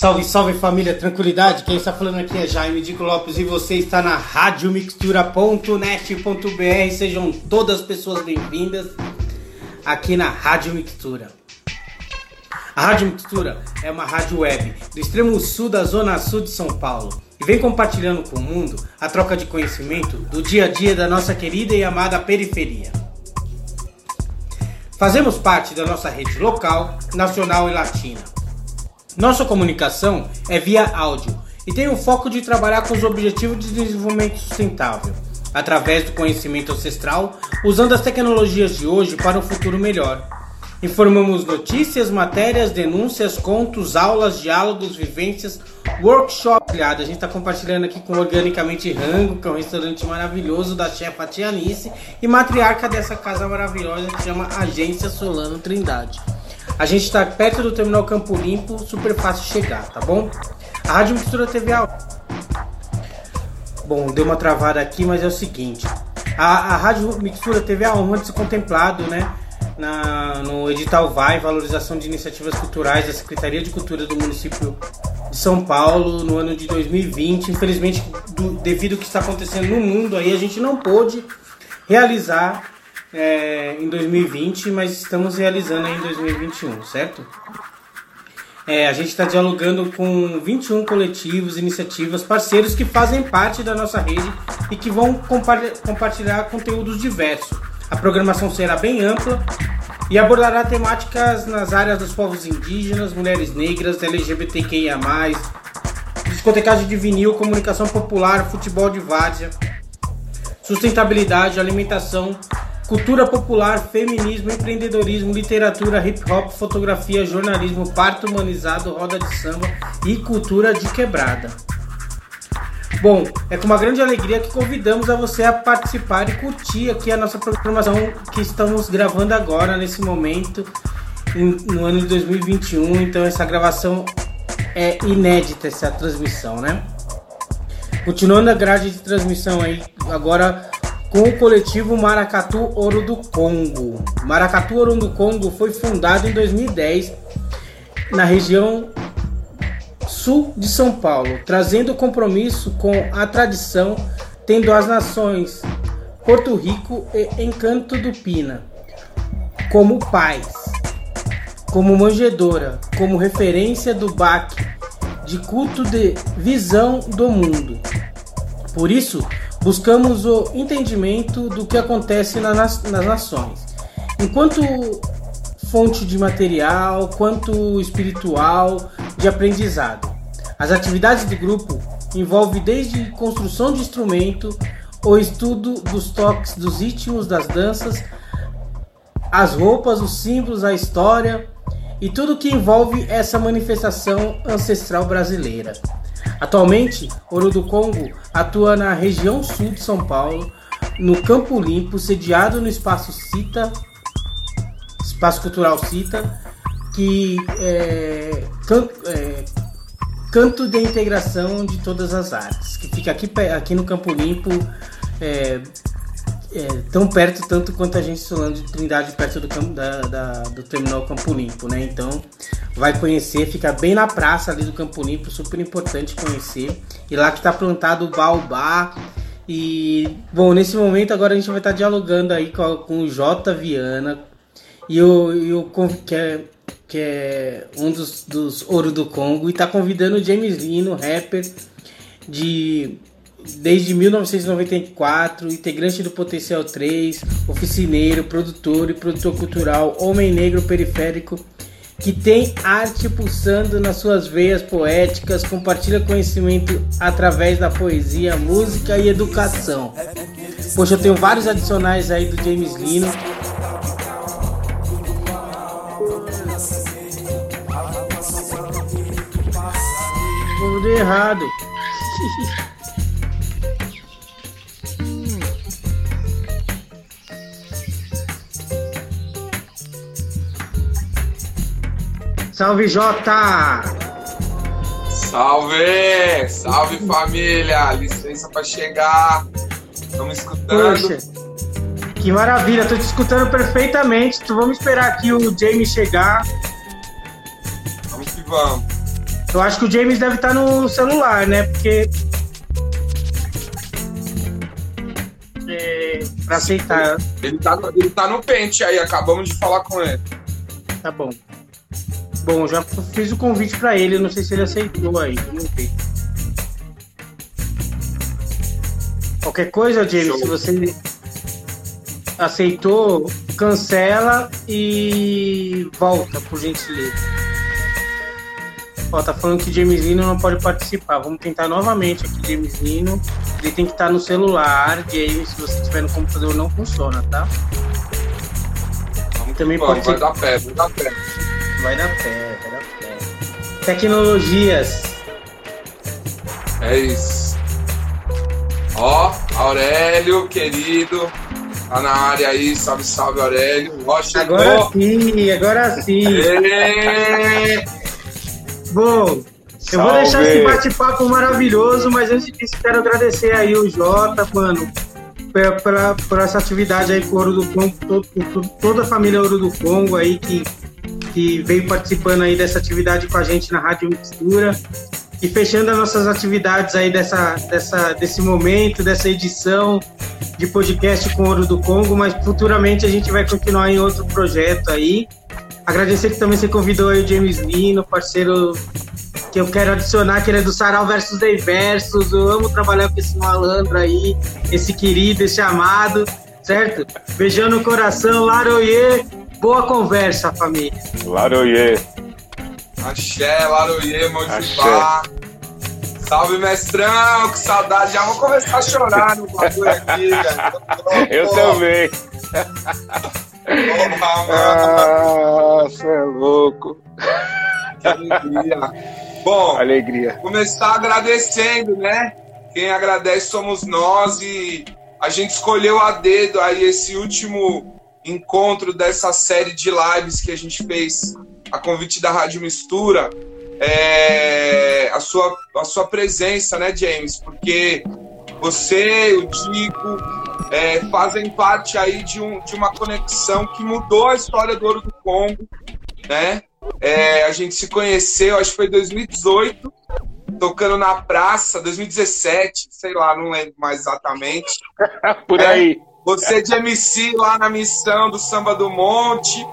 Salve, salve família, tranquilidade. Quem está falando aqui é Jaime Dico Lopes e você está na radiomixtura.net.br. Sejam todas as pessoas bem-vindas aqui na Rádio Mixtura. A Rádio Mixtura é uma rádio web do extremo sul da zona sul de São Paulo e vem compartilhando com o mundo a troca de conhecimento do dia a dia da nossa querida e amada periferia. Fazemos parte da nossa rede local, nacional e latina. Nossa comunicação é via áudio e tem o foco de trabalhar com os objetivos de desenvolvimento sustentável, através do conhecimento ancestral, usando as tecnologias de hoje para um futuro melhor. Informamos notícias, matérias, denúncias, contos, aulas, diálogos, vivências, workshop. A gente está compartilhando aqui com Organicamente Rango, que é um restaurante maravilhoso da chefa Tianice e matriarca dessa casa maravilhosa que chama Agência Solano Trindade. A gente está perto do terminal Campo Limpo, super fácil chegar, tá bom? A Rádio Mistura TV ao... Bom, deu uma travada aqui, mas é o seguinte. A, a Rádio Mixtura teve a honra de ser contemplado, né? Na, no edital VAI, Valorização de Iniciativas Culturais da Secretaria de Cultura do município de São Paulo no ano de 2020. Infelizmente, do, devido ao que está acontecendo no mundo aí, a gente não pôde realizar é, em 2020, mas estamos realizando em 2021, certo? É, a gente está dialogando com 21 coletivos, iniciativas, parceiros que fazem parte da nossa rede e que vão compartilhar conteúdos diversos. A programação será bem ampla e abordará temáticas nas áreas dos povos indígenas, mulheres negras, LGBTQIA, discotecagem de vinil, comunicação popular, futebol de várzea, sustentabilidade, alimentação, Cultura popular, feminismo, empreendedorismo, literatura, hip hop, fotografia, jornalismo, parto humanizado, roda de samba e cultura de quebrada. Bom, é com uma grande alegria que convidamos a você a participar e curtir aqui a nossa programação que estamos gravando agora, nesse momento, no ano de 2021. Então, essa gravação é inédita, essa transmissão, né? Continuando a grade de transmissão aí, agora com o coletivo Maracatu Ouro do Congo. Maracatu Ouro do Congo foi fundado em 2010 na região sul de São Paulo, trazendo compromisso com a tradição, tendo as nações Porto Rico e Encanto do Pina como pais, como manjedora, como referência do baque de culto de visão do mundo. Por isso, Buscamos o entendimento do que acontece nas, nações, enquanto fonte de material, quanto espiritual, de aprendizado. As atividades do grupo envolvem desde construção de instrumento, o estudo dos toques, dos ritmos, das danças, as roupas, os símbolos, a história e tudo que envolve essa manifestação ancestral brasileira. Atualmente, Ouro do Congo atua na região sul de São Paulo, no Campo Limpo, sediado no Espaço Cita, Espaço Cultural Cita, que é, can, é canto de integração de todas as artes, que fica aqui, aqui no Campo Limpo, é, é, tão perto tanto quanto a gente estudando de Trindade perto do, campo, da, da, do terminal Campo Limpo, né? Então vai conhecer, fica bem na praça ali do Campo Limpo, super importante conhecer. E lá que está plantado o baobá. E bom, nesse momento agora a gente vai estar tá dialogando aí com, com o J Viana e o, e o que é que é um dos, dos Ouro do Congo, e está convidando o James Lino, rapper de desde 1994, integrante do Potencial 3, oficineiro, produtor e produtor cultural, homem negro periférico que tem arte pulsando nas suas veias poéticas, compartilha conhecimento através da poesia, música e educação. Poxa, eu tenho vários adicionais aí do James Lino. Tudo errado. Salve, Jota! Salve! Salve, família! Licença para chegar. Estamos escutando. Poxa, que maravilha! Tô te escutando perfeitamente. Vamos esperar aqui o Jamie chegar. Vamos que vamos. Eu acho que o James deve estar no celular, né? Porque. É, pra aceitar. Ele tá, ele tá no pente aí, acabamos de falar com ele. Tá bom. Bom, já fiz o convite pra ele, não sei se ele aceitou aí. Vamos ver. Qualquer coisa, James, Show. se você aceitou, cancela e volta, por gentileza. Ó, tá falando que James Lino não pode participar. Vamos tentar novamente aqui, James Lino. Ele tem que estar no celular, James. Se você estiver no computador, não funciona, tá? Vamos Também pode ser... Vai dar pé, vai dar pé. Vai dar pé, vai dar pé. Tecnologias. É isso. Ó, Aurélio, querido. Tá na área aí, salve, salve, Aurélio. Ó, agora sim, agora sim. Bom, eu vou deixar esse bate-papo maravilhoso, mas antes disso quero agradecer aí o Jota, mano, pela, por essa atividade aí com o Ouro do Congo, todo, toda a família Ouro do Congo aí que, que veio participando aí dessa atividade com a gente na Rádio Mistura e fechando as nossas atividades aí dessa, dessa, desse momento, dessa edição de podcast com Ouro do Congo, mas futuramente a gente vai continuar em outro projeto aí. Agradecer que também você convidou aí o James Lino, parceiro que eu quero adicionar, que ele é do Sarau versus Day Versus. Eu amo trabalhar com esse malandro aí, esse querido, esse amado, certo? Beijão no coração, Laroye. Boa conversa, família. Laroye. Axé, Laroye, Mojibá. Salve, mestrão, que saudade. Já vou começar a chorar no bagulho aqui. Eu também. Ah, você é louco. Que alegria. Bom, alegria. começar agradecendo, né? Quem agradece somos nós e a gente escolheu a dedo aí esse último encontro dessa série de lives que a gente fez a convite da Rádio Mistura. É, a, sua, a sua presença, né, James? Porque você, o Dico, é, fazem parte aí de, um, de uma conexão que mudou a história do Ouro do Congo, né? É, a gente se conheceu, acho que foi em 2018, tocando na praça, 2017, sei lá, não lembro mais exatamente. Por aí. É, você de MC lá na missão do Samba do Monte,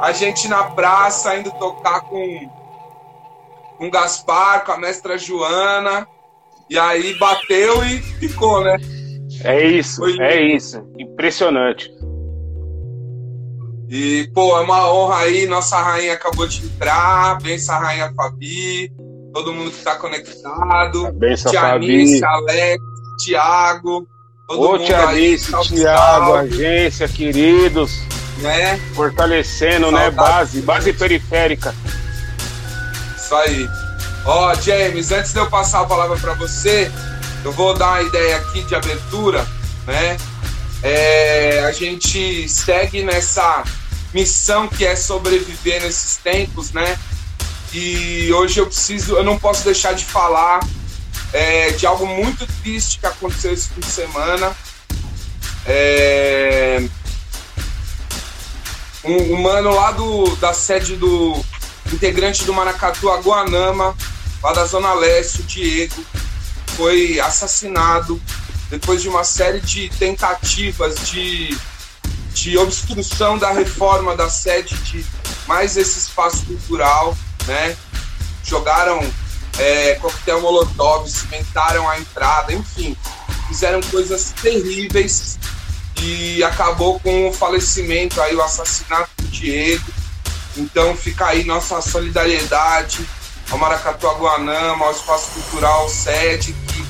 a gente na praça indo tocar com, com o Gaspar, com a mestra Joana, e aí bateu e ficou, né? É isso, Foi... é isso. Impressionante. E, pô, é uma honra aí. Nossa rainha acabou de entrar. Benção a rainha Fabi. Todo mundo que tá conectado. Benção Fabi. Alex, Thiago. Todo Ô, Tia Alice, Thiago, agência, queridos. Né? Fortalecendo, né? Base, base periférica. Isso aí. Ó, James, antes de eu passar a palavra para você, eu vou dar uma ideia aqui de abertura, né? É, a gente segue nessa missão que é sobreviver nesses tempos, né? E hoje eu preciso, eu não posso deixar de falar é, de algo muito triste que aconteceu esse fim de semana. É, um, um, mano lá do, da sede do integrante do Maracatu Aguanama, lá da Zona Leste, o Diego, foi assassinado depois de uma série de tentativas de, de obstrução da reforma da sede de mais esse espaço cultural, né? Jogaram é, coquetel molotov, cimentaram a entrada, enfim, fizeram coisas terríveis e acabou com o falecimento aí, o assassinato do Diego. Então fica aí nossa solidariedade ao Maracatu Aguanama, ao Espaço Cultural Sede, que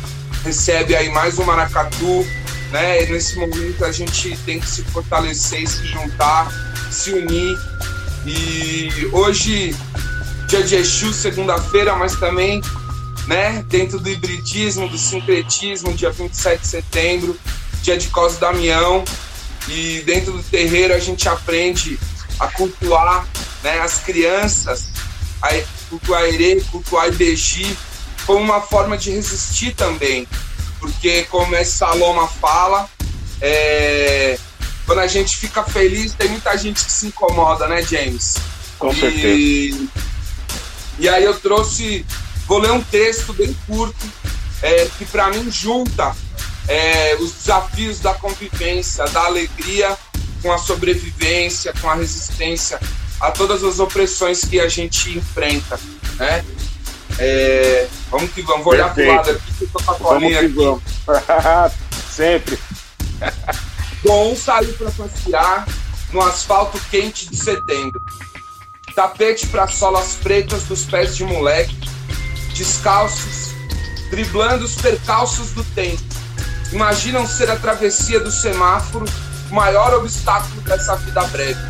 recebe aí mais um Maracatu. Né? E nesse momento a gente tem que se fortalecer se juntar, se unir. E hoje, dia de Exu, segunda-feira, mas também né, dentro do hibridismo, do sincretismo, dia 27 de setembro, dia de Cosme Damião. E dentro do terreiro a gente aprende a cultuar né, as crianças, a cultuar Herê, cultuar Ibeji, como uma forma de resistir também. Porque, como essa Saloma fala, é, quando a gente fica feliz, tem muita gente que se incomoda, né, James? Com e, certeza. E aí eu trouxe vou ler um texto bem curto é, que para mim junta é, os desafios da convivência, da alegria com a sobrevivência, com a resistência a todas as opressões que a gente enfrenta, né? É, vamos que vamos, vou olhar para o lado aqui que eu tô com a colinha aqui. Vamos. Sempre. Bom saiu para passear no asfalto quente de setembro. Tapete para solas pretas dos pés de moleque, descalços, driblando os percalços do tempo. Imaginam ser a travessia do semáforo o maior obstáculo dessa vida breve.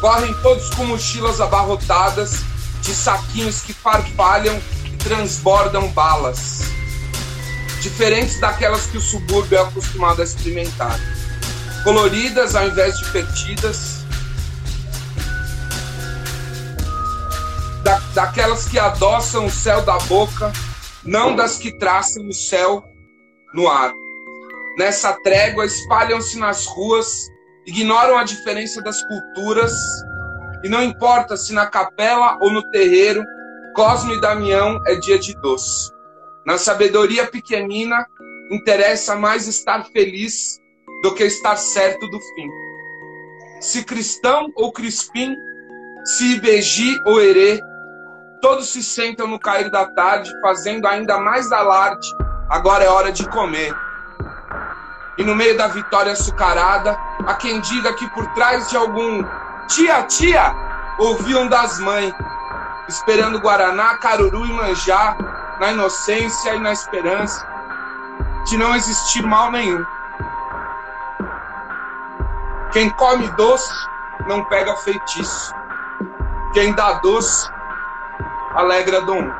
Correm todos com mochilas abarrotadas de saquinhos que farfalham e transbordam balas, diferentes daquelas que o subúrbio é acostumado a experimentar. Coloridas ao invés de perdidas, da, daquelas que adoçam o céu da boca, não das que traçam o céu no ar. Nessa trégua espalham-se nas ruas, ignoram a diferença das culturas e não importa se na capela ou no terreiro, Cosmo e Damião é dia de doce. Na sabedoria pequenina, interessa mais estar feliz do que estar certo do fim. Se cristão ou crispim, se ibeji ou herê, todos se sentam no cair da tarde, fazendo ainda mais alarde, agora é hora de comer. E no meio da vitória açucarada, há quem diga que por trás de algum tia, tia, ouviam das mães, esperando Guaraná, Caruru e Manjá, na inocência e na esperança de não existir mal nenhum. Quem come doce não pega feitiço. Quem dá doce alegra dom.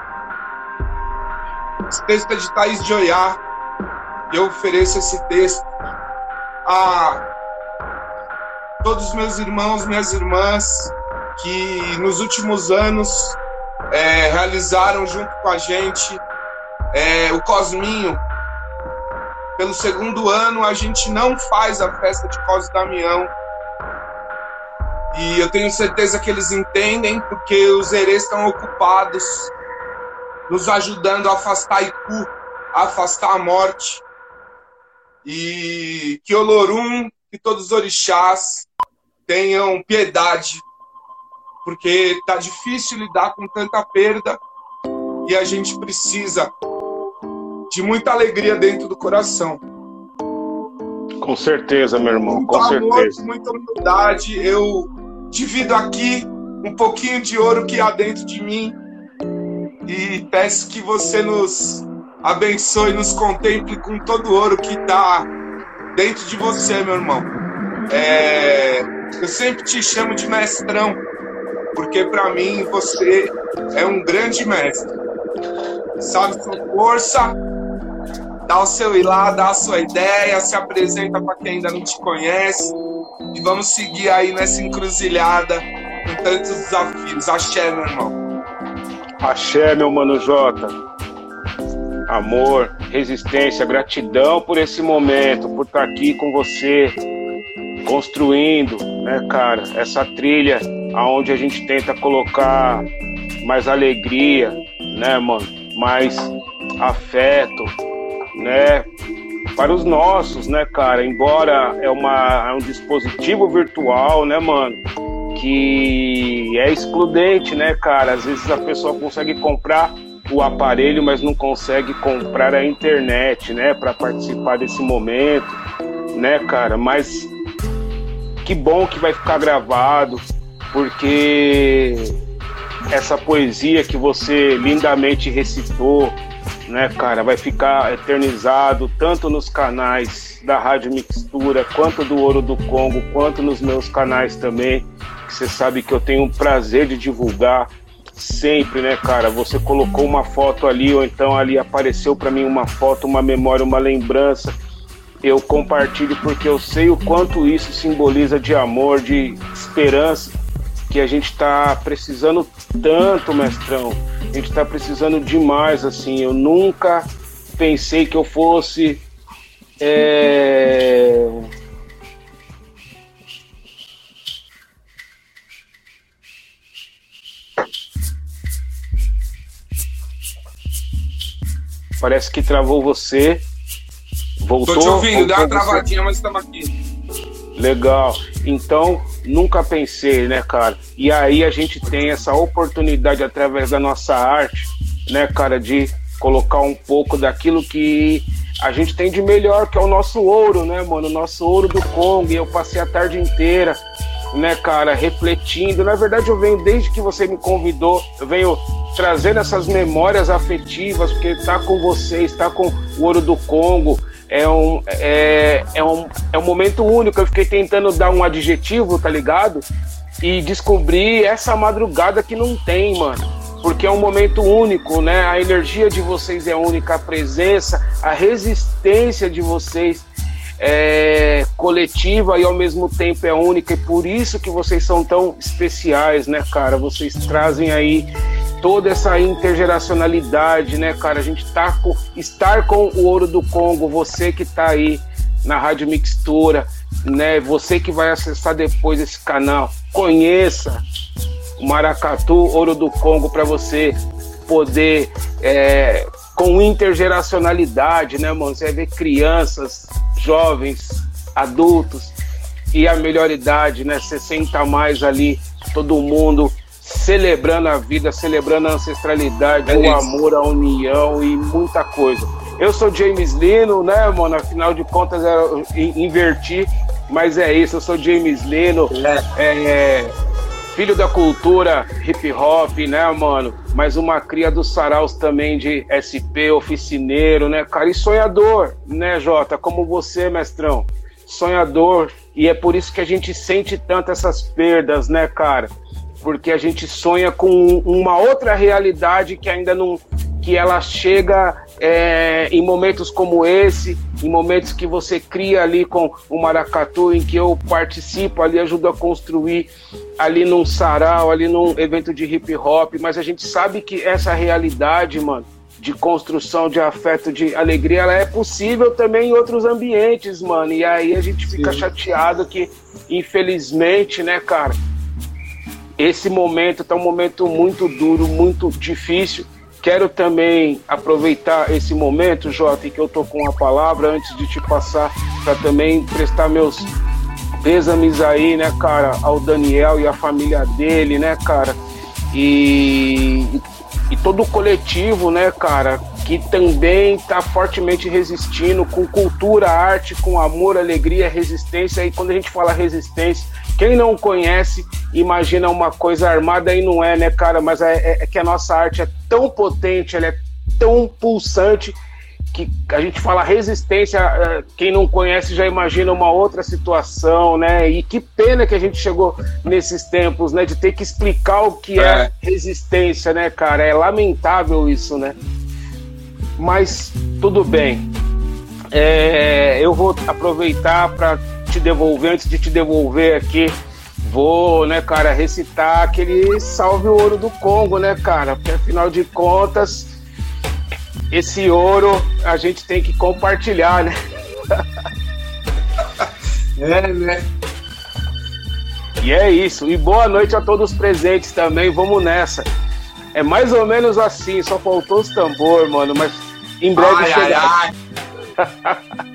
Esse texto é de Thaís de Oiá. Eu ofereço esse texto a todos os meus irmãos, minhas irmãs, que nos últimos anos é, realizaram junto com a gente é, o Cosminho. Pelo segundo ano, a gente não faz a festa de Cos Damião. E eu tenho certeza que eles entendem, porque os herês estão ocupados, nos ajudando a afastar Iku, a afastar a morte. E que Olorum, que todos os orixás tenham piedade porque tá difícil lidar com tanta perda e a gente precisa de muita alegria dentro do coração. Com certeza, meu irmão, muito com amor, certeza. Muita humildade. Eu divido aqui um pouquinho de ouro que há dentro de mim e peço que você nos abençoe, nos contemple com todo o ouro que está dentro de você, meu irmão. É... eu sempre te chamo de mestrão porque para mim você é um grande mestre. Sabe sua força, dá o seu ir lá, dá a sua ideia, se apresenta para quem ainda não te conhece e vamos seguir aí nessa encruzilhada com tantos desafios. Axé, meu irmão. Axé, meu mano Jota. Amor, resistência, gratidão por esse momento, por estar aqui com você, construindo, né, cara, essa trilha aonde a gente tenta colocar mais alegria, né, mano? Mais afeto, né? Para os nossos, né, cara? Embora é, uma, é um dispositivo virtual, né, mano? Que é excludente, né, cara? Às vezes a pessoa consegue comprar o aparelho, mas não consegue comprar a internet, né, para participar desse momento, né, cara? Mas que bom que vai ficar gravado, porque essa poesia que você lindamente recitou, né, cara, vai ficar eternizado tanto nos canais da Rádio Mixtura, quanto do Ouro do Congo, quanto nos meus canais também, você sabe que eu tenho o prazer de divulgar sempre, né, cara? Você colocou uma foto ali, ou então ali apareceu para mim uma foto, uma memória, uma lembrança. Eu compartilho porque eu sei o quanto isso simboliza de amor, de esperança que a gente está precisando tanto, mestrão. A gente está precisando demais, assim. Eu nunca pensei que eu fosse. É... Parece que travou você. Voltou. Tô te ouvindo, deu uma travadinha, mas estamos aqui. Legal. Então, nunca pensei, né, cara? E aí a gente tem essa oportunidade através da nossa arte, né, cara, de colocar um pouco daquilo que a gente tem de melhor, que é o nosso ouro, né, mano? O nosso ouro do Congo. E eu passei a tarde inteira, né, cara, refletindo. Na verdade, eu venho desde que você me convidou, eu venho trazendo essas memórias afetivas, porque tá com vocês, tá com o ouro do Congo é um, é, é, um, é um momento único. Eu fiquei tentando dar um adjetivo, tá ligado? E descobri essa madrugada que não tem, mano. Porque é um momento único, né? A energia de vocês é única, a presença, a resistência de vocês é coletiva e ao mesmo tempo é única. E por isso que vocês são tão especiais, né, cara? Vocês trazem aí toda essa intergeracionalidade, né, cara? A gente tá com, estar com o Ouro do Congo, você que tá aí na Rádio Mixtura, né? Você que vai acessar depois esse canal, conheça o Maracatu Ouro do Congo para você poder é, com intergeracionalidade, né, mano? Você vai ver crianças, jovens, adultos e a melhor idade, né? 60 a mais ali, todo mundo celebrando a vida, celebrando a ancestralidade, é o amor, a união e muita coisa. Eu sou James Lino, né, mano? Afinal de contas, eu inverti, mas é isso, eu sou James Lino, é. É, filho da cultura hip hop, né, mano? Mas uma cria dos saraus também de SP, oficineiro, né, cara? E sonhador, né, Jota? Como você, mestrão. Sonhador. E é por isso que a gente sente tanto essas perdas, né, cara? porque a gente sonha com uma outra realidade que ainda não que ela chega é, em momentos como esse, em momentos que você cria ali com o maracatu, em que eu participo ali, ajudo a construir ali num sarau, ali num evento de hip hop, mas a gente sabe que essa realidade, mano, de construção de afeto, de alegria, ela é possível também em outros ambientes, mano. E aí a gente fica Sim. chateado que, infelizmente, né, cara, esse momento está um momento muito duro, muito difícil. Quero também aproveitar esse momento, Jota, que eu tô com a palavra antes de te passar para também prestar meus pêsames aí, né, cara, ao Daniel e à família dele, né, cara, e, e todo o coletivo, né, cara, que também está fortemente resistindo com cultura, arte, com amor, alegria, resistência. E quando a gente fala resistência, quem não conhece, imagina uma coisa armada e não é, né, cara? Mas é, é, é que a nossa arte é tão potente, ela é tão pulsante que a gente fala resistência, é, quem não conhece já imagina uma outra situação, né? E que pena que a gente chegou nesses tempos, né? De ter que explicar o que é, é resistência, né, cara? É lamentável isso, né? Mas tudo bem. É, eu vou aproveitar para te devolver, antes de te devolver aqui, vou, né, cara, recitar aquele salve ouro do Congo, né, cara? Porque afinal de contas, esse ouro a gente tem que compartilhar, né? é, né? E é isso. E boa noite a todos presentes também. Vamos nessa. É mais ou menos assim, só faltou os tambor, mano, mas em breve ai, chegará. Ai, ai.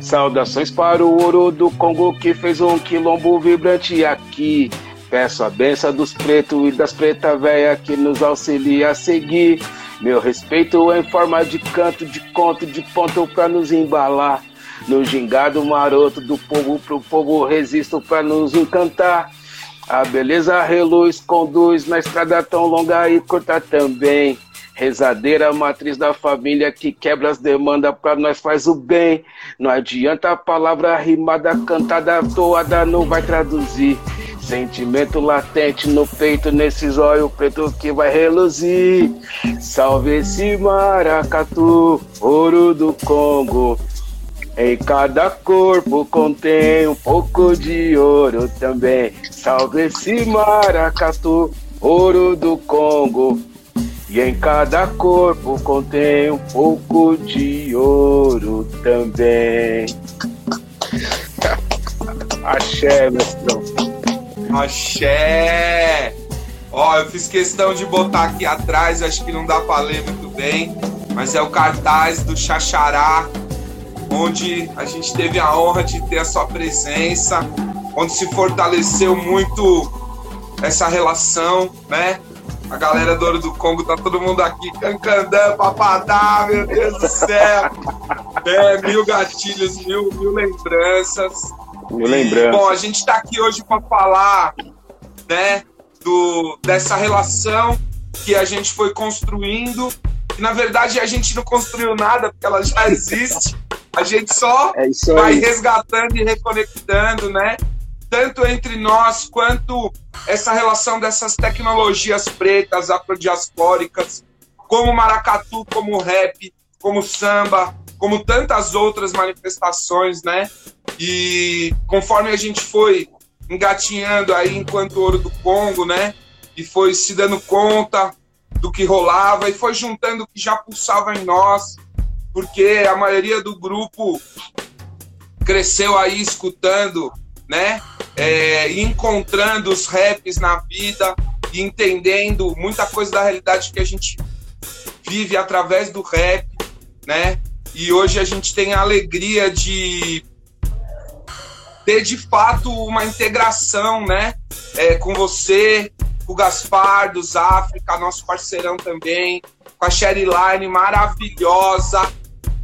Saudações para o ouro do Congo que fez um quilombo vibrante aqui. Peço a benção dos pretos e das preta velha que nos auxilia a seguir. Meu respeito em forma de canto, de conto, de ponto para nos embalar. No gingado maroto do povo pro povo resisto para nos encantar. A beleza reluz, conduz na estrada tão longa e curta também. Rezadeira, matriz da família que quebra as demandas para nós faz o bem. Não adianta a palavra rimada, cantada, toada, não vai traduzir. Sentimento latente no peito, nesse zóio preto que vai reluzir. Salve esse maracatu, ouro do Congo. Em cada corpo contém um pouco de ouro também. Salve esse maracatu, ouro do Congo. E em cada corpo contém um pouco de ouro também. Axé, mestrão. Axé! Ó, eu fiz questão de botar aqui atrás, acho que não dá pra ler muito bem. mas é o cartaz do Xaxará, onde a gente teve a honra de ter a sua presença, onde se fortaleceu muito essa relação, né? A galera do Ouro do Congo, tá todo mundo aqui, cancandã, papadá, meu Deus do céu. É, mil gatilhos, mil, mil lembranças. Mil lembranças. bom, a gente tá aqui hoje para falar, né, do, dessa relação que a gente foi construindo. E, na verdade, a gente não construiu nada, porque ela já existe. A gente só é vai resgatando e reconectando, né? Tanto entre nós quanto essa relação dessas tecnologias pretas, afrodiaspóricas, como maracatu, como rap, como samba, como tantas outras manifestações, né? E conforme a gente foi engatinhando aí enquanto Ouro do Congo, né? E foi se dando conta do que rolava e foi juntando o que já pulsava em nós, porque a maioria do grupo cresceu aí escutando, né? É, encontrando os raps na vida entendendo muita coisa da realidade que a gente vive através do rap, né? E hoje a gente tem a alegria de ter de fato uma integração, né? É, com você, com o Gaspar dos África, nosso parceirão também, com a Sherry Line maravilhosa,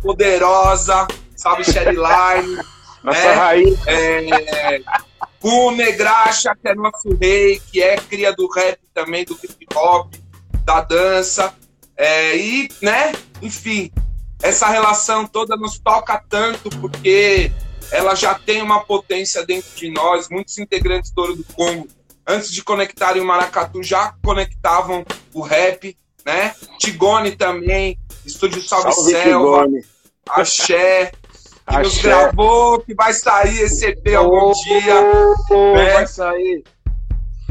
poderosa, salve Sherry Line. Nossa né? raiz. É, com o Negraxa, que é nosso rei, que é cria do rap também, do hip hop, da dança. É, e, né, enfim, essa relação toda nos toca tanto porque ela já tem uma potência dentro de nós. Muitos integrantes do Ouro do Congo, antes de conectarem o maracatu, já conectavam o rap, né? Tigone também, Estúdio Salve, Salve Selva, Tigone. Axé, que Axé. nos gravou, que vai sair esse EP oh, algum dia. Oh, né? Vai sair.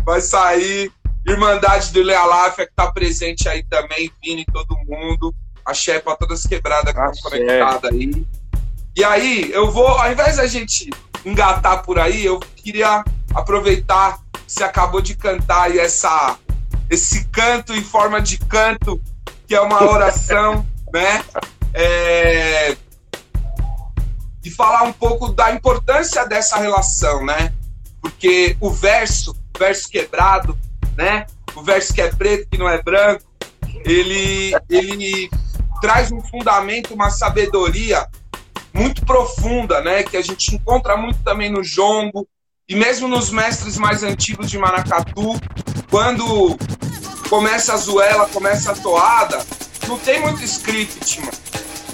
Vai sair. Irmandade do Lealáfia, que está presente aí também, Vini, todo mundo. Axé para todas quebradas que estão conectadas aí. E aí, eu vou, ao invés da gente engatar por aí, eu queria aproveitar que você acabou de cantar aí essa, esse canto em forma de canto, que é uma oração, né? É, e falar um pouco da importância dessa relação, né? Porque o verso, o verso quebrado, né? O verso que é preto, que não é branco, ele, ele traz um fundamento, uma sabedoria muito profunda, né? Que a gente encontra muito também no jongo e mesmo nos mestres mais antigos de maracatu, quando começa a zuela, começa a toada, não tem muito script, mano.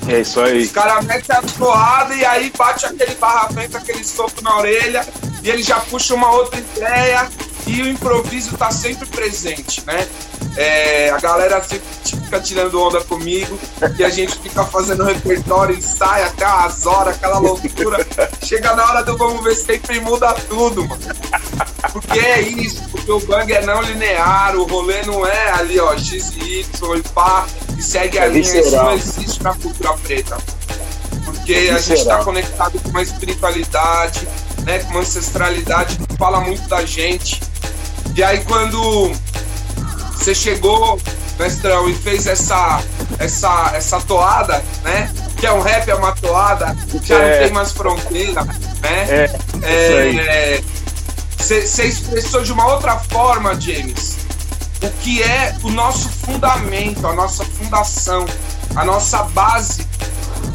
É isso aí. Os caras metem a toada e aí bate aquele barramento, aquele soco na orelha, e ele já puxa uma outra ideia, e o improviso tá sempre presente, né? É, a galera sempre fica tirando onda comigo e a gente fica fazendo repertório, ensaia até as horas, aquela loucura. Chega na hora do vamos ver sempre muda tudo, mano. Porque é isso, porque o bang é não linear, o rolê não é ali, ó, X e Y e pá, e segue a é linha. Isso não existe na cultura preta. Porque é a gente está conectado com uma espiritualidade, né, com uma ancestralidade que fala muito da gente. E aí quando você chegou, mestrão, e fez essa, essa, essa toada, né? Que é um rap, é uma toada, já é. não tem mais fronteira, né? É. Você é, expressou de uma outra forma, James, o que é o nosso fundamento, a nossa fundação, a nossa base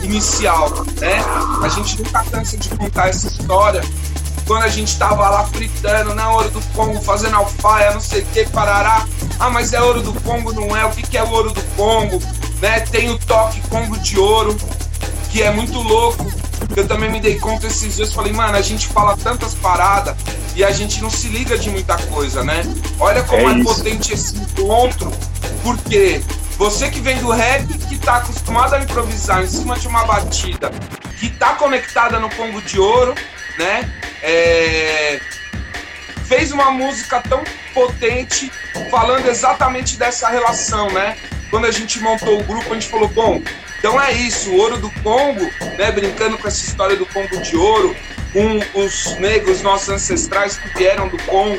inicial, né? A gente nunca cansa de contar essa história quando a gente tava lá fritando na ouro do Congo, fazendo alfaia, não sei o que, parará. Ah, mas é ouro do Congo, não é? O que, que é o ouro do Congo? Né? Tem o toque Congo de ouro, que é muito louco. Eu também me dei conta esses dias, falei, mano, a gente fala tantas paradas e a gente não se liga de muita coisa, né? Olha como é, é potente esse encontro, porque você que vem do rap, que tá acostumado a improvisar em cima de uma batida, que tá conectada no Congo de Ouro, né? É... Fez uma música tão potente falando exatamente dessa relação, né? Quando a gente montou o grupo, a gente falou, bom, então é isso, o ouro do Congo, né? Brincando com essa história do Congo de ouro, com os negros, nossos ancestrais que vieram do Congo,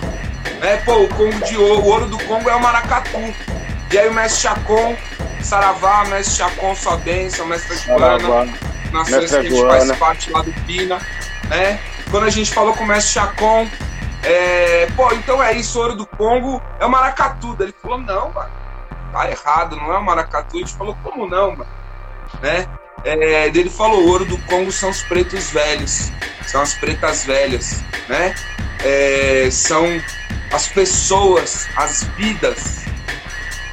né? Pô, o Congo de ouro, o ouro do Congo é o maracatu. E aí o mestre Chacon Saravá, mestre Chacon, sua bênção, mestre Joana, nações que a gente faz parte lá do Pina, né? Quando a gente falou com o mestre Chacon, é, pô, então é isso, ouro do Congo é o maracatu. Ele falou, não, mano, tá errado, não é o maracatu. A gente falou, como não, mano? Né? É, ele falou, ouro do Congo são os pretos velhos, são as pretas velhas, né? É, são as pessoas, as vidas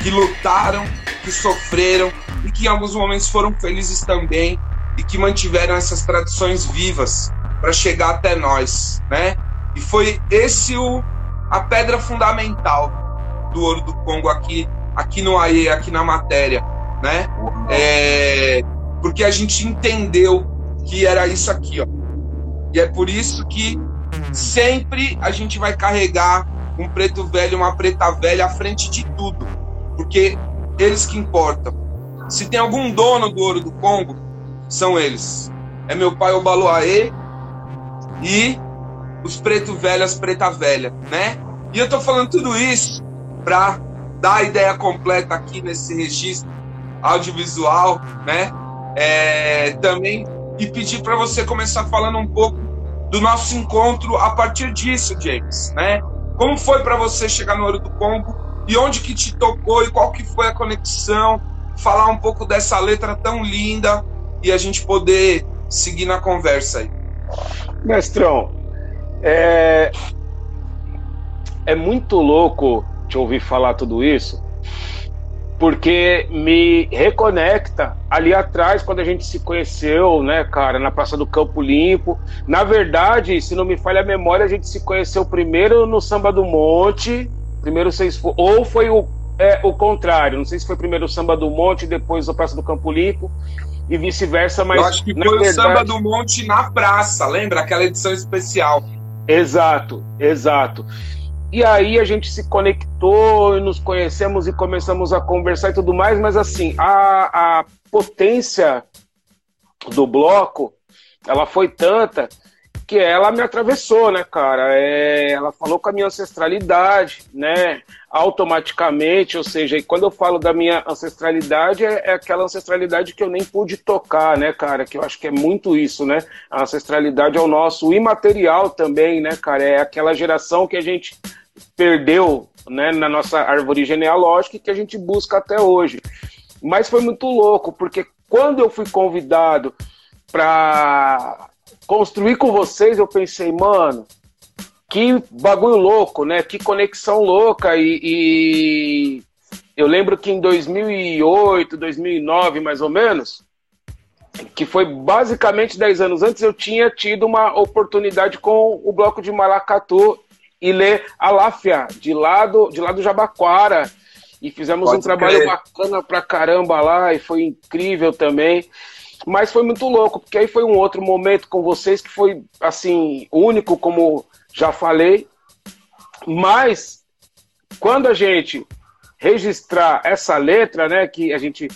que lutaram, que sofreram e que em alguns momentos foram felizes também e que mantiveram essas tradições vivas para chegar até nós, né? E foi esse o, a pedra fundamental do ouro do Congo aqui, aqui no AE, aqui na matéria, né? É, porque a gente entendeu que era isso aqui, ó. E é por isso que sempre a gente vai carregar um preto velho, uma preta velha à frente de tudo, porque eles que importam. Se tem algum dono do ouro do Congo, são eles. É meu pai Obaloaê e os preto velho, as preta velha, né? E eu tô falando tudo isso para dar a ideia completa aqui nesse registro audiovisual, né? É, também e pedir para você começar falando um pouco do nosso encontro a partir disso, James, né? Como foi para você chegar no Ouro do Congo e onde que te tocou e qual que foi a conexão? Falar um pouco dessa letra tão linda e a gente poder seguir na conversa aí. Mestrão, é, é muito louco te ouvir falar tudo isso, porque me reconecta ali atrás, quando a gente se conheceu, né, cara, na Praça do Campo Limpo. Na verdade, se não me falha a memória, a gente se conheceu primeiro no Samba do Monte, primeiro vocês ou foi o, é, o contrário, não sei se foi primeiro o Samba do Monte, depois a Praça do Campo Limpo e vice-versa, mas. Eu acho que foi verdade... o Samba do Monte na praça, lembra? Aquela edição especial. Exato, exato. E aí a gente se conectou e nos conhecemos e começamos a conversar e tudo mais, mas assim, a, a potência do bloco, ela foi tanta que ela me atravessou, né, cara? É, ela falou com a minha ancestralidade, né? Automaticamente, ou seja, quando eu falo da minha ancestralidade, é, é, aquela ancestralidade que eu nem pude tocar, né, cara? Que eu acho que é muito isso, né? A ancestralidade é o nosso imaterial também, né, cara? É aquela geração que a gente perdeu, né, na nossa árvore genealógica e que a gente busca até hoje. Mas foi muito louco, porque quando eu fui convidado para construir com vocês, eu pensei, mano, que bagulho louco, né? Que conexão louca. E, e, eu lembro que em 2008, 2009, mais ou menos, que foi basicamente 10 anos antes, eu tinha tido uma oportunidade com o bloco de Maracatu e ler Aláfia, de lá do, de lá do Jabaquara. E fizemos Pode um trabalho bacana pra caramba lá, e foi incrível também. Mas foi muito louco, porque aí foi um outro momento com vocês que foi, assim, único, como já falei. Mas, quando a gente registrar essa letra, né, que a gente,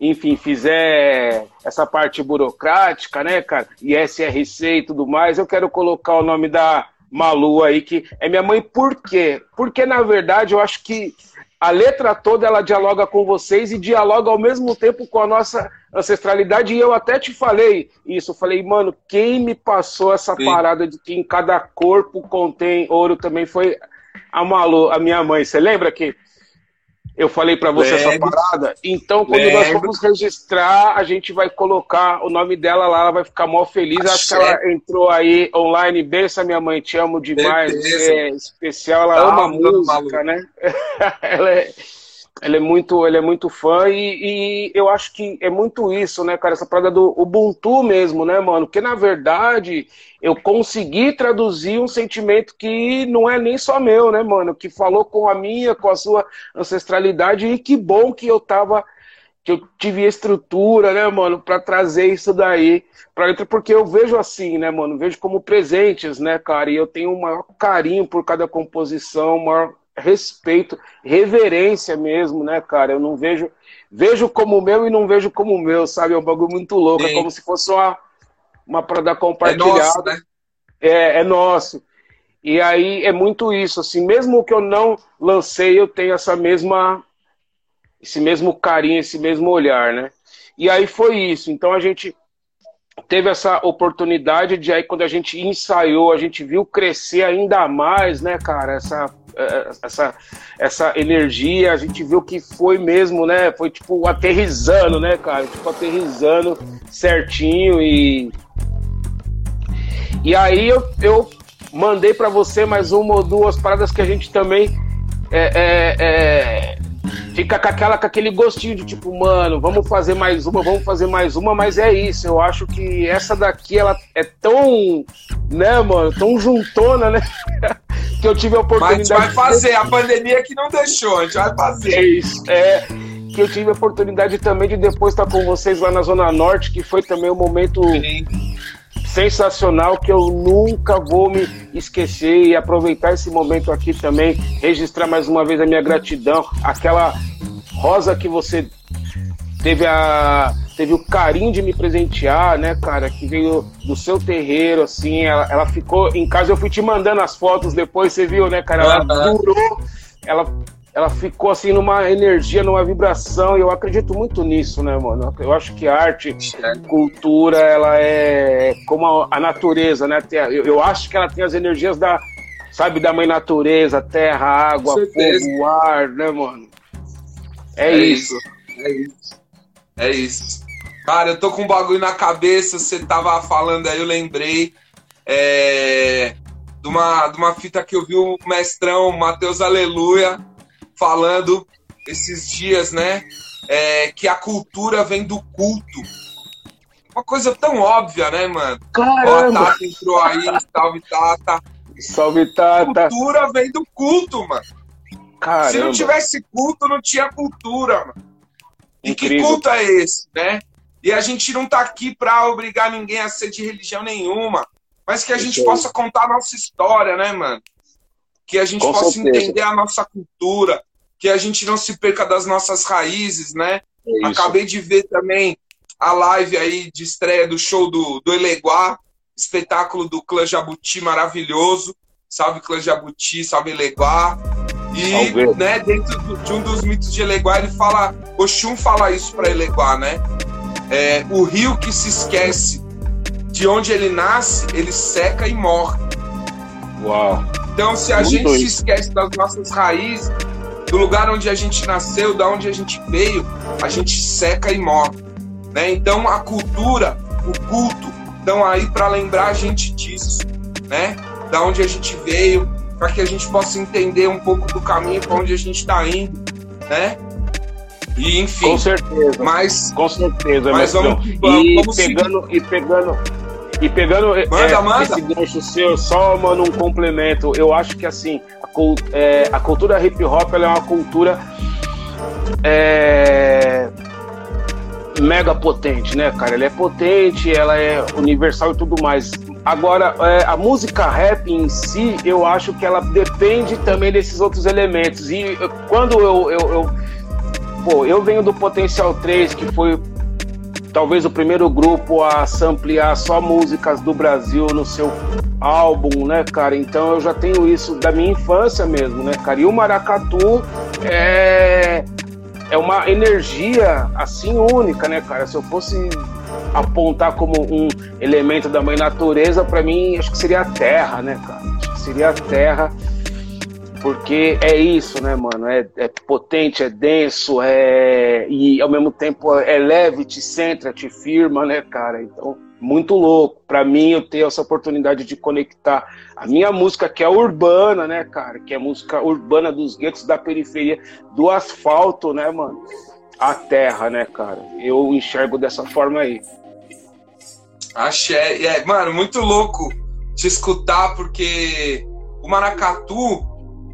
enfim, fizer essa parte burocrática, né, cara, e SRC e tudo mais, eu quero colocar o nome da Malu aí, que é minha mãe, por quê? Porque, na verdade, eu acho que a letra toda ela dialoga com vocês e dialoga ao mesmo tempo com a nossa ancestralidade. E eu até te falei isso. Eu falei, mano, quem me passou essa Sim. parada de que em cada corpo contém ouro também foi a Malu, a minha mãe. Você lembra que eu falei para você essa parada. Então, quando nós formos registrar, a gente vai colocar o nome dela lá, ela vai ficar mó feliz. Acho que ela entrou aí online. Bença, minha mãe, te amo demais. Você é especial, ela ah, ama música, né? ela é ele é muito, ele é muito fã e, e, eu acho que é muito isso, né, cara? Essa parada do Ubuntu mesmo, né, mano? Porque na verdade eu consegui traduzir um sentimento que não é nem só meu, né, mano? Que falou com a minha, com a sua ancestralidade e que bom que eu tava, que eu tive estrutura, né, mano, para trazer isso daí para letra, porque eu vejo assim, né, mano? Vejo como presentes, né, cara? E eu tenho um maior carinho por cada composição, maior respeito, reverência mesmo, né, cara? Eu não vejo. Vejo como meu e não vejo como meu, sabe? É um bagulho muito louco. Sim. É como se fosse uma, uma parada compartilhada. É nosso, né? É, é nosso. E aí é muito isso, assim, mesmo que eu não lancei, eu tenho essa mesma esse mesmo carinho, esse mesmo olhar, né? E aí foi isso. Então a gente teve essa oportunidade de aí quando a gente ensaiou, a gente viu crescer ainda mais, né, cara, essa essa essa energia, a gente viu que foi mesmo, né? Foi tipo aterrizando, né, cara? Tipo aterrizando certinho e e aí eu, eu mandei para você mais uma ou duas paradas que a gente também é, é, é, fica com, aquela, com aquele gostinho de tipo, mano, vamos fazer mais uma, vamos fazer mais uma, mas é isso. Eu acho que essa daqui ela é tão, né, mano, tão juntona, né? que eu tive a oportunidade. Mas a gente vai fazer, a pandemia que não deixou, a gente vai fazer. É isso, é. Que eu tive a oportunidade também de depois estar com vocês lá na Zona Norte, que foi também um momento. Sim sensacional que eu nunca vou me esquecer e aproveitar esse momento aqui também, registrar mais uma vez a minha gratidão, aquela rosa que você teve a teve o carinho de me presentear, né, cara, que veio do seu terreiro, assim, ela, ela ficou em casa, eu fui te mandando as fotos depois, você viu, né, cara, ela durou, ela ela ficou assim numa energia, numa vibração, e eu acredito muito nisso, né, mano? Eu acho que arte, cultura, ela é como a, natureza, né? Eu, eu acho que ela tem as energias da, sabe, da mãe natureza, terra, água, fogo, ar, né, mano? É, é isso. isso. É isso. É isso. Cara, eu tô com um bagulho na cabeça, você tava falando aí, eu lembrei. É, de, uma, de uma fita que eu vi o mestrão Matheus Aleluia falando esses dias, né? É, que a cultura vem do culto. Uma coisa tão óbvia, né, mano? Caramba! Ó, a Tata entrou aí, salve Tata. Salve Tata. A cultura vem do culto, mano. Caramba. Se não tivesse culto, não tinha cultura, mano. E Incrível. que culto é esse, né? E a gente não tá aqui pra obrigar ninguém a ser de religião nenhuma, mas que a gente possa contar a nossa história, né, mano? Que a gente Com possa certeza. entender a nossa cultura, que a gente não se perca das nossas raízes, né? É Acabei de ver também a live aí de estreia do show do, do Eleguá, espetáculo do Clã Jabuti maravilhoso. Salve Clã Jabuti, salve Eleguá. E, né, dentro de um dos mitos de Eleguá, ele fala, Oxum fala isso para Eleguá, né? É, o rio que se esquece de onde ele nasce, ele seca e morre. Uau. Então, se a Muito gente se esquece das nossas raízes, do lugar onde a gente nasceu, da onde a gente veio, a gente seca e morre. Né? Então a cultura, o culto, estão aí para lembrar a gente disso, né? Da onde a gente veio, para que a gente possa entender um pouco do caminho para onde a gente está indo, né? E enfim. Com certeza. Mas com certeza. Mas vamos, vamos, e vamos pegando seguir. e pegando e pegando manda, é, manda. esse gancho seu, só mano, um complemento. Eu acho que assim, a, é, a cultura hip hop é uma cultura é, mega potente, né, cara? Ela é potente, ela é universal e tudo mais. Agora, é, a música rap em si, eu acho que ela depende também desses outros elementos. E quando eu, eu, eu pô, eu venho do Potencial 3, que foi talvez o primeiro grupo a ampliar só músicas do Brasil no seu álbum, né, cara? Então eu já tenho isso da minha infância mesmo, né, cara? E o maracatu é é uma energia assim única, né, cara? Se eu fosse apontar como um elemento da mãe natureza, para mim acho que seria a terra, né, cara? Acho que seria a terra porque é isso, né, mano? É, é, potente, é denso, é e ao mesmo tempo é leve, te centra, te firma, né, cara? Então, muito louco. Para mim, eu ter essa oportunidade de conectar a minha música, que é urbana, né, cara? Que é música urbana dos guetos da periferia, do asfalto, né, mano? A terra, né, cara? Eu enxergo dessa forma aí. Axé. É, mano, muito louco te escutar, porque o Maracatu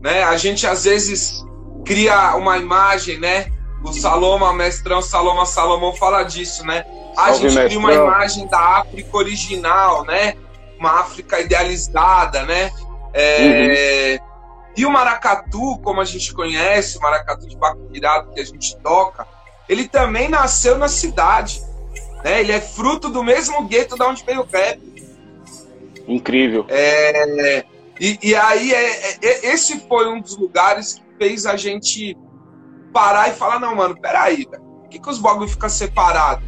né? A gente às vezes cria uma imagem, né? O Saloma, mestrão Saloma Salomão fala disso, né? A Salve, gente cria uma imagem da África original, né? Uma África idealizada, né? É... Uhum. E o maracatu, como a gente conhece, o maracatu de baco virado que a gente toca, ele também nasceu na cidade. Né? Ele é fruto do mesmo gueto da onde veio o rap. Incrível. É... E, e aí, é, é, é, esse foi um dos lugares que fez a gente parar e falar, não, mano, peraí, velho. Por que, que os bagulho ficam separados?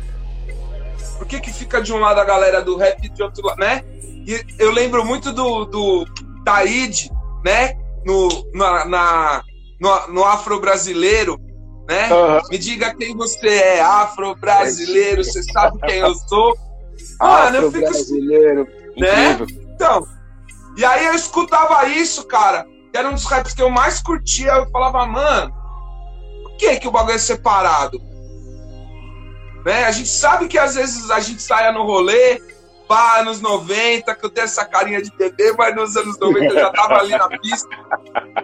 Por que, que fica de um lado a galera do rap e de outro lado, né? E eu lembro muito do, do Taíde, né? No, na, na no, no afro-brasileiro, né? Uhum. Me diga quem você é, afro-brasileiro, você sabe quem eu sou. Mano, eu fico. Brasileiro, né? Então, e aí eu escutava isso, cara, que era um dos raps que eu mais curtia. Eu falava, mano, por que, que o bagulho é separado? Né? A gente sabe que às vezes a gente saia no rolê, pá, anos 90, que eu tenho essa carinha de bebê, mas nos anos 90 eu já tava ali na pista.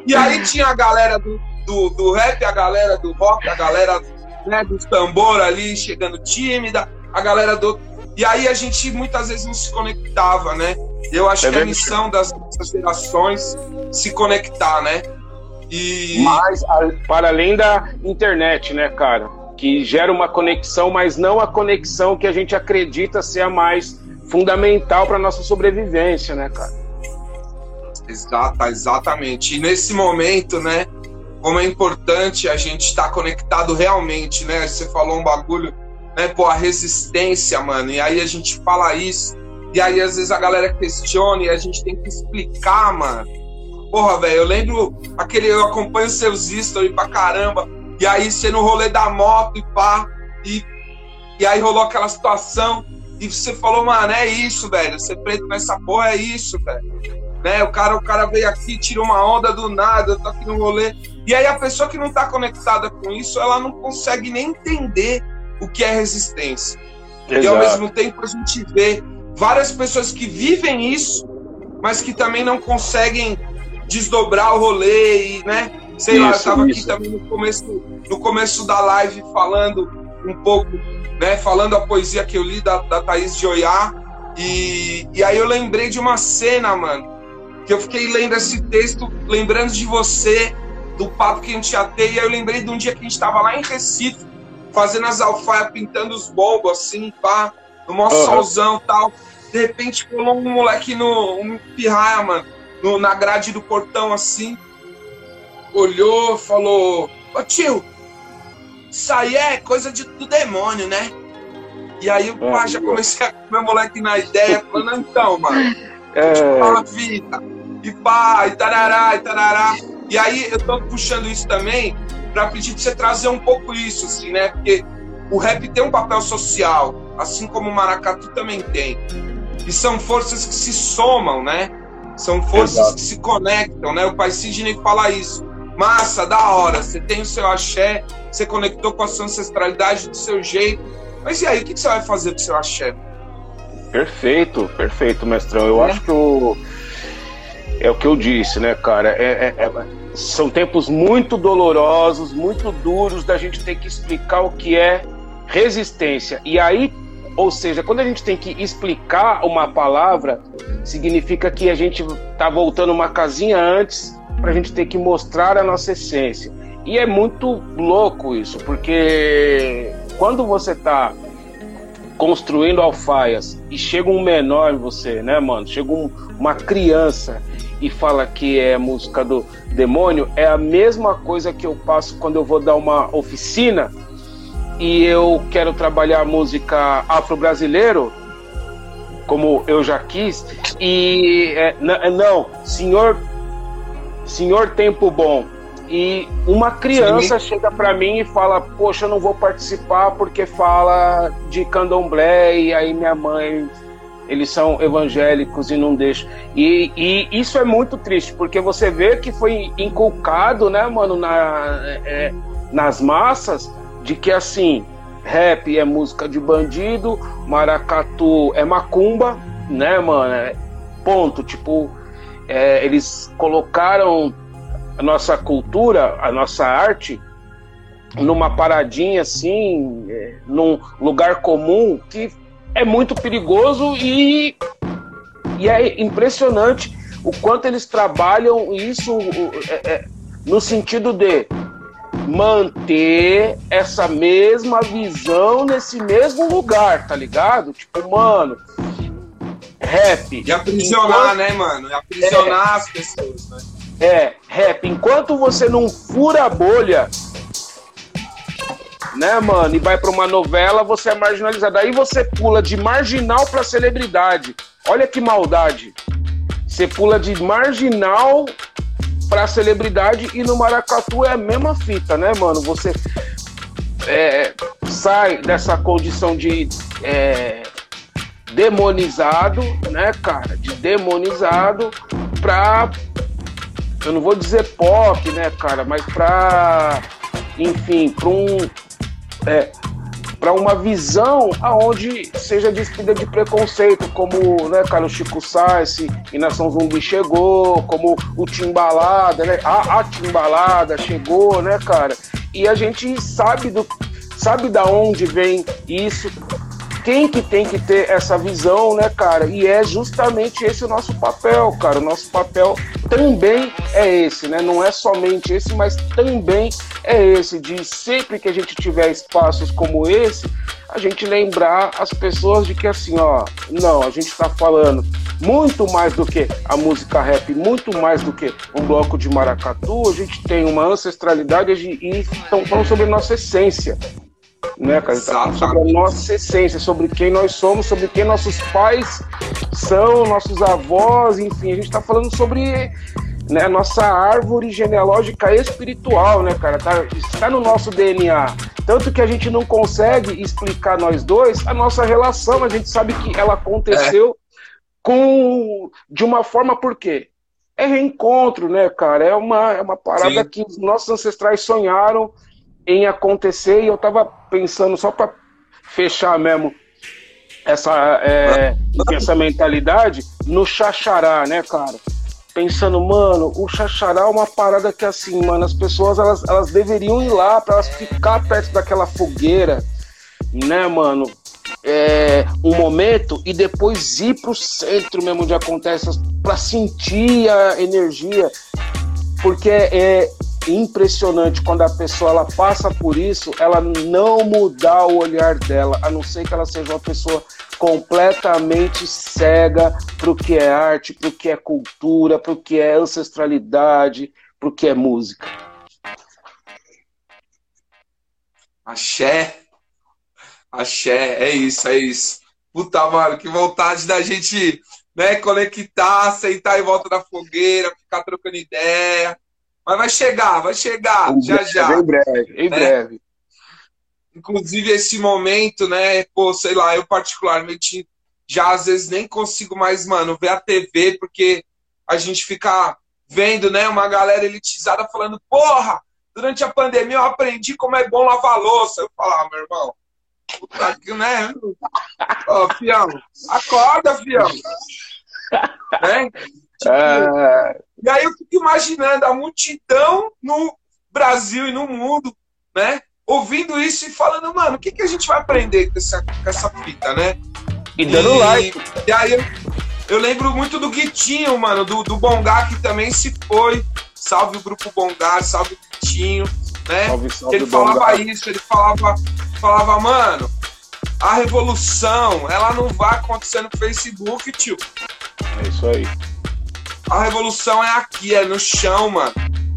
E aí tinha a galera do, do, do rap, a galera do rock, a galera né, do tambor ali chegando tímida, a galera do. E aí a gente muitas vezes não se conectava, né? Eu acho é que a missão das nossas gerações se conectar, né? E... Mas, para além da internet, né, cara? Que gera uma conexão, mas não a conexão que a gente acredita ser a mais fundamental para nossa sobrevivência, né, cara? Exata, exatamente. E nesse momento, né, como é importante a gente estar tá conectado realmente, né? Você falou um bagulho, né, pô, a resistência, mano. E aí a gente fala isso, e aí às vezes a galera questiona e a gente tem que explicar, mano. Porra, velho, eu lembro aquele, eu acompanho seus stories pra caramba, e aí você no rolê da moto e pá, e, e aí rolou aquela situação, e você falou, mano, é isso, velho. Ser preto nessa porra é isso, velho. Né? O cara, o cara veio aqui, tirou uma onda do nada, eu tô aqui no rolê. E aí a pessoa que não tá conectada com isso, ela não consegue nem entender o que é resistência. Exato. E ao mesmo tempo a gente vê várias pessoas que vivem isso, mas que também não conseguem desdobrar o rolê e, né? Sei isso, lá, eu tava isso. aqui também no começo, no começo da live falando um pouco né, falando a poesia que eu li da, da Thaís de Oiá. E, e aí eu lembrei de uma cena, mano, que eu fiquei lendo esse texto, lembrando de você, do papo que a gente ia ter, e aí eu lembrei de um dia que a gente tava lá em Recife, fazendo as alfaias, pintando os bulbos, assim, pá, no maior uhum. solzão e tal. De repente pulou um moleque no. um pirraia, mano, no, na grade do portão, assim, olhou, falou: Ô tio, isso aí é coisa de, do demônio, né? E aí o pai já comecei a comer moleque na ideia, falando, então, mano, é... a vida. E pá, e tarará, e tarará. E aí eu tô puxando isso também para pedir pra você trazer um pouco isso, assim, né? Porque o rap tem um papel social, assim como o maracatu também tem. E são forças que se somam, né? São forças Exato. que se conectam, né? O pai Sidney fala isso. Massa, da hora, você tem o seu axé, você conectou com a sua ancestralidade do seu jeito. Mas e aí, o que você vai fazer com o seu axé? Perfeito, perfeito, mestrão. Eu é. acho que o. É o que eu disse, né, cara? É, é, é, são tempos muito dolorosos, muito duros da gente ter que explicar o que é resistência. E aí, ou seja, quando a gente tem que explicar uma palavra, significa que a gente está voltando uma casinha antes para a gente ter que mostrar a nossa essência. E é muito louco isso, porque quando você está construindo alfaias e chega um menor em você, né, mano? Chega um, uma criança e fala que é música do demônio, é a mesma coisa que eu passo quando eu vou dar uma oficina e eu quero trabalhar música afro-brasileiro, como eu já quis, e é, não, senhor Senhor Tempo Bom. E uma criança Sim. chega para mim e fala: Poxa, eu não vou participar porque fala de candomblé e aí minha mãe. Eles são evangélicos e não deixam. E, e isso é muito triste, porque você vê que foi inculcado, né, mano, na, é, nas massas, de que assim, rap é música de bandido, maracatu é macumba, né, mano? É, ponto. Tipo, é, eles colocaram a nossa cultura, a nossa arte, numa paradinha assim, é, num lugar comum que é muito perigoso e, e é impressionante o quanto eles trabalham isso é, é, no sentido de manter essa mesma visão nesse mesmo lugar, tá ligado? Tipo, mano, rap. E aprisionar, enquanto... né, mano? E aprisionar é, as pessoas, né? É, rap. Enquanto você não fura a bolha né, mano, e vai para uma novela, você é marginalizado. Aí você pula de marginal para celebridade. Olha que maldade. Você pula de marginal para celebridade e no Maracatu é a mesma fita, né, mano? Você é, sai dessa condição de é, demonizado, né, cara? De demonizado pra. Eu não vou dizer pop, né, cara? Mas pra. Enfim, pra um. É, para uma visão aonde seja despida de preconceito, como, né, cara, o Chico Sainz e Nação Zumbi chegou, como o Timbalada, né, a, a Timbalada chegou, né, cara, e a gente sabe do sabe da onde vem isso, quem que tem que ter essa visão, né, cara? E é justamente esse o nosso papel, cara. O nosso papel também é esse, né? Não é somente esse, mas também é esse de sempre que a gente tiver espaços como esse, a gente lembrar as pessoas de que assim, ó, não, a gente está falando muito mais do que a música rap, muito mais do que um bloco de maracatu, a gente tem uma ancestralidade e estão falando sobre nossa essência né, cara? Tá sobre a nossa essência, sobre quem nós somos, sobre quem nossos pais são, nossos avós, enfim, a gente está falando sobre né, nossa árvore genealógica espiritual, né, cara? Tá, está no nosso DNA. Tanto que a gente não consegue explicar nós dois a nossa relação, a gente sabe que ela aconteceu é. com de uma forma por quê? É reencontro, né, cara? É uma, é uma parada Sim. que os nossos ancestrais sonharam em acontecer e eu tava pensando só para fechar mesmo essa, é, essa mentalidade no chachará, né, cara? Pensando, mano, o chachará é uma parada que assim, mano, as pessoas elas, elas deveriam ir lá para elas ficar perto daquela fogueira, né, mano? É, um momento e depois ir pro centro mesmo onde acontece para sentir a energia, porque é, impressionante quando a pessoa ela passa por isso, ela não mudar o olhar dela, a não ser que ela seja uma pessoa completamente cega para o que é arte, para o que é cultura, para o que é ancestralidade, para o que é música. Axé. Axé, é isso, é isso. Puta, mano, que vontade da gente né, conectar, sentar em volta da fogueira, ficar trocando ideia. Mas vai chegar, vai chegar, em já breve, já. Em breve, em né? breve. Inclusive, esse momento, né? Pô, sei lá, eu particularmente já às vezes nem consigo mais, mano, ver a TV, porque a gente fica vendo, né, uma galera elitizada falando, porra, durante a pandemia eu aprendi como é bom lavar louça. Eu falava, ah, meu irmão, puta que, né? Ô, fião, acorda, fião. né? Tipo, é... E aí eu fico imaginando a multidão no Brasil e no mundo, né? Ouvindo isso e falando, mano, o que, que a gente vai aprender com essa, com essa fita, né? E dando e, like. E aí eu, eu, lembro muito do Guitinho, mano, do, do Bongá, que também se foi. Salve o grupo Bongá, salve o Guitinho, né? Salve, salve ele falava Bongá. isso, ele falava, falava, mano, a revolução, ela não vai acontecer no Facebook, tio. É isso aí. A revolução é aqui, é no chão, mano.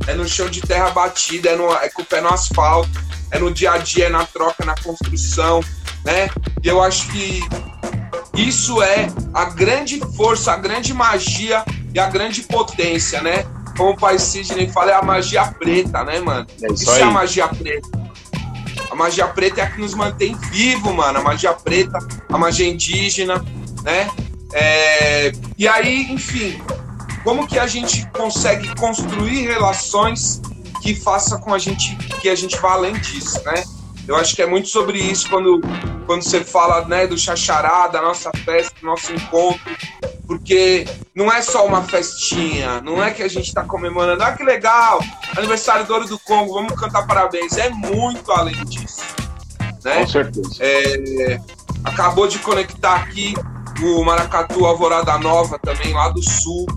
É no chão de terra batida, é, no, é com o pé no asfalto, é no dia a dia, é na troca, na construção, né? E eu acho que isso é a grande força, a grande magia e a grande potência, né? Como o pai Sidney fala, é a magia preta, né, mano? É isso, isso é a magia preta. A magia preta é a que nos mantém vivo, mano. A magia preta, a magia indígena, né? É... E aí, enfim, como que a gente consegue construir relações que faça com a gente que a gente vá além disso, né? Eu acho que é muito sobre isso quando, quando você fala né, do chachará, da nossa festa, do nosso encontro, porque não é só uma festinha, não é que a gente está comemorando, ah, que legal, aniversário do Ouro do Congo, vamos cantar parabéns, é muito além disso. Né? Com certeza. É, acabou de conectar aqui o Maracatu Alvorada Nova também, lá do sul,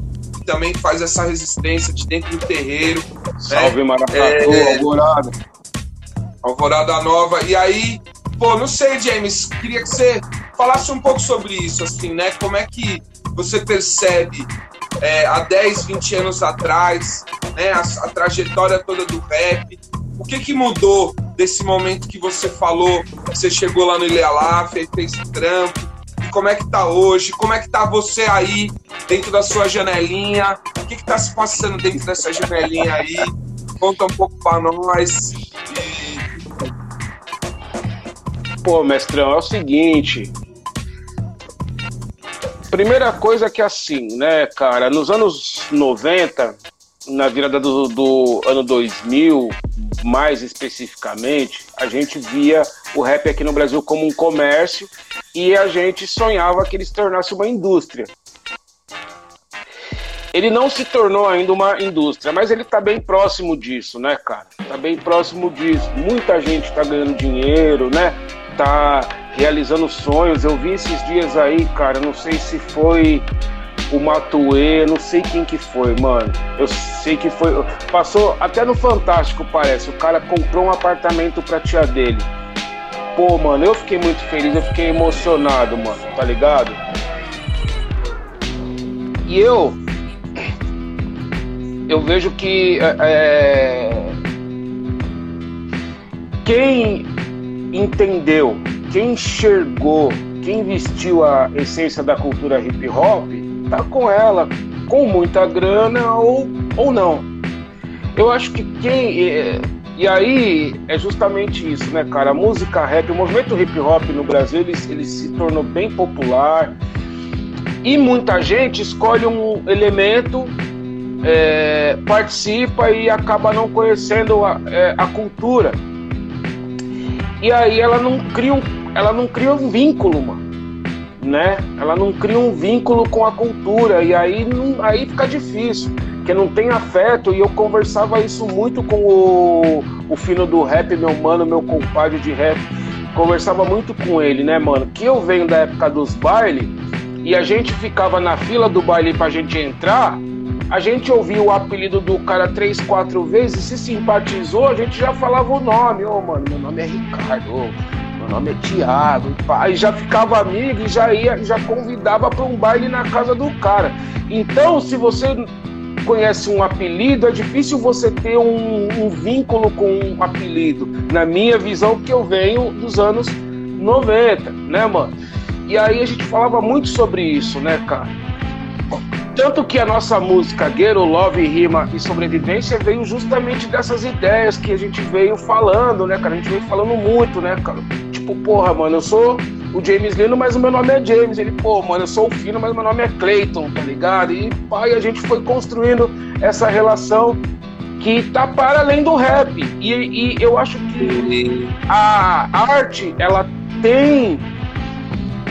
também faz essa resistência de dentro do terreiro. Né? Salve né? Maracatu, é, Alvorada. Alvorada Nova. E aí, pô, não sei, James, queria que você falasse um pouco sobre isso, assim, né? Como é que você percebe é, há 10, 20 anos atrás, né, a, a, trajetória toda do rap, o que que mudou desse momento que você falou, você chegou lá no Ilha fez, fez trampo, como é que tá hoje, como é que tá você aí dentro da sua janelinha, o que que tá se passando dentro dessa janelinha aí, conta um pouco para nós. Pô, mestrão, é o seguinte, primeira coisa que assim, né, cara, nos anos 90, na virada do, do, ano 2000, mais especificamente, a gente via o rap aqui no Brasil como um comércio e a gente sonhava que ele se tornasse uma indústria. Ele não se tornou ainda uma indústria, mas ele está bem próximo disso, né, cara? Está bem próximo disso. Muita gente está ganhando dinheiro, né? Tá realizando sonhos. Eu vi esses dias aí, cara, não sei se foi o Matuê, não sei quem que foi, mano. Eu sei que foi. Passou até no Fantástico, parece. O cara comprou um apartamento pra tia dele. Pô, mano, eu fiquei muito feliz, eu fiquei emocionado, mano, tá ligado? E eu. Eu vejo que. É, é quem entendeu, quem enxergou, quem vestiu a essência da cultura hip hop tá com ela com muita grana ou, ou não. Eu acho que quem. É, e aí é justamente isso, né, cara? A música rap, o movimento hip hop no Brasil, ele, ele se tornou bem popular. E muita gente escolhe um elemento, é, participa e acaba não conhecendo a, é, a cultura. E aí ela não cria um, ela não cria um vínculo, mano né? Ela não cria um vínculo com a cultura e aí, não, aí fica difícil, porque não tem afeto. E eu conversava isso muito com o, o fino do rap, meu mano, meu compadre de rap. Conversava muito com ele, né, mano? Que eu venho da época dos bailes e a gente ficava na fila do baile pra gente entrar. A gente ouvia o apelido do cara três, quatro vezes, se simpatizou, a gente já falava o nome. Ô, oh, mano, meu nome é Ricardo. Oh nome é Tiago. Aí já ficava amigo e já ia, já convidava para um baile na casa do cara. Então, se você conhece um apelido, é difícil você ter um, um vínculo com um apelido. Na minha visão, que eu venho dos anos 90, né, mano? E aí a gente falava muito sobre isso, né, cara? Tanto que a nossa música Guerreiro, Love, Rima e Sobrevivência veio justamente dessas ideias que a gente veio falando, né, cara? A gente veio falando muito, né, cara? Tipo, porra, mano, eu sou o James Lino, mas o meu nome é James. Ele, pô, mano, eu sou o Fino, mas meu nome é Clayton, tá ligado? E, pai, a gente foi construindo essa relação que tá para além do rap. E, e eu acho que a arte, ela tem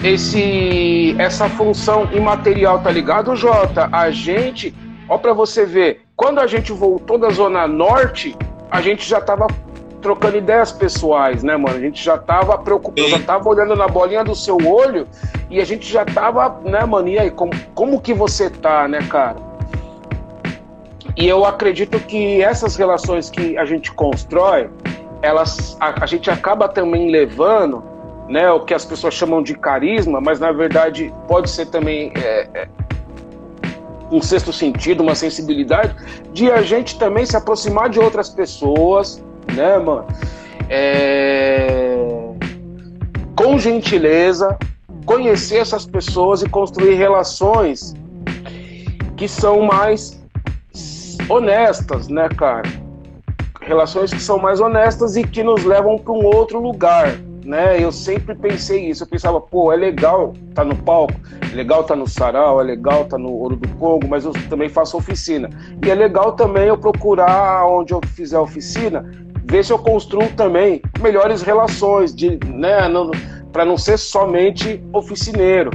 esse essa função imaterial, tá ligado, Jota? A gente, ó para você ver, quando a gente voltou da zona norte, a gente já tava trocando ideias pessoais, né, mano? A gente já tava preocupado, já tava olhando na bolinha do seu olho e a gente já tava, né, mano? E aí, como, como que você tá, né, cara? E eu acredito que essas relações que a gente constrói, elas a, a gente acaba também levando né, o que as pessoas chamam de carisma, mas na verdade pode ser também é, é, um sexto sentido, uma sensibilidade, de a gente também se aproximar de outras pessoas, né, mano? É... Com gentileza, conhecer essas pessoas e construir relações que são mais honestas, né, cara? Relações que são mais honestas e que nos levam para um outro lugar, né? Eu sempre pensei isso. Eu pensava, pô, é legal tá no palco, é legal tá no sarau, é legal tá no Ouro do Congo, mas eu também faço oficina. E é legal também eu procurar onde eu fizer oficina, ver se eu construo também melhores relações, de, né, para não ser somente oficineiro.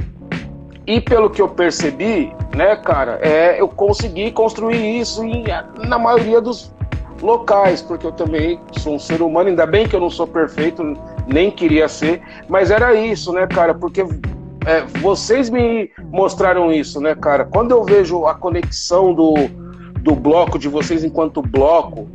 E pelo que eu percebi, né, cara, é, eu consegui construir isso em, na maioria dos locais, porque eu também sou um ser humano, ainda bem que eu não sou perfeito, nem queria ser, mas era isso, né, cara? Porque é, vocês me mostraram isso, né, cara? Quando eu vejo a conexão do, do bloco, de vocês enquanto bloco,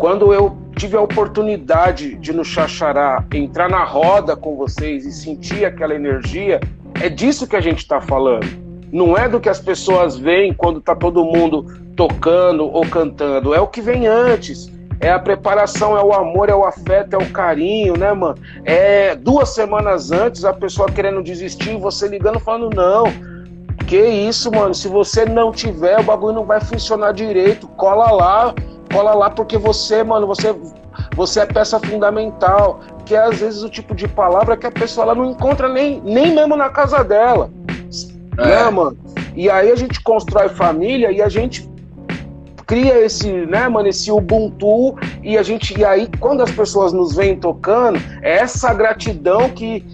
quando eu tive a oportunidade de no Xaxará entrar na roda com vocês e sentir aquela energia, é disso que a gente está falando. Não é do que as pessoas veem quando tá todo mundo tocando ou cantando, é o que vem antes É a preparação, é o amor, é o afeto, é o carinho, né, mano? É duas semanas antes a pessoa querendo desistir, você ligando falando, não. Que isso, mano? Se você não tiver, o bagulho não vai funcionar direito. Cola lá, cola lá, porque você, mano, você, você é peça fundamental. Que é, às vezes, o tipo de palavra que a pessoa ela não encontra nem, nem mesmo na casa dela. É. Né, mano? E aí a gente constrói família e a gente cria esse, né, mano, esse Ubuntu e a gente e aí quando as pessoas nos vêm tocando, é essa gratidão que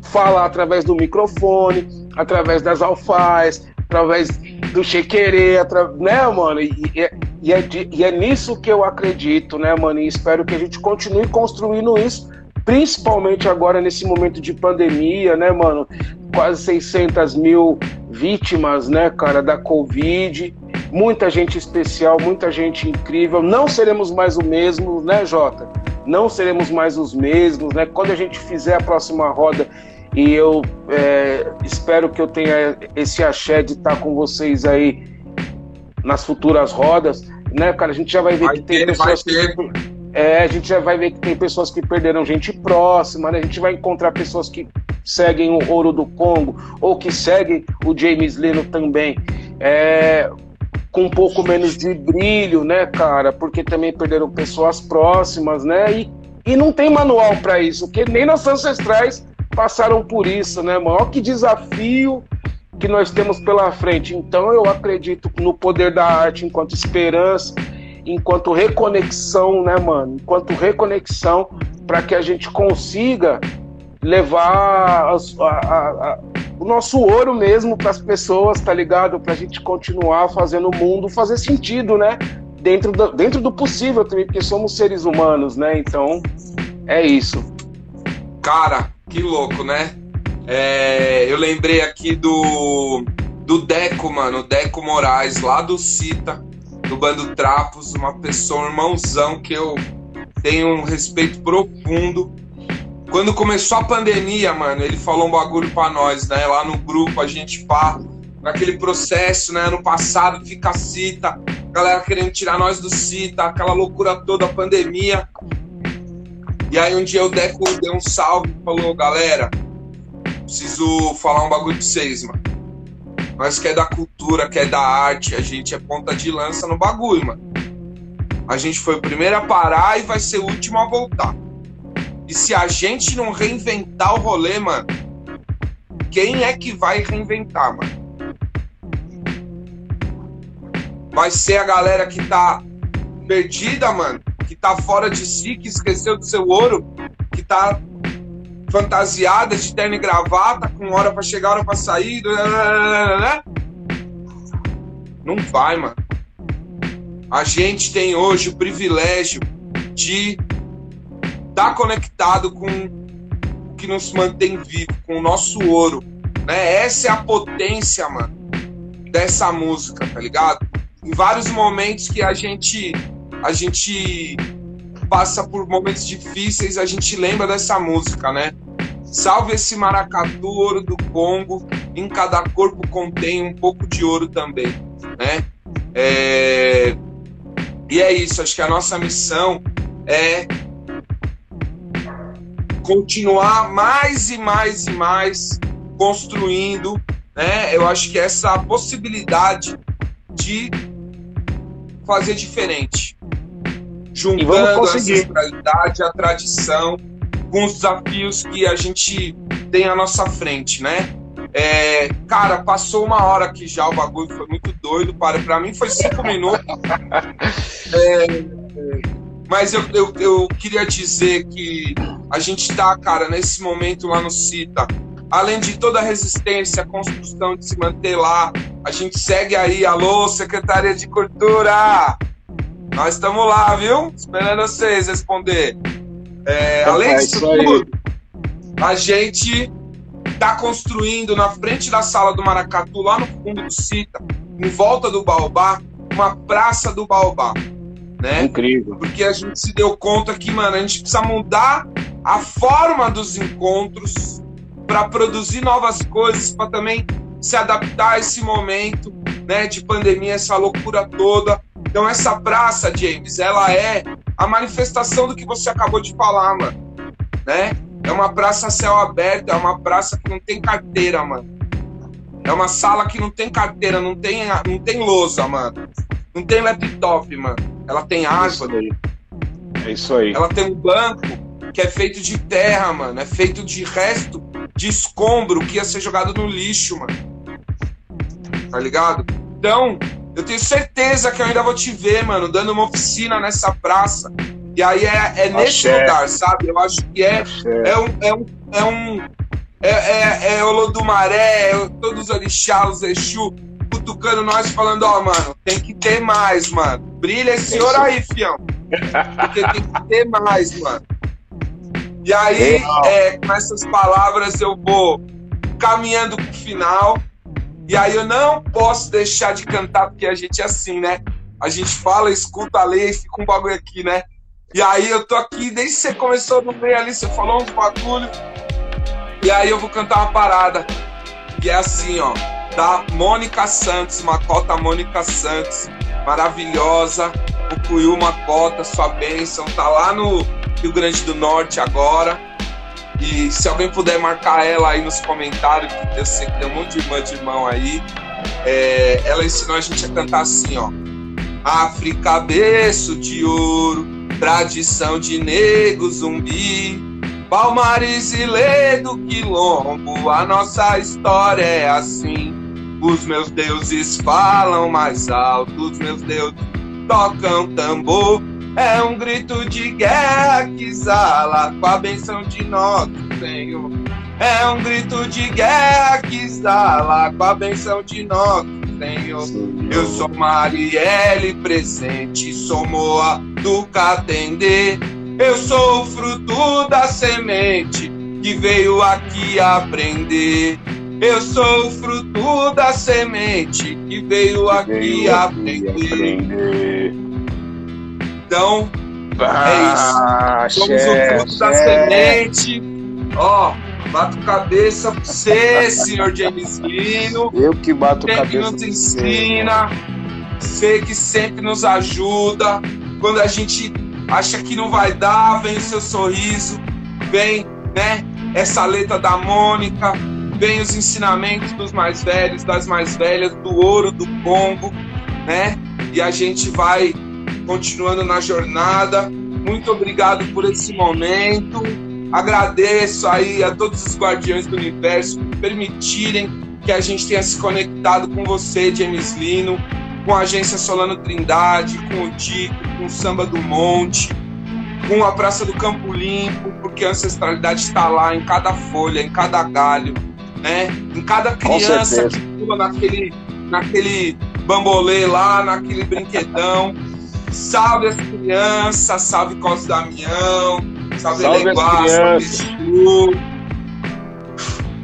fala através do microfone, através das alfaias, através do chequerê, atra... né, mano? E, e, e, é, e é nisso que eu acredito, né, mano? E espero que a gente continue construindo isso principalmente agora nesse momento de pandemia, né, mano? Quase 600 mil vítimas, né, cara, da Covid. Muita gente especial, muita gente incrível. Não seremos mais o mesmo, né, Jota? Não seremos mais os mesmos, né? Quando a gente fizer a próxima roda, e eu é, espero que eu tenha esse axé de estar com vocês aí nas futuras rodas, né, cara? A gente já vai ver vai que ter, tem pessoas que é, a gente já vai ver que tem pessoas que perderam gente próxima, né? A gente vai encontrar pessoas que seguem o Ouro do Congo ou que seguem o James Leno também. É, com um pouco menos de brilho, né, cara? Porque também perderam pessoas próximas, né? E, e não tem manual para isso, porque nem nossos ancestrais passaram por isso, né, maior que desafio que nós temos pela frente. Então eu acredito no poder da arte enquanto esperança enquanto reconexão, né, mano? Enquanto reconexão para que a gente consiga levar a, a, a, o nosso ouro mesmo para as pessoas, tá ligado? Para a gente continuar fazendo o mundo fazer sentido, né? Dentro do, dentro do possível também, porque somos seres humanos, né? Então, é isso. Cara, que louco, né? É, eu lembrei aqui do, do Deco, mano, Deco Moraes, lá do Cita do Bando Trapos, uma pessoa, um irmãozão que eu tenho um respeito profundo. Quando começou a pandemia, mano, ele falou um bagulho pra nós, né? Lá no grupo, a gente pá, naquele processo, né? Ano passado, fica cita, galera querendo tirar nós do cita, aquela loucura toda, a pandemia. E aí um dia o Deco deu um salve e falou, galera, preciso falar um bagulho pra vocês, mano. Nós que é da cultura, que é da arte, a gente é ponta de lança no bagulho, mano. A gente foi o primeiro a parar e vai ser o último a voltar. E se a gente não reinventar o rolê, mano, quem é que vai reinventar, mano? Vai ser a galera que tá perdida, mano, que tá fora de si, que esqueceu do seu ouro, que tá fantasiada de terno e gravata, com hora para chegar, hora para sair. Né, né, né, Não vai, mano. A gente tem hoje o privilégio de estar tá conectado com o que nos mantém vivo, com o nosso ouro. Né? Essa é a potência, mano, dessa música, tá ligado? Em vários momentos que a gente a gente passa por momentos difíceis, a gente lembra dessa música, né? Salve esse maracatu, ouro do Congo, em cada corpo contém um pouco de ouro também, né? É... E é isso, acho que a nossa missão é continuar mais e mais e mais construindo, né? Eu acho que essa possibilidade de fazer diferente, juntando a ancestralidade, a tradição, com os desafios que a gente tem à nossa frente, né? É, cara, passou uma hora aqui já, o bagulho foi muito doido. Para, pra mim foi cinco minutos. É, mas eu, eu, eu, queria dizer que a gente tá, cara, nesse momento lá no CITA, além de toda a resistência, a construção de se manter lá, a gente segue aí, alô, Secretaria de Cultura! Nós estamos lá, viu? Esperando vocês responder. É, então além disso tudo, a gente está construindo na frente da sala do Maracatu, lá no fundo do Cita, em volta do Baobá, uma praça do Baobá. Né? Incrível. Porque a gente se deu conta que, mano, a gente precisa mudar a forma dos encontros para produzir novas coisas, para também se adaptar a esse momento né, de pandemia, essa loucura toda. Então essa praça, James, ela é a manifestação do que você acabou de falar, mano. Né? É uma praça a céu aberto, é uma praça que não tem carteira, mano. É uma sala que não tem carteira, não tem, não tem lousa, mano. Não tem laptop, mano. Ela tem árvore. É isso aí. Ela tem um banco que é feito de terra, mano. É feito de resto de escombro que ia ser jogado no lixo, mano. Tá ligado? Então, eu tenho certeza que eu ainda vou te ver, mano, dando uma oficina nessa praça. E aí é, é nesse lugar, sabe? Eu acho que é, é um. É um, é, um é, é, é Olodumaré, é todos os orixás, os Exu, cutucando nós, falando: Ó, oh, mano, tem que ter mais, mano. Brilha esse ouro aí, fião. Porque tem que ter mais, mano. E aí, é, com essas palavras, eu vou caminhando pro final. E aí eu não posso deixar de cantar, porque a gente é assim, né? A gente fala, escuta a lei fica um bagulho aqui, né? E aí eu tô aqui, desde que você começou no meio ali, você falou uns bagulho. E aí eu vou cantar uma parada. E é assim, ó. Da Mônica Santos, Macota Mônica Santos. Maravilhosa. O Cuiu Macota, sua bênção. Tá lá no Rio Grande do Norte agora. E se alguém puder marcar ela aí nos comentários, eu sei que tem um monte de irmã de irmão aí. É, ela ensinou a gente a cantar assim, ó. África, berço de ouro, tradição de nego zumbi. Palmares e Ledo, Quilombo, a nossa história é assim. Os meus deuses falam mais alto, os meus deuses tocam tambor. É um grito de guerra que exala com a benção de nosso Senhor. É um grito de guerra que exala com a benção de nosso Senhor. Eu sou Marielle presente, sou Moa do Catendê. Eu sou o fruto da semente que veio aqui aprender. Eu sou o fruto da semente que veio aqui aprender. Então, ah, é isso. Somos o fruto da semente. Ó, bato cabeça pra você, senhor James Lino. Eu que bato sempre cabeça. Sempre nos ensina. Você que sempre nos ajuda. Quando a gente acha que não vai dar, vem o seu sorriso, vem, né? Essa letra da Mônica, vem os ensinamentos dos mais velhos, das mais velhas, do ouro do Congo, né? E a gente vai continuando na jornada. Muito obrigado por esse momento. Agradeço aí a todos os guardiões do universo por permitirem que a gente tenha se conectado com você, James Lino, com a agência Solano Trindade, com o Tico, com o Samba do Monte, com a Praça do Campo Limpo, porque a ancestralidade está lá em cada folha, em cada galho, né? Em cada criança que pula naquele, naquele bambolê lá, naquele brinquedão. Salve as crianças, salve Cosme Damião, salve, salve Leguá, salve Chu.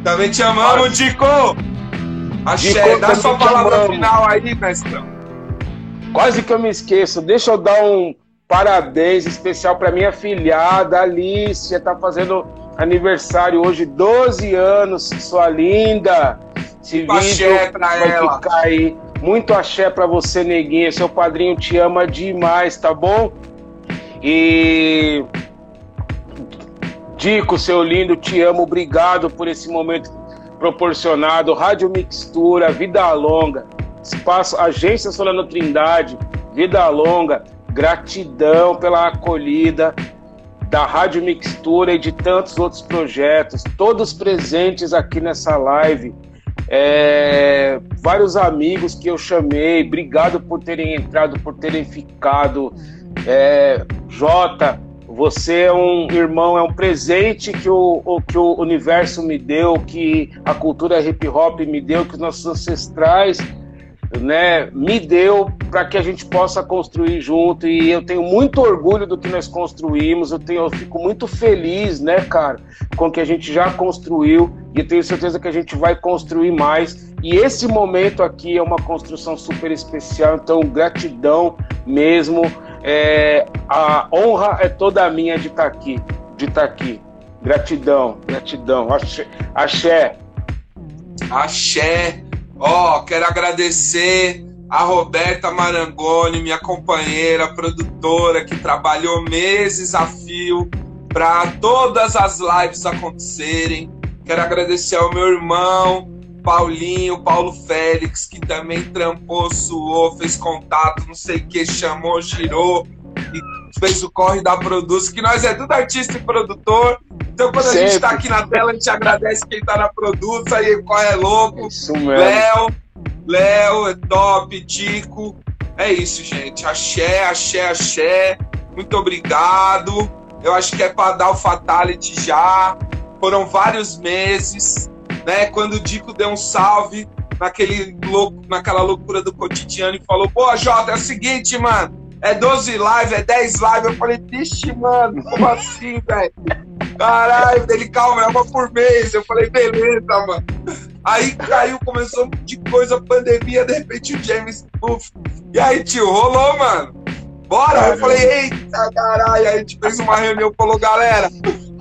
Também te amamos, Dico! Axé, dá sua palavra final aí, mestrão. Quase que eu me esqueço. Deixa eu dar um parabéns especial para minha filhada Alicia, tá fazendo aniversário hoje, 12 anos, sua linda. Esse vídeo vai ela. ficar aí muito axé para você, neguinha. Seu padrinho te ama demais, tá bom? E. Dico, seu lindo, te amo. Obrigado por esse momento proporcionado. Rádio Mixtura, vida longa. Espaço Agência Solano Trindade, vida longa. Gratidão pela acolhida da Rádio Mixtura e de tantos outros projetos, todos presentes aqui nessa live é, vários amigos que eu chamei, obrigado por terem entrado, por terem ficado. É, Jota, você é um irmão, é um presente que o, que o universo me deu, que a cultura hip hop me deu, que os nossos ancestrais né, me deu para que a gente possa construir junto. E eu tenho muito orgulho do que nós construímos, eu, tenho, eu fico muito feliz, né, cara, com o que a gente já construiu. E tenho certeza que a gente vai construir mais. E esse momento aqui é uma construção super especial, então gratidão mesmo, é, a honra é toda minha de estar tá aqui, de estar tá aqui, gratidão, gratidão, axé, axé. Axé. Ó, oh, quero agradecer a Roberta Marangoni, minha companheira, produtora, que trabalhou meses a fio para todas as lives acontecerem. Quero agradecer ao meu irmão, Paulinho, Paulo Félix, que também trampou, suou, fez contato, não sei o que, chamou, girou e fez o corre da Produz, que nós é tudo artista e produtor. Então, quando Sempre. a gente está aqui na tela, a gente agradece quem está na Produz, aí o corre é louco. Isso mesmo. Léo, Léo, é top, Tico. É isso, gente. Axé, axé, axé. Muito obrigado. Eu acho que é para dar o fatality já. Foram vários meses, né? Quando o Dico deu um salve naquele louco, naquela loucura do cotidiano e falou: Pô, Jota, é o seguinte, mano. É 12 live, é 10 live. Eu falei, vixe, mano, como assim, velho? Caralho, ele, calma, é uma por mês. Eu falei, beleza, mano. Aí caiu, começou de coisa, pandemia, de repente o James, uf. E aí, tio, rolou, mano. Bora? Caramba. Eu falei, eita, caralho. Aí a gente fez uma reunião e falou, galera,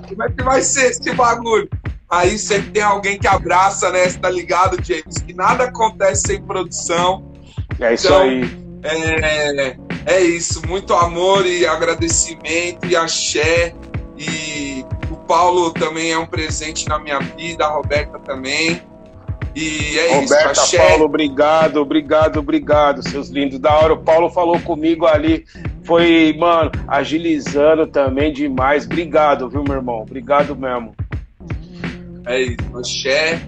como é que vai ser esse bagulho? Aí sempre tem alguém que abraça, né? Você tá ligado, James? Que nada acontece sem produção. É isso então, aí. É, é isso, muito amor e agradecimento e axé. E o Paulo também é um presente na minha vida, a Roberta também. E é Roberta, isso, axé. Paulo, obrigado, obrigado, obrigado, seus lindos. Da hora, o Paulo falou comigo ali, foi, mano, agilizando também demais. Obrigado, viu, meu irmão? Obrigado mesmo. É isso, axé.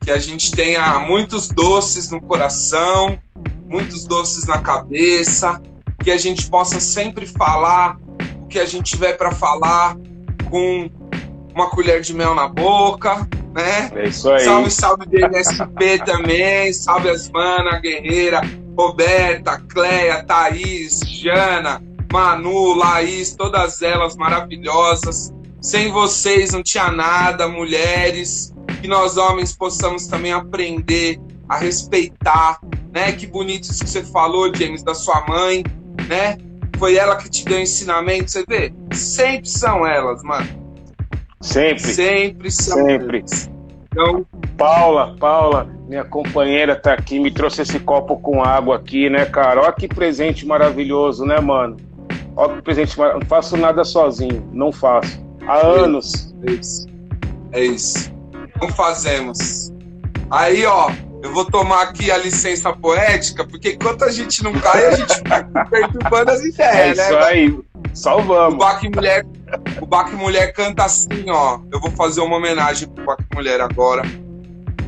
Que a gente tenha muitos doces no coração, muitos doces na cabeça, que a gente possa sempre falar o que a gente tiver para falar com uma colher de mel na boca, né? É isso aí. Salve, salve DNSP também, salve as mana, Guerreira, Roberta, Cleia, Thaís, Jana, Manu, Laís, todas elas maravilhosas. Sem vocês não tinha nada, mulheres. Que nós homens possamos também aprender a respeitar, né? Que bonito isso que você falou, James, da sua mãe, né? Foi ela que te deu ensinamento, você vê? Sempre são elas, mano. Sempre. Sempre são Sempre. Elas. Então, Paula, Paula, minha companheira tá aqui, me trouxe esse copo com água aqui, né, cara? Olha que presente maravilhoso, né, mano? Olha que presente maravilhoso. Não faço nada sozinho, não faço. Há é anos. É isso. É isso. Não fazemos. Aí, ó, eu vou tomar aqui a licença poética, porque enquanto a gente não cai, a gente fica perturbando as ideias, é né? Isso aí, salvamos. O Baque Mulher, o Baque Mulher canta assim, ó. Eu vou fazer uma homenagem pro Baque Mulher agora.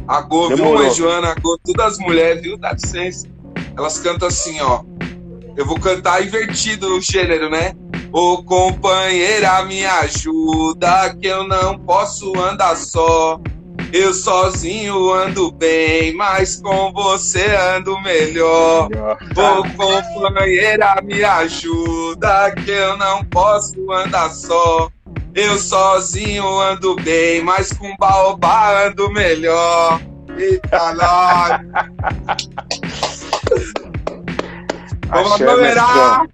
A Go, viu, mãe Joana? A Go, todas as mulheres, viu? Dá licença. Elas cantam assim, ó. Eu vou cantar invertido o gênero, né? Ô companheira, me ajuda, que eu não posso andar só. Eu sozinho ando bem, mas com você ando melhor. Ô companheira, me ajuda, que eu não posso andar só. Eu sozinho ando bem, mas com baobá ando melhor. Eita, nós! vamos aglomerar!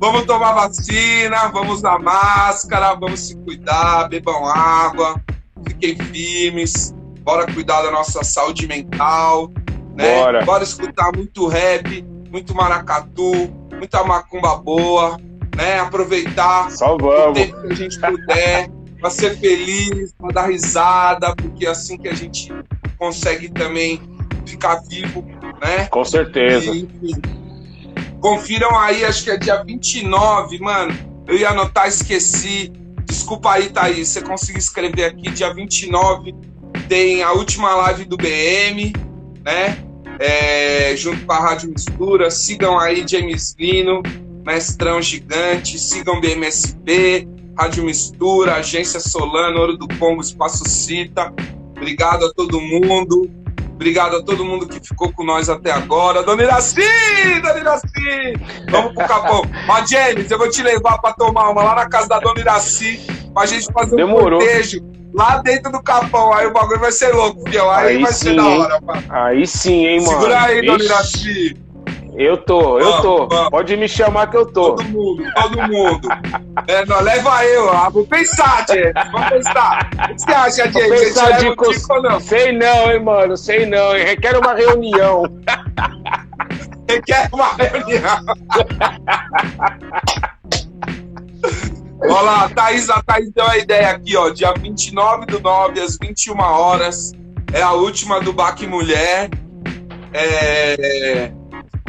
Vamos tomar vacina, vamos usar máscara, vamos se cuidar, bebam água fiquem firmes, bora cuidar da nossa saúde mental, né? Bora, bora escutar muito rap, muito maracatu, muita macumba boa, né? Aproveitar Salvamos. o tempo que a gente puder para ser feliz, para dar risada, porque é assim que a gente consegue também ficar vivo, né? Com certeza. E, confiram aí, acho que é dia 29, mano. Eu ia anotar, esqueci. Desculpa aí, Thaís, você conseguiu escrever aqui, dia 29 tem a última live do BM, né? É, junto com a Rádio Mistura. Sigam aí James Lino, Mestrão Gigante, sigam BMSP, Rádio Mistura, Agência Solano, Ouro do Congo, Espaço Cita. Obrigado a todo mundo. Obrigado a todo mundo que ficou com nós até agora. Dona Iraci! Dona Iraci! Vamos pro Capão. Ó, James, eu vou te levar pra tomar uma lá na casa da Dona Iraci, pra gente fazer Demorou. um cortejo lá dentro do Capão. Aí o bagulho vai ser louco, fiel. Aí, aí vai sim, ser da hora, pá. Aí sim, hein, mano. Segura aí, Ixi. Dona Iraci. Eu tô, eu vamos, tô. Vamos. Pode me chamar que eu tô. Todo mundo, todo mundo. é, não, leva eu, ah, vou pensar, gente. Vamos pensar. O que você acha, gente? Vou pensar de cos... não? Sei não, hein, mano. Sei não, hein? Requer uma reunião. Requer uma reunião. Olha lá, a Thaís, a Thaís deu a ideia aqui, ó. Dia 29 do 9, às 21 horas. É a última do Baque Mulher. É,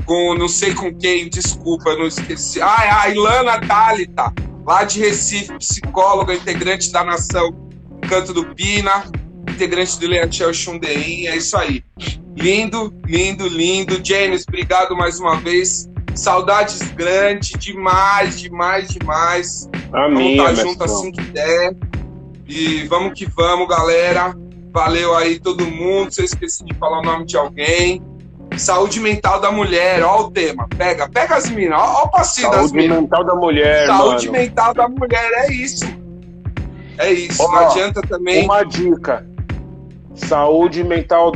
com não sei com quem, desculpa, não esqueci. Ah, é a Ilana Thalita, lá de Recife, psicóloga, integrante da Nação Canto do Pina, integrante do Leantiel Xundein. É isso aí. Lindo, lindo, lindo. James, obrigado mais uma vez. Saudades grandes, demais, demais, demais. Amém. Vamos estar junto assim que der. E vamos que vamos, galera. Valeu aí todo mundo. Se eu esqueci de falar o nome de alguém. Saúde mental da mulher, ó o tema. Pega, pega as minas, ó, ó o passinho das Saúde minas. mental da mulher, Saúde mano. mental da mulher, é isso. É isso. Ó, Não adianta também. Uma dica. Saúde mental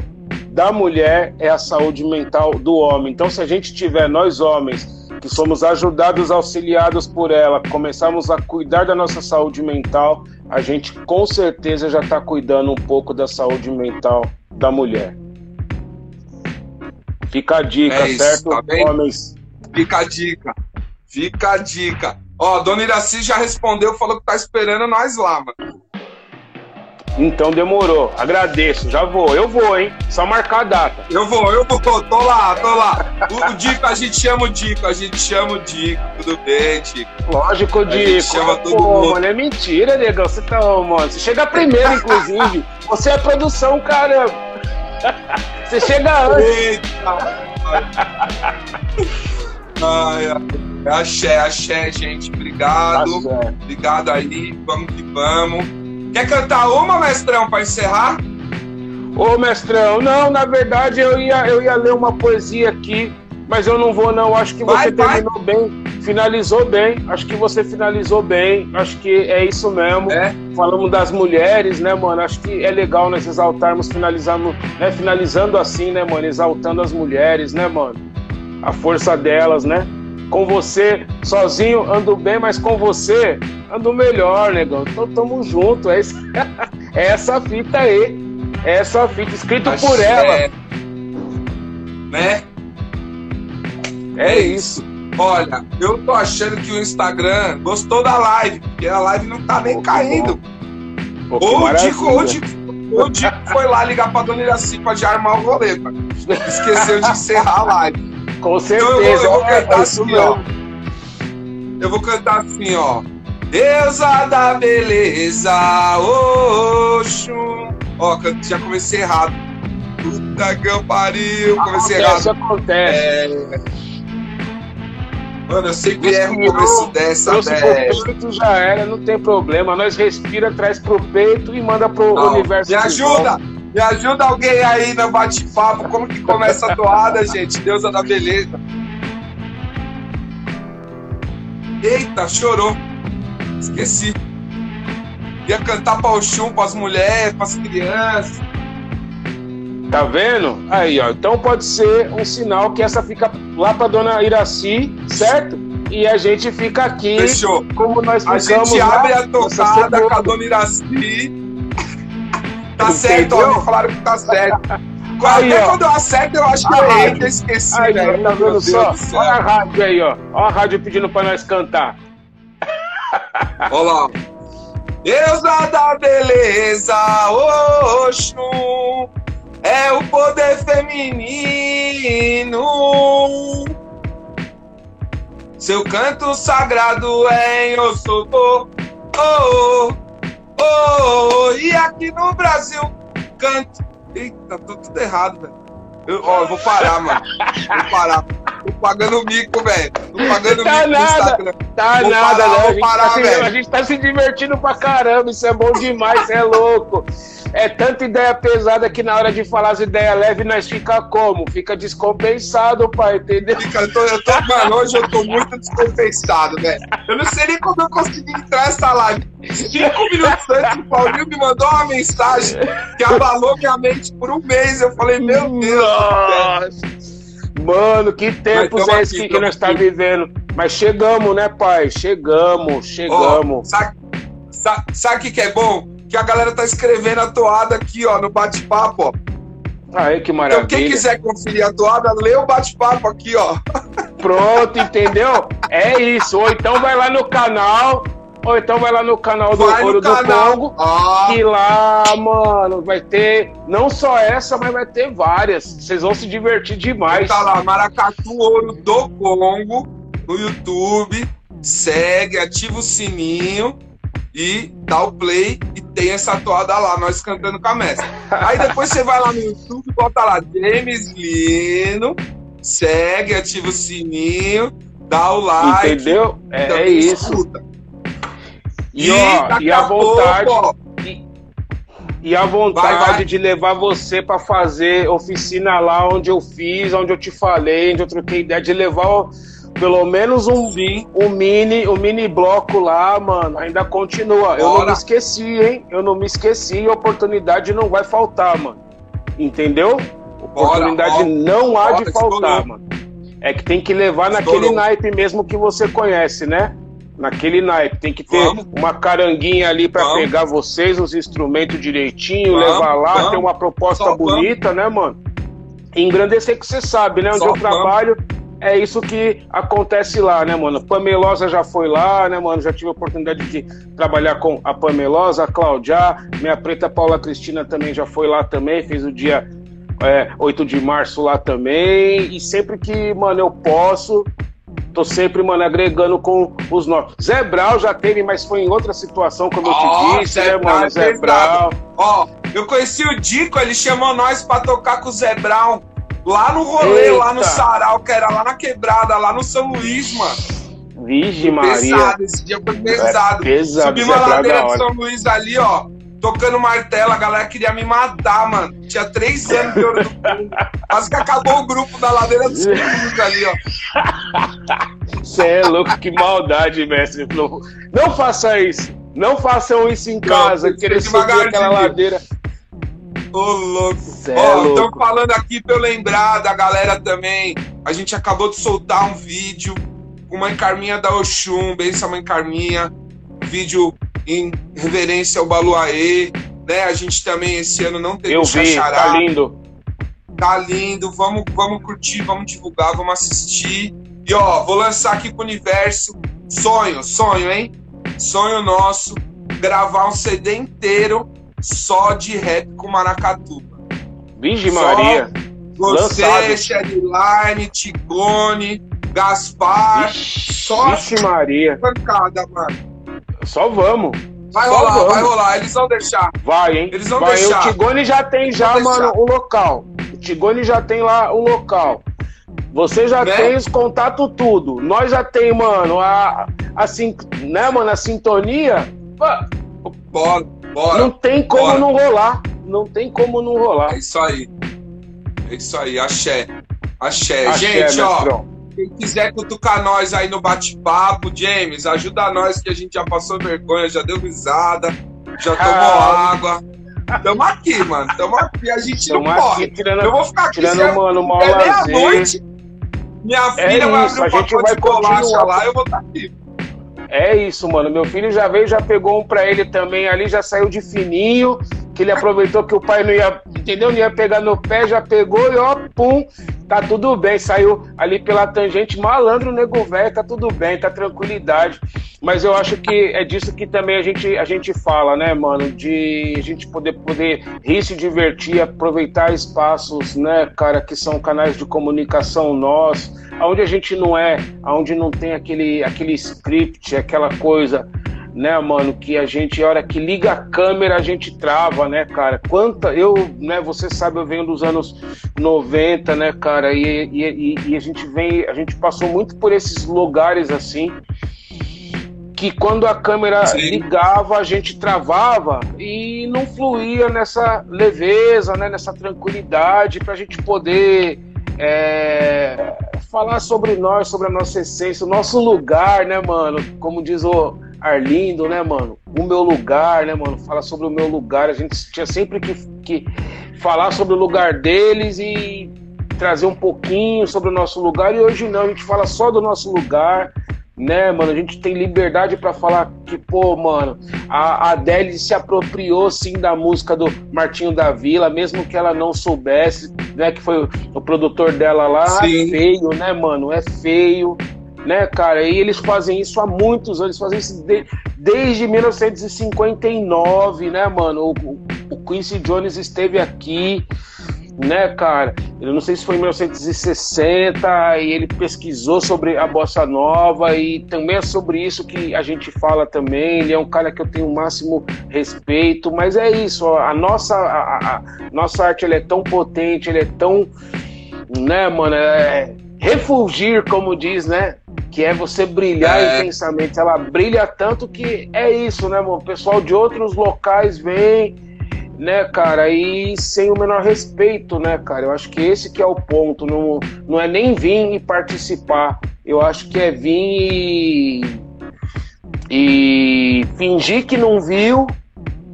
da mulher é a saúde mental do homem. Então, se a gente tiver, nós homens, que somos ajudados, auxiliados por ela, começarmos a cuidar da nossa saúde mental, a gente com certeza já está cuidando um pouco da saúde mental da mulher. Fica a dica, É isso, certo? tá? Homens. Fica a dica. Fica a dica. Ó, Dona Iraci já respondeu, falou que tá esperando nós lá, mano. Então demorou. Agradeço, já vou. Eu vou, hein? Só marcar a data. Eu vou, eu vou, tô lá, tô lá. O, o Dico, a gente chama o Dico, a gente chama o Dico. Tudo bem, Dico? Lógico, gente Dico. chama todo Pô, mundo. mano, é mentira, negão. Você tá, mano. Você chega primeiro, inclusive. Você é produção, caramba. Você chega antes. Eita! Ai, axé, axé, gente. Obrigado. certo. Obrigado aí. Vamos que vamos. Quer cantar uma, mestrão, pra encerrar? Ô, mestrão, não, na verdade eu ia, eu ia ler uma poesia aqui, mas eu não vou, não. Acho que Vai, você vai. terminou bem, finalizou bem. Acho que você finalizou bem. Acho que é isso mesmo. É? Falamos das mulheres, né, mano? Acho que é legal nós exaltarmos, finalizando, né, finalizando assim, né, mano? Exaltando as mulheres, né, mano? A força delas, né? Com você, sozinho, ando bem, mas com você, ando melhor, negão. Então tamo junto. É, esse- é essa fita aí. É essa fita, escrito por Axé. ela. Né? É isso. Olha, eu tô achando que o Instagram gostou da live, porque a live não tá nem caindo. Pô, Ou o Dico, ou o. Dico, ou o Dico foi lá ligar pra Dona Iraci pra de armar o rolê, mano. Esqueceu de encerrar a live. Com Então eu certeza. vou, eu vou cantar é assim, ó. Eu vou cantar assim, ó. Deusa da beleza, Oxum. Ó, já comecei errado. Puta que pariu, comecei Acontece, errado. acontece. É... Mano, eu sempre erro o começo dessa, velho. peito, já era, não tem problema. Nós respira, traz pro peito e manda pro Não, universo. Me ajuda! Me ajuda alguém aí no bate-papo. Como que começa a toada, gente? Deusa da beleza. Eita, chorou. Esqueci. Ia cantar pra Oxum, pras mulheres, pras crianças. Tá vendo? Aí, ó. Então pode ser um sinal que essa fica lá pra dona Iraci, certo? E a gente fica aqui, Fechou. como nós A gente lá abre a nessa tocada com a dona Iraci. Tá Entendeu? certo, ó. Falaram que tá certo. Aí, Até ó. quando eu acerto, eu acho que eu A eu esqueci, Aí, ó, tá vendo só? Olha a rádio aí, ó. Olha a rádio pedindo pra nós cantar. Olha lá. Deusa da beleza, Oxum, é o poder feminino. Seu canto sagrado é em Ossobo, oh, oh, oh, e aqui no Brasil canto. Eita, tô tudo errado, velho. Eu, ó, eu vou parar, mano. Vou parar. Tô pagando mico, velho. Tô pagando Tá mico no nada. Instagram. Tá Vou nada, parar, né? vou A gente, parar, tá se, velho. a gente tá se divertindo pra caramba, isso é bom demais, isso é louco. É tanta ideia pesada que na hora de falar as ideias leves nós fica como? Fica descompensado, pai, entendeu? Fica, eu tô, eu tô, mano, hoje eu tô muito descompensado, velho. Eu não sei nem como eu consegui entrar nessa live. Cinco minutos antes, o Paulinho me mandou uma mensagem que abalou minha mente por um mês. Eu falei, meu Deus. Nossa. Mano, que tempos é esse aqui, que nós tá aqui. vivendo? Mas chegamos, né, pai? Chegamos, chegamos. sabe sa- sabe o que, que é bom? Que a galera tá escrevendo a toada aqui, ó, no bate-papo, ó. Aí, que maravilha. Então, quem quiser conferir a toada, lê o bate-papo aqui, ó. Pronto, entendeu? É isso. Ou então vai lá no canal, ou então vai lá no canal do Vai Ouro do canal. Congo, Ah, que lá, mano, vai ter não só essa, mas vai ter várias. Vocês vão se divertir demais. tá lá, Maracatu Ouro do Congo, no YouTube. Segue, ativa o sininho e dá o play e tem essa toada lá, nós cantando com a mestra. Aí depois você vai lá no YouTube, bota lá James Lino, segue, ativa o sininho, dá o like. Entendeu? É, também é isso. escuta. E, ó, e a vontade. pouco, ó, E a vontade Vai, vai. de levar você pra fazer oficina lá onde eu fiz, onde eu te falei, onde eu troquei ideia, de levar pelo menos um, Sim. um mini, um mini bloco lá, mano. Ainda continua. Eu não Bora. me esqueci, hein? Eu não me esqueci e oportunidade não vai faltar, mano. Entendeu? Oportunidade bora. não há Bora, de faltar, mano. É que tem que levar Estourou. naquele naipe mesmo que você conhece, né? Naquele naipe. Tem que ter Vamos. uma caranguinha ali pra Vamos. pegar vocês, os instrumentos direitinho, Vamos, levar lá, vamos. ter uma proposta Só bonita, né, mano? Engrandecer que você sabe, né? Onde Só eu trabalho, é isso que acontece lá, né, mano? Pamelosa já foi lá, né, mano? Já tive a oportunidade de trabalhar com a Pamelosa, a Claudia, minha preta Paula Cristina também já foi lá também, fez o dia é, 8 de março lá também. E sempre que, mano, eu posso, tô sempre, mano, agregando com os nossos. Zé Brau já teve, mas foi em outra situação, como eu Ó, te disse, né, Brau mano? é Zé. Brau. Ó, eu conheci o Dico, ele chamou nós pra tocar com o Zé Brown lá no rolê, Eita. lá no Sarau, que era lá na quebrada, lá no São Luís, mano. Vixe, Maria. Pesado, esse dia foi pesado. É pesado, Subimos a Brau é ladeira de. São Luís ali, ó, tocando martelo, a galera queria me matar, mano. Tinha três anos de ouro do. Quase que acabou o grupo da ladeira de São Luís ali, ó. Você é louco, que maldade, mestre. Não, não faça isso. Não façam isso em casa, que querer subir aquela ladeira. Ô, louco. Cê é louco. falando aqui pra eu lembrar da galera também. A gente acabou de soltar um vídeo com Mãe Carminha da Oxum, benção Mãe Carminha. Vídeo em reverência ao Baluaê. Né? A gente também esse ano não teve Eu o vi, Xaxará. tá lindo. Tá lindo, vamos, vamos curtir, vamos divulgar, vamos assistir. E ó, vou lançar aqui pro universo. Sonho, sonho, hein? Sonho nosso, gravar um CD inteiro só de rap com maracatuba. Só Maria. Você, Lançado. Sherline, Tigone, Gaspar, Vixe, só- Vixe, Maria. pancada, mano. Só vamos. Vai Só rolar, vamos. vai rolar, eles vão deixar. Vai, hein? Eles vão Vai, deixar. O Tigone já tem já, mano, o local. O Tigone já tem lá o local. Você já Né? tem os contatos tudo. Nós já tem, mano, a assim, né, mano, a sintonia. Bora, bora. Não tem como bora. não rolar. Não tem como não rolar. É isso aí. É isso aí, axé. Axé. Axé, gente, ó, mestrão. Quem quiser cutucar nós aí no bate-papo, James, ajuda nós que a gente já passou vergonha, já deu risada, já tomou Ah. água. Tamo aqui, mano. Tamo aqui. A gente Tamo não aqui corre. tirando, Eu vou ficar aqui tirando é- mano, o mau é meia-noite. Minha É filha vai isso, abrir a um gente pacote vai de bolacha lá, eu vou estar aqui. É isso, mano. Meu filho já veio, já pegou um pra ele também ali, já saiu de fininho, que ele aproveitou que o pai não ia, entendeu? Não ia pegar no pé, já pegou e ó, pum, tá tudo bem. Saiu ali pela tangente, malandro, nego velho, tá tudo bem, tá tranquilidade. Mas eu acho que é disso que também a gente, a gente fala, né, mano? De a gente poder, poder rir, se divertir, aproveitar espaços, né, cara, que são canais de comunicação nossos, aonde a gente não é, aonde não tem aquele, aquele script, aquela coisa, né, mano, que a gente, a hora que liga a câmera, a gente trava, né, cara? Quanta, eu, né, você sabe, eu venho dos anos 90, né, cara, e, e, e- a gente vem, a gente passou muito por esses lugares assim, que quando a câmera Sim. ligava, a gente travava e não fluía nessa leveza, né, nessa tranquilidade, para a gente poder é, falar sobre nós, sobre a nossa essência, o nosso lugar, né, mano? Como diz o Arlindo, né, mano? O meu lugar, né, mano? Fala sobre o meu lugar. A gente tinha sempre que, que falar sobre o lugar deles e trazer um pouquinho sobre o nosso lugar. E hoje não, a gente fala só do nosso lugar, né, mano? A gente tem liberdade para falar que, pô, mano, a Adele se apropriou sim da música do Martinho da Vila, mesmo que ela não soubesse, né? Que foi o produtor dela lá. Sim. É feio, né, mano? É feio, né, cara? E eles fazem isso há muitos anos, fazem isso de, desde 1959, né, mano? O, o Quincy Jones esteve aqui né, cara? Eu não sei se foi em 1960 e ele pesquisou sobre a bossa nova e também é sobre isso que a gente fala também. Ele é um cara que eu tenho o máximo respeito, mas é isso. A nossa, a, a nossa arte é tão potente, ele é tão, né, mano? É, refugir, como diz, né? Que é você brilhar é. intensamente. Ela brilha tanto que é isso, né, mano? O pessoal de outros locais vem né, cara, e sem o menor respeito, né, cara? Eu acho que esse que é o ponto, não, não é nem vir e participar, eu acho que é vir e, e fingir que não viu,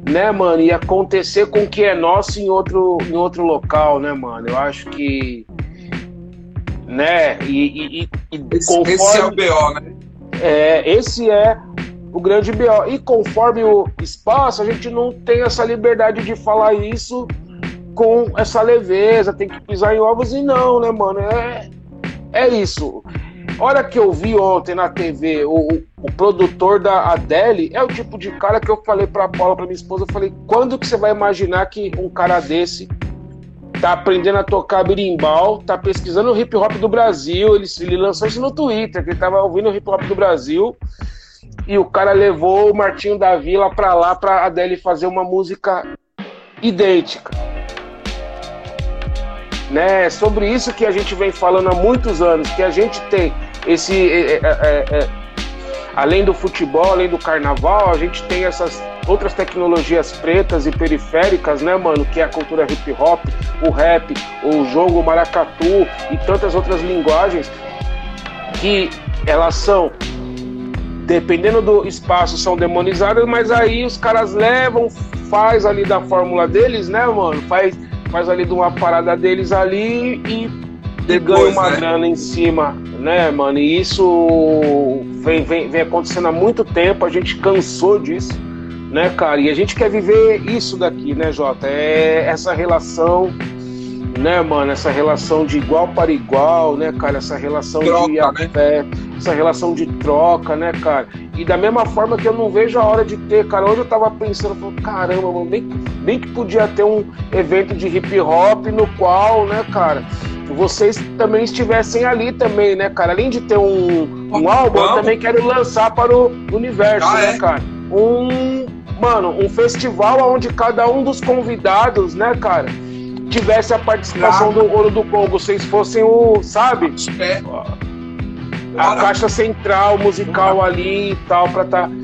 né, mano, e acontecer com o que é nosso em outro, em outro local, né, mano? Eu acho que, né, e, e, e esse, conforme, esse é o BO, né? É, esse é o grande BO. E conforme o espaço, a gente não tem essa liberdade de falar isso com essa leveza, tem que pisar em ovos e não, né, mano? É, é isso. Hora que eu vi ontem na TV o, o produtor da Adele, é o tipo de cara que eu falei pra Paula, pra minha esposa, eu falei, quando que você vai imaginar que um cara desse tá aprendendo a tocar birimbau, tá pesquisando o hip hop do Brasil, ele, ele lançou isso no Twitter, que ele tava ouvindo o hip hop do Brasil, e o cara levou o Martinho da Vila pra lá pra Adele fazer uma música idêntica. Né? Sobre isso que a gente vem falando há muitos anos, que a gente tem esse. É, é, é, é, além do futebol, além do carnaval, a gente tem essas outras tecnologias pretas e periféricas, né, mano? Que é a cultura hip hop, o rap, o jogo o maracatu e tantas outras linguagens que elas são dependendo do espaço, são demonizadas, mas aí os caras levam, faz ali da fórmula deles, né, mano? Faz, faz ali de uma parada deles ali e Depois, ganha uma né? grana em cima, né, mano? E isso vem, vem, vem acontecendo há muito tempo, a gente cansou disso, né, cara? E a gente quer viver isso daqui, né, Jota? É essa relação né, mano? Essa relação de igual para igual, né, cara? Essa relação troca, de afeto, né? Essa relação de troca, né, cara? E da mesma forma que eu não vejo a hora de ter, cara. Hoje eu tava pensando, falando, caramba, mano, bem, bem que podia ter um evento de hip hop no qual, né, cara? Vocês também estivessem ali também, né, cara? Além de ter um, um álbum, eu também quero lançar para o universo, ah, né, é? cara? Um, mano, um festival onde cada um dos convidados, né, cara? tivesse a participação claro. do Ouro do Congo, vocês fossem o, sabe? É. A caixa central musical ali e tal, pra estar tá,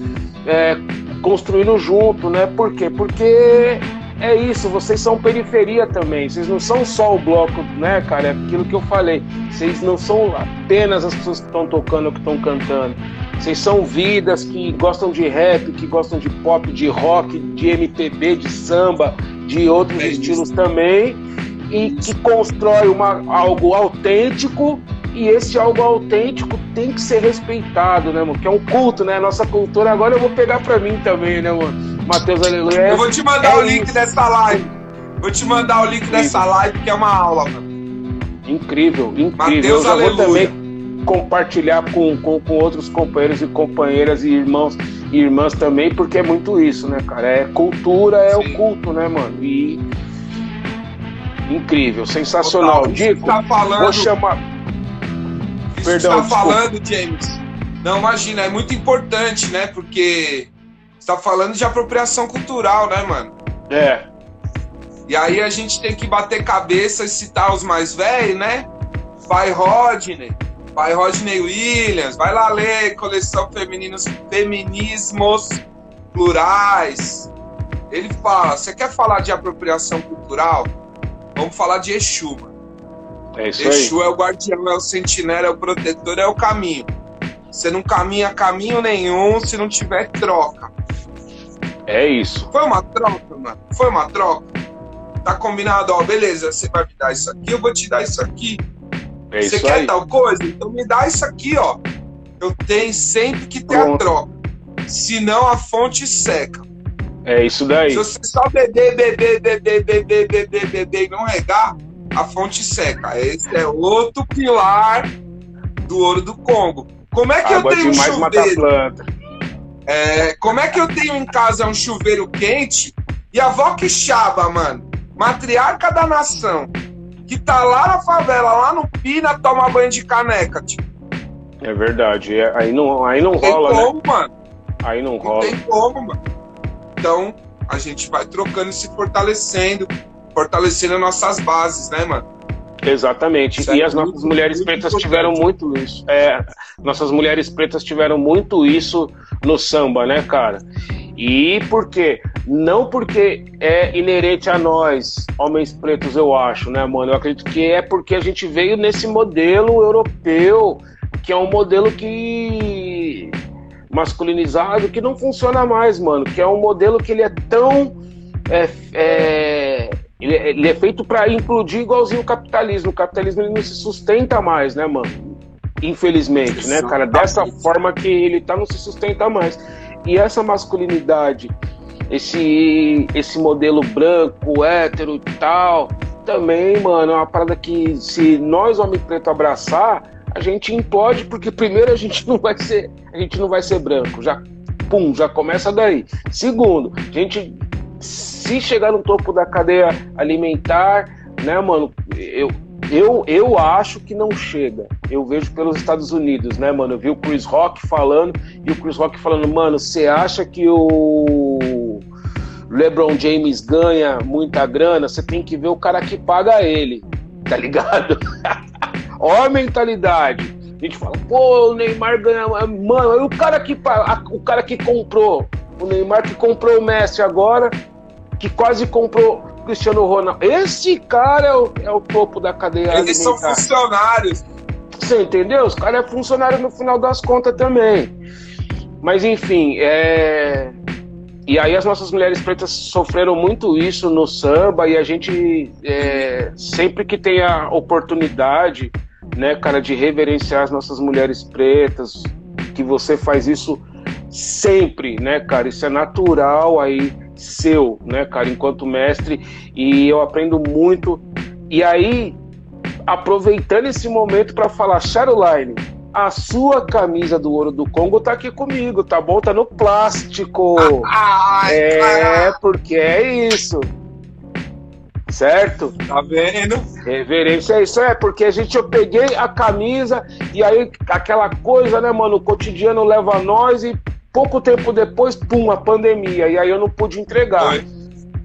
é, construindo junto, né? Por quê? Porque é isso, vocês são periferia também, vocês não são só o bloco, né, cara? É aquilo que eu falei, vocês não são apenas as pessoas que estão tocando, que estão cantando. Vocês são vidas que gostam de rap, que gostam de pop, de rock, de MPB, de samba, de outros é estilos também, e que constrói uma, algo autêntico, e esse algo autêntico tem que ser respeitado, né, mano? Que é um culto, né? Nossa cultura. Agora eu vou pegar pra mim também, né, mano? Matheus Aleluia. Eu vou te mandar é o link isso. dessa live. Vou te mandar o link incrível. dessa live, que é uma aula, mano. Incrível, incrível. Mateus, eu já aleluia. vou também compartilhar com, com, com, outros companheiros e companheiras e irmãos e irmãs também, porque é muito isso, né, cara? É cultura, é Sim. o culto, né, mano? E incrível, sensacional. Dico, tá falando... vou chamar. Isso Perdão, está falando, James. Não, imagina, é muito importante, né? Porque está falando de apropriação cultural, né, mano? É. E aí a gente tem que bater cabeça e citar os mais velhos, né? Pai Rodney, Pai Rodney Williams, vai lá ler coleção femininos, Feminismos Plurais. Ele fala: você quer falar de apropriação cultural? Vamos falar de Exu, mano. É isso Exu aí. é o guardião, é o sentinela, é o protetor, é o caminho. Você não caminha caminho nenhum se não tiver troca. É isso. Foi uma troca, mano. Foi uma troca. Tá combinado, ó, beleza, você vai me dar isso aqui, eu vou te dar isso aqui. É Você quer aí. tal coisa? Então me dá isso aqui, ó. eu tenho sempre que ter Pronto. a troca. Senão a fonte seca. É isso daí. Se você só beber, beber, beber, beber, beber, beber e não regar, a fonte seca. Esse é outro pilar do ouro do Congo. Como é que Água eu tenho um chuveiro? É, como é que eu tenho em casa um chuveiro quente e a avó Quixaba, mano, matriarca da nação, que tá lá na favela, lá no Pina, toma banho de caneca, tipo. É verdade. É, aí não, aí não, não rola, tem como, né? mano. Aí não, não rola. Não tem como, mano. Então, a gente vai trocando e se fortalecendo, fortalecendo nossas bases, né, mano? Exatamente. Isso e é as nossas mulheres pretas importante. tiveram muito isso. É, nossas mulheres pretas tiveram muito isso no samba, né, cara? E por quê? Não porque é inerente a nós, homens pretos, eu acho, né, mano? Eu acredito que é porque a gente veio nesse modelo europeu, que é um modelo que masculinizado que não funciona mais, mano. Que é um modelo que ele é tão. É, é, ele, é, ele, é feito para implodir igualzinho o capitalismo. O capitalismo ele não se sustenta mais, né, mano? Infelizmente, né, cara? Dessa forma que ele tá, não se sustenta mais. E essa masculinidade, esse, esse modelo branco, hétero e tal, também, mano, é uma parada que se nós, homem preto, abraçar, a gente implode, porque primeiro a gente não vai ser, a gente não vai ser branco, já pum, já começa daí. Segundo, a gente se chegar no topo da cadeia alimentar, né, mano, eu eu, eu acho que não chega. Eu vejo pelos Estados Unidos, né, mano? Eu vi o Chris Rock falando e o Chris Rock falando, mano, você acha que o LeBron James ganha muita grana? Você tem que ver o cara que paga ele, tá ligado? Ó a mentalidade. A gente fala, pô, o Neymar ganha. Mano, o cara que, o cara que comprou, o Neymar que comprou o Messi agora, que quase comprou o Cristiano Ronaldo. Esse cara é o, é o topo da cadeia Eles alimentar. são funcionários. Você entendeu? Os caras é funcionário no final das contas também. Mas enfim, é. E aí as nossas mulheres pretas sofreram muito isso no samba e a gente é, sempre que tem a oportunidade né, cara, de reverenciar as nossas mulheres pretas, que você faz isso sempre, né, cara? Isso é natural aí seu, né, cara, enquanto mestre, e eu aprendo muito. E aí, aproveitando esse momento para falar, Caroline, a sua camisa do ouro do Congo tá aqui comigo, tá bom? Tá no plástico. Ai, é, porque é isso. Certo? Tá vendo? Reverência é isso, é, porque a gente, eu peguei a camisa e aí aquela coisa, né, mano, o cotidiano leva a nós e pouco tempo depois, pum, a pandemia, e aí eu não pude entregar. Foi.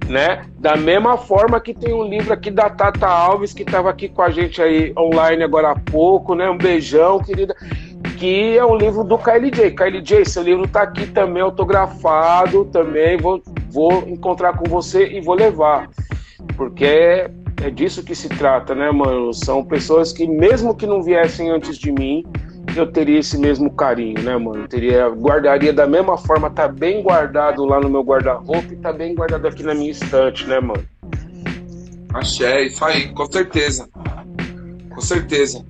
Né? Da mesma forma que tem um livro aqui da Tata Alves, que estava aqui com a gente aí online agora há pouco, né? Um beijão, querida. Que é um livro do KLJ. KLJ, seu livro está aqui também autografado, também vou, vou encontrar com você e vou levar. Porque é, é disso que se trata, né, mano? São pessoas que, mesmo que não viessem antes de mim, eu teria esse mesmo carinho, né, mano? Teria, guardaria da mesma forma, tá bem guardado lá no meu guarda-roupa e tá bem guardado aqui na minha estante, né, mano? Axé, isso aí, com certeza. Com certeza.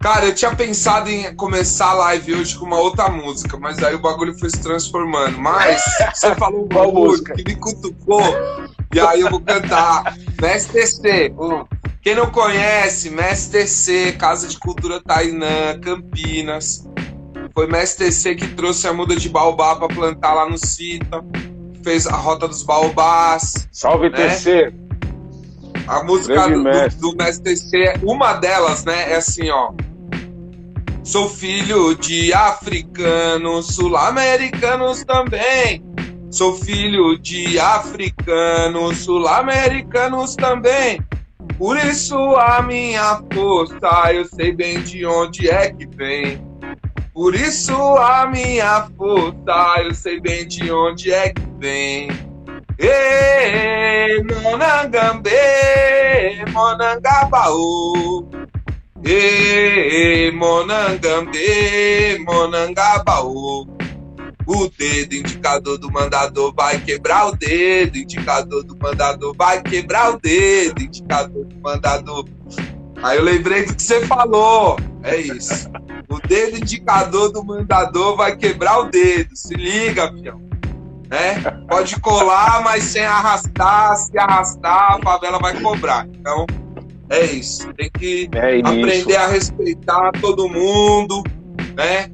Cara, eu tinha pensado em começar a live hoje com uma outra música, mas aí o bagulho foi se transformando. Mas você falou um bagulho que me cutucou, e aí eu vou cantar. Mestre TC. Quem não conhece, Mestre TC, Casa de Cultura Tainã, Campinas. Foi Mestre TC que trouxe a muda de baobá para plantar lá no Cita. Fez a Rota dos Baobás. Salve né? TC! A música do, mestre. do, Mestre TC, uma delas, né, é assim, ó. Sou filho de africanos, sul-americanos também. Sou filho de africanos, sul-americanos também. Por isso a minha força, eu sei bem de onde é que vem. Por isso a minha força, eu sei bem de onde é que vem. Ê, Monangambe, Monangabaú. E Monangambe, Monangabaú. O dedo indicador do mandador vai quebrar o dedo, indicador do mandador vai quebrar o dedo, indicador do mandador. Aí eu lembrei do que você falou. É isso. O dedo indicador do mandador vai quebrar o dedo. Se liga, pião. Né? Pode colar, mas sem arrastar. Se arrastar, a favela vai cobrar. Então, é isso. Tem que é aprender a respeitar todo mundo, né?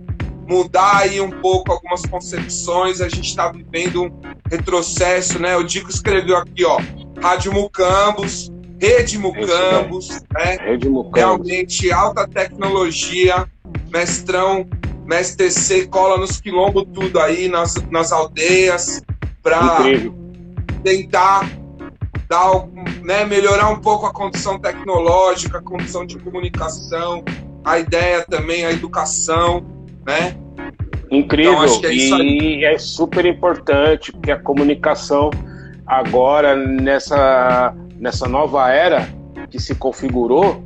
Mudar aí um pouco algumas concepções. A gente está vivendo um retrocesso, né? O Dico escreveu aqui, ó, Rádio Mucambos, Rede Mucambos, né? Rede Mucambos. Realmente alta tecnologia, mestrão, mestre TC cola nos quilombos tudo aí, nas, nas aldeias, para tentar dar, né, melhorar um pouco a condição tecnológica, a condição de comunicação, a ideia também, a educação, né? Incrível, então, é e é super importante, porque a comunicação agora, nessa, nessa nova era que se configurou,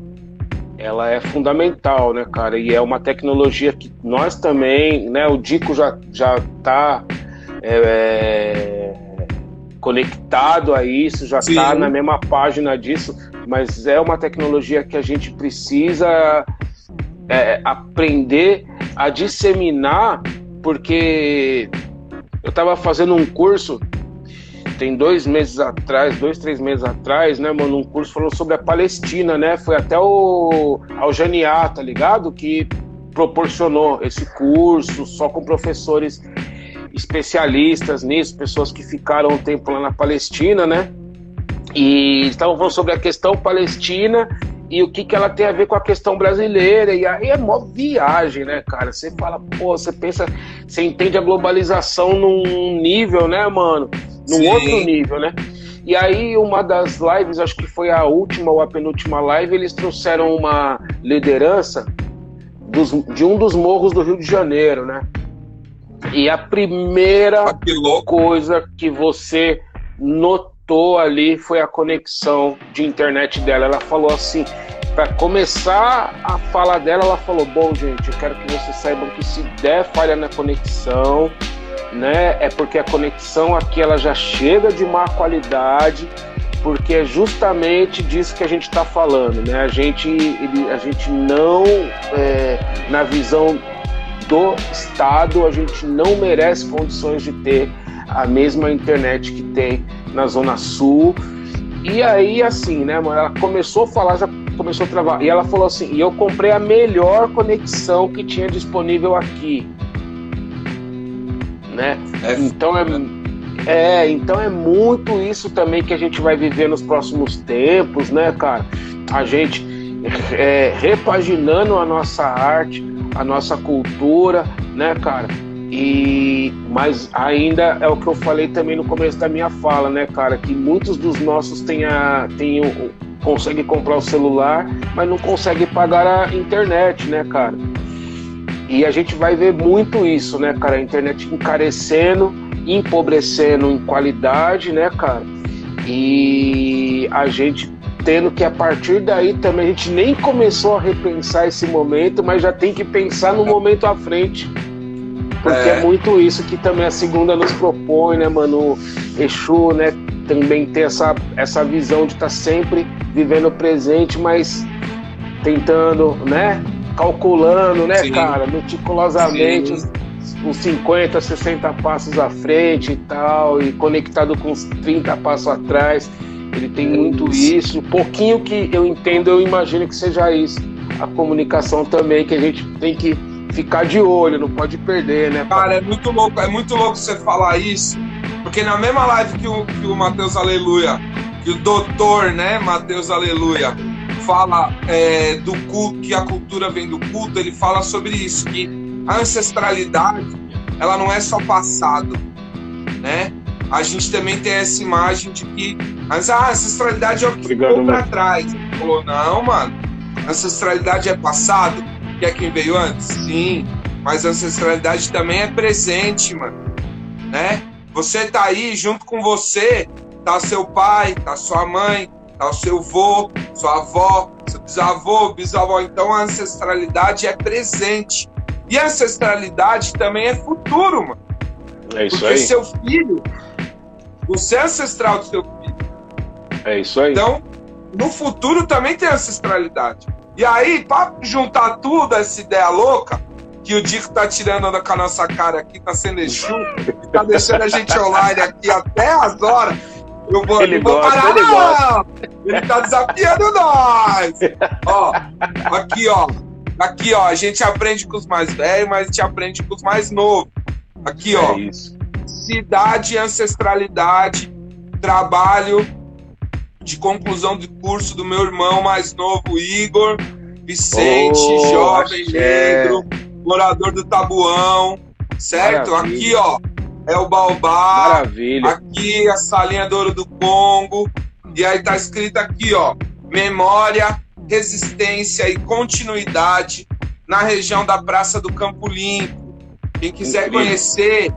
ela é fundamental, né, cara? E é uma tecnologia que nós também, né? O Dico já já está é, conectado a isso, já está na mesma página disso, mas é uma tecnologia que a gente precisa é, aprender a disseminar, porque eu estava fazendo um curso tem dois meses atrás, dois, três meses atrás, né, mano, um curso falando sobre a Palestina, né? Foi até o Aljaniá, tá ligado? Que proporcionou esse curso só com professores especialistas nisso, pessoas que ficaram um tempo lá na Palestina, né? E estavam falando sobre a questão palestina e o que, que ela tem a ver com a questão brasileira. E aí é mó viagem, né, cara? Você fala, pô, você pensa, você entende a globalização num nível, né, mano? num Sim. outro nível, né? E aí, uma das lives, acho que foi a última ou a penúltima live, eles trouxeram uma liderança dos, de um dos morros do Rio de Janeiro, né? E a primeira ah, que coisa que você notou ali foi a conexão de internet dela. Ela falou assim, para começar a fala dela, ela falou: Bom, gente, eu quero que vocês saibam que se der falha na conexão, né? É porque a conexão aqui ela já chega de má qualidade, porque é justamente disso que a gente está falando, né? A gente, ele, a gente não, é, na visão do Estado, a gente não merece condições de ter a mesma internet que tem na Zona Sul. E aí, assim, né, mano? Ela começou a falar, já começou a travar. E ela falou assim: e eu comprei a melhor conexão que tinha disponível aqui né? É, então é, é, então é muito isso também que a gente vai viver nos próximos tempos, né, cara? A gente é, repaginando a nossa arte, a nossa cultura, né, cara? E mas ainda é o que eu falei também no começo da minha fala, né, cara, que muitos dos nossos têm a, o, consegue comprar o celular, mas não consegue pagar a internet, né, cara? E a gente vai ver muito isso, né, cara? A internet encarecendo, empobrecendo em qualidade, né, cara? E a gente tendo que a partir daí também a gente nem começou a repensar esse momento, mas já tem que pensar no momento à frente. Porque é, é muito isso que também a segunda nos propõe, né, mano? Exu, né? Também tem essa, essa visão de estar tá sempre vivendo o presente, mas tentando, né? calculando, né, Sim. cara, meticulosamente Sim. uns 50, 60 passos à frente e tal, e conectado com uns 30 passos atrás. Ele tem muito isso. Pouquinho que eu entendo, eu imagino que seja isso. A comunicação também, que a gente tem que ficar de olho, não pode perder, né? Cara, é muito louco, é muito louco você falar isso, porque na mesma live que o, que o Matheus Aleluia, que o doutor, né, Matheus Aleluia, fala é, do culto, que a cultura vem do culto, ele fala sobre isso, que a ancestralidade, ela não é só passado, né? A gente também tem essa imagem de que mas a ancestralidade é o que Obrigado, ficou para trás. Ele falou, não, mano, ancestralidade é passado, que é quem veio antes? Sim, mas a ancestralidade também é presente, mano, né? Você tá aí, junto com você, tá seu pai, tá sua mãe, tá o seu avô, sua avó, seu bisavô, bisavó. Então a ancestralidade é presente. E a ancestralidade também é futuro, mano. É isso Porque aí. seu filho, você é ancestral do seu filho. É isso aí. Então, no futuro também tem ancestralidade. E aí, para juntar tudo, essa ideia louca, que o Dico tá tirando com a nossa cara aqui, tá sendo Exu, tá deixando a gente online aqui até as horas. Eu vou, Ele vou gosta, parar, ele não! gosta. Ele tá desafiando nós! Ó, aqui, ó. Aqui, ó. A gente aprende com os mais velhos, mas a gente aprende com os mais novos. Aqui, ó. É isso. Cidade e ancestralidade. Trabalho de conclusão de curso do meu irmão mais novo, Igor. Vicente, Oh, jovem axé. negro, morador do Tabuão. Certo? Maravilha. Aqui, ó. É o Baobá. Maravilha. Aqui a salinha de ouro do Congo. E aí tá escrito aqui, ó, memória, resistência e continuidade na região da Praça do Campo Limpo. Quem quiser Incrível. conhecer,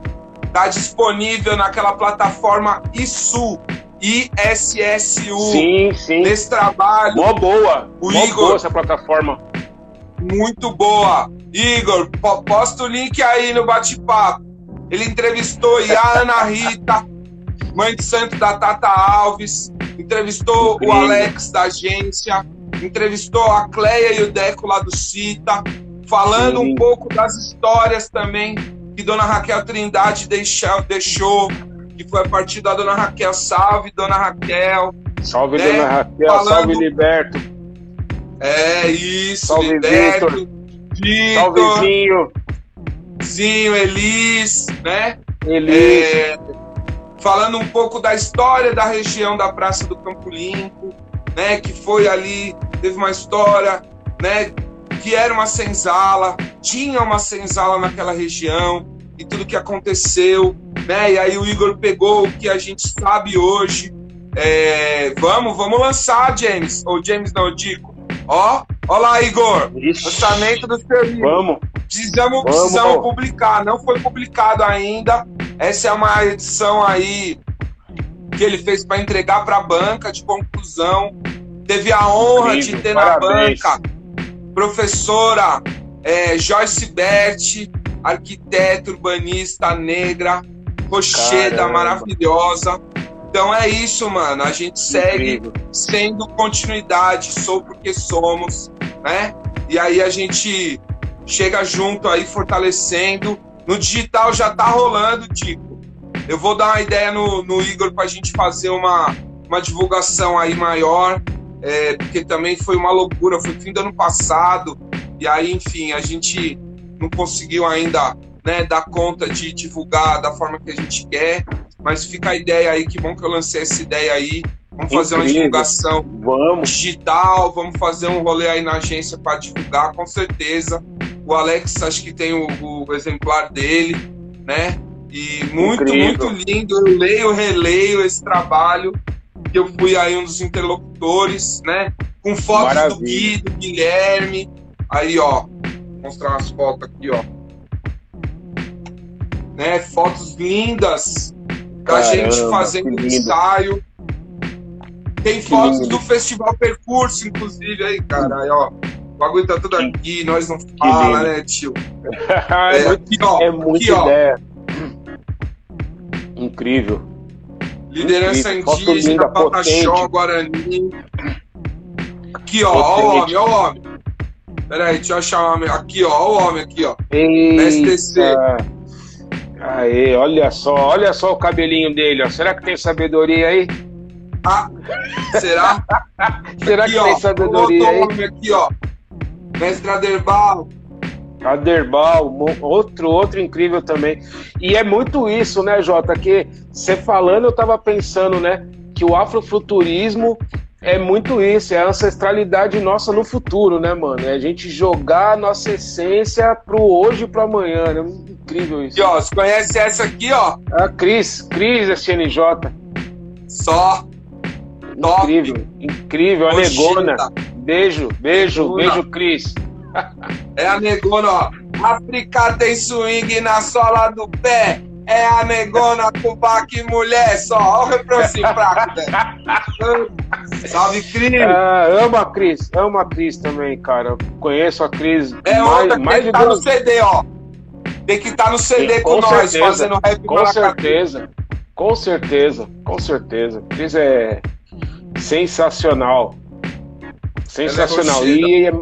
tá disponível naquela plataforma ISU, ISSU. Sim, sim. Nesse trabalho, Mó boa. O Mó Igor- boa essa plataforma. muito boa. Igor, po- posta o link aí no bate-papo. Ele entrevistou a Ana Rita, mãe de santo da Tata Alves, entrevistou Incrível. o Alex da agência, entrevistou a Cleia e o Deco lá do Cita, falando Sim. um pouco das histórias também que Dona Raquel Trindade deixou, deixou que foi a partir da Dona Raquel. Salve, Dona Raquel. Salve, Né? Dona Raquel. Falando- Salve, Liberto. É isso, Salve, Liberto. Salve, Vitor, Zinho. Zinho, Elis, né? Elis. É, falando um pouco da história da região da Praça do Campo Limpo, né? Que foi ali, teve uma história, né? Que era uma senzala, tinha uma senzala naquela região e tudo que aconteceu, né? E aí o Igor pegou o que a gente sabe hoje. É, vamos, vamos lançar, James. Ou James não, Dico. Ó, ó lá, Igor. Ixi. Lançamento do seu livro. Vamos. Precisamos, Vamos. precisamos publicar, não foi publicado ainda. Essa é uma edição aí que ele fez para entregar para a banca de conclusão. Teve a honra Incrível, de ter na parabéns. banca professora é, Joyce Berti, arquiteta urbanista negra, rocheda Caramba. maravilhosa. Então é isso, mano. A gente segue Incrível. sendo continuidade, sou porque somos, né? E aí a gente chega junto aí fortalecendo. No digital já tá rolando, Tico. Eu vou dar uma ideia no, no Igor pra gente fazer uma, uma divulgação aí maior, é, porque também foi uma loucura, foi fim do ano passado, e aí, enfim, a gente não conseguiu ainda né, dar conta de divulgar da forma que a gente quer, mas fica a ideia aí, que bom que eu lancei essa ideia aí. Vamos fazer uma Incrível. divulgação Vamos. digital, vamos fazer um rolê aí na agência para divulgar, com certeza. O Alex, acho que tem o, o exemplar dele, né? E muito, Incrível. muito lindo. Eu leio, releio esse trabalho, que eu fui aí um dos interlocutores, né? Com fotos do Maravilha. Gui, do Guilherme. Aí, ó, mostrar umas fotos aqui, ó. Né? Fotos lindas da Caramba, gente fazendo ensaio. Tem Que fotos lindo. do Festival Percurso, inclusive, aí, cara. Aí, ó. O bagulho tá tudo aqui, nós não fala, né, tio? é, É, muito, aqui, ó. é muita aqui, ó. ideia. Incrível. Liderança Incrível. Indígena, Pataxó. Guarani. Aqui, ó, ó o homem, ó o homem. Pera aí, deixa eu achar o homem. Aqui, ó, o homem aqui, ó. Eita. STC. Aê, olha só, olha só o cabelinho dele, ó. Será que tem sabedoria aí? Ah, será? Será aqui, que ó, tem sabedoria outro aí? homem aqui, ó. Mestre Aderbal. Aderbal, outro, outro incrível também. E é muito isso, né, Jota? Que você falando, eu tava pensando, né? Que o afrofuturismo é muito isso, é a ancestralidade nossa no futuro, né, mano? É a gente jogar a nossa essência pro hoje e pro amanhã, né? Incrível isso. Aqui, ó, você conhece essa aqui, ó? A Cris, Cris SNJ. Só. Top. Incrível, incrível, a negona. Beijo, beijo, Negona. beijo, Cris. É a negona, ó. África tem swing na sola do pé. É a negona com baque mulher só. Ó o refrãozinho fraco, velho. Salve, Cris. Ah, amo a Cris, amo a Cris também, cara. Conheço a Cris É mais, outra que mais tem de que tá no CD, ó. Tem que estar no CD Sim, com, com nós, certeza. fazendo rap Com certeza, com certeza, com certeza. Cris é sensacional. Sensacional. Ela é e, é,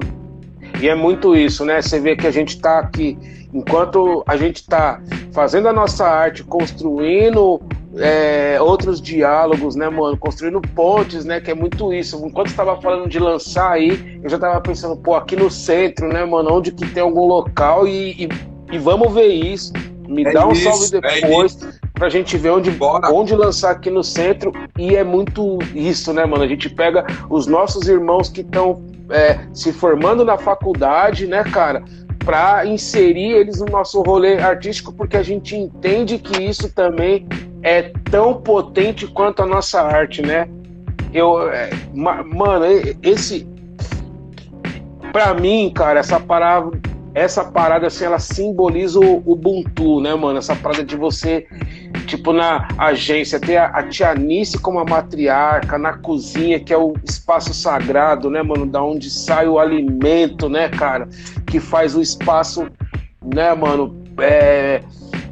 e é muito isso, né? Você vê que a gente tá aqui enquanto a gente está fazendo a nossa arte, construindo é, outros diálogos, né, mano? Construindo pontes, né? Que é muito isso. Enquanto estava falando de lançar aí, eu já estava pensando, pô, aqui no centro, né, mano? Onde que tem algum local e, e, e vamos ver isso. Me é dá um isso, salve é depois é pra gente ver onde, onde lançar aqui no centro. E é muito isso, né, mano? A gente pega os nossos irmãos que estão é, se formando na faculdade, né, cara? Para inserir eles no nosso rolê artístico, porque a gente entende que isso também é tão potente quanto a nossa arte, né? Eu, é, mano, esse, para mim, cara, essa palavra, essa parada assim, ela simboliza o Ubuntu, né, mano? Essa parada de você, tipo, na agência, ter a, a tia Nice como a matriarca, na cozinha, que é o espaço sagrado, né, mano? Da onde sai o alimento, né, cara? Que faz o espaço, né, mano? É,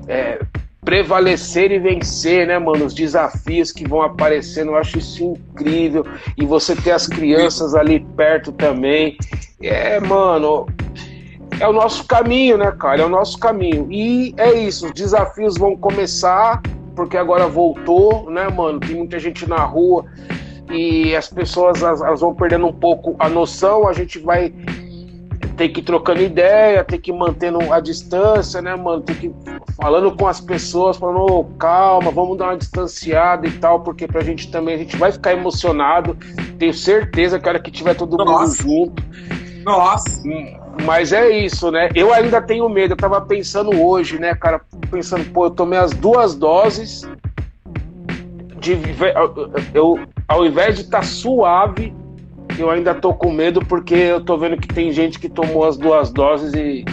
é, prevalecer e vencer, né, mano? Os desafios que vão aparecendo, eu acho isso incrível. E você ter as crianças ali perto também. É, mano, é o nosso caminho, né, cara? É o nosso caminho. E é isso, os desafios vão começar, porque agora voltou, né, mano? Tem muita gente na rua e as pessoas elas vão perdendo um pouco a noção, a gente vai ter que ir trocando ideia, ter que ir mantendo a distância, né, mano? Tem que falando com as pessoas, falando, oh, calma, vamos dar uma distanciada e tal, porque pra gente também, a gente vai ficar emocionado. Tenho certeza que a hora que tiver todo Nossa. mundo junto. Nossa! Hum, mas é isso, né? Eu ainda tenho medo. Eu tava pensando hoje, né, cara? Pensando, pô, eu tomei as duas doses. De, eu, ao invés de estar tá suave, eu ainda tô com medo porque eu tô vendo que tem gente que tomou as duas doses e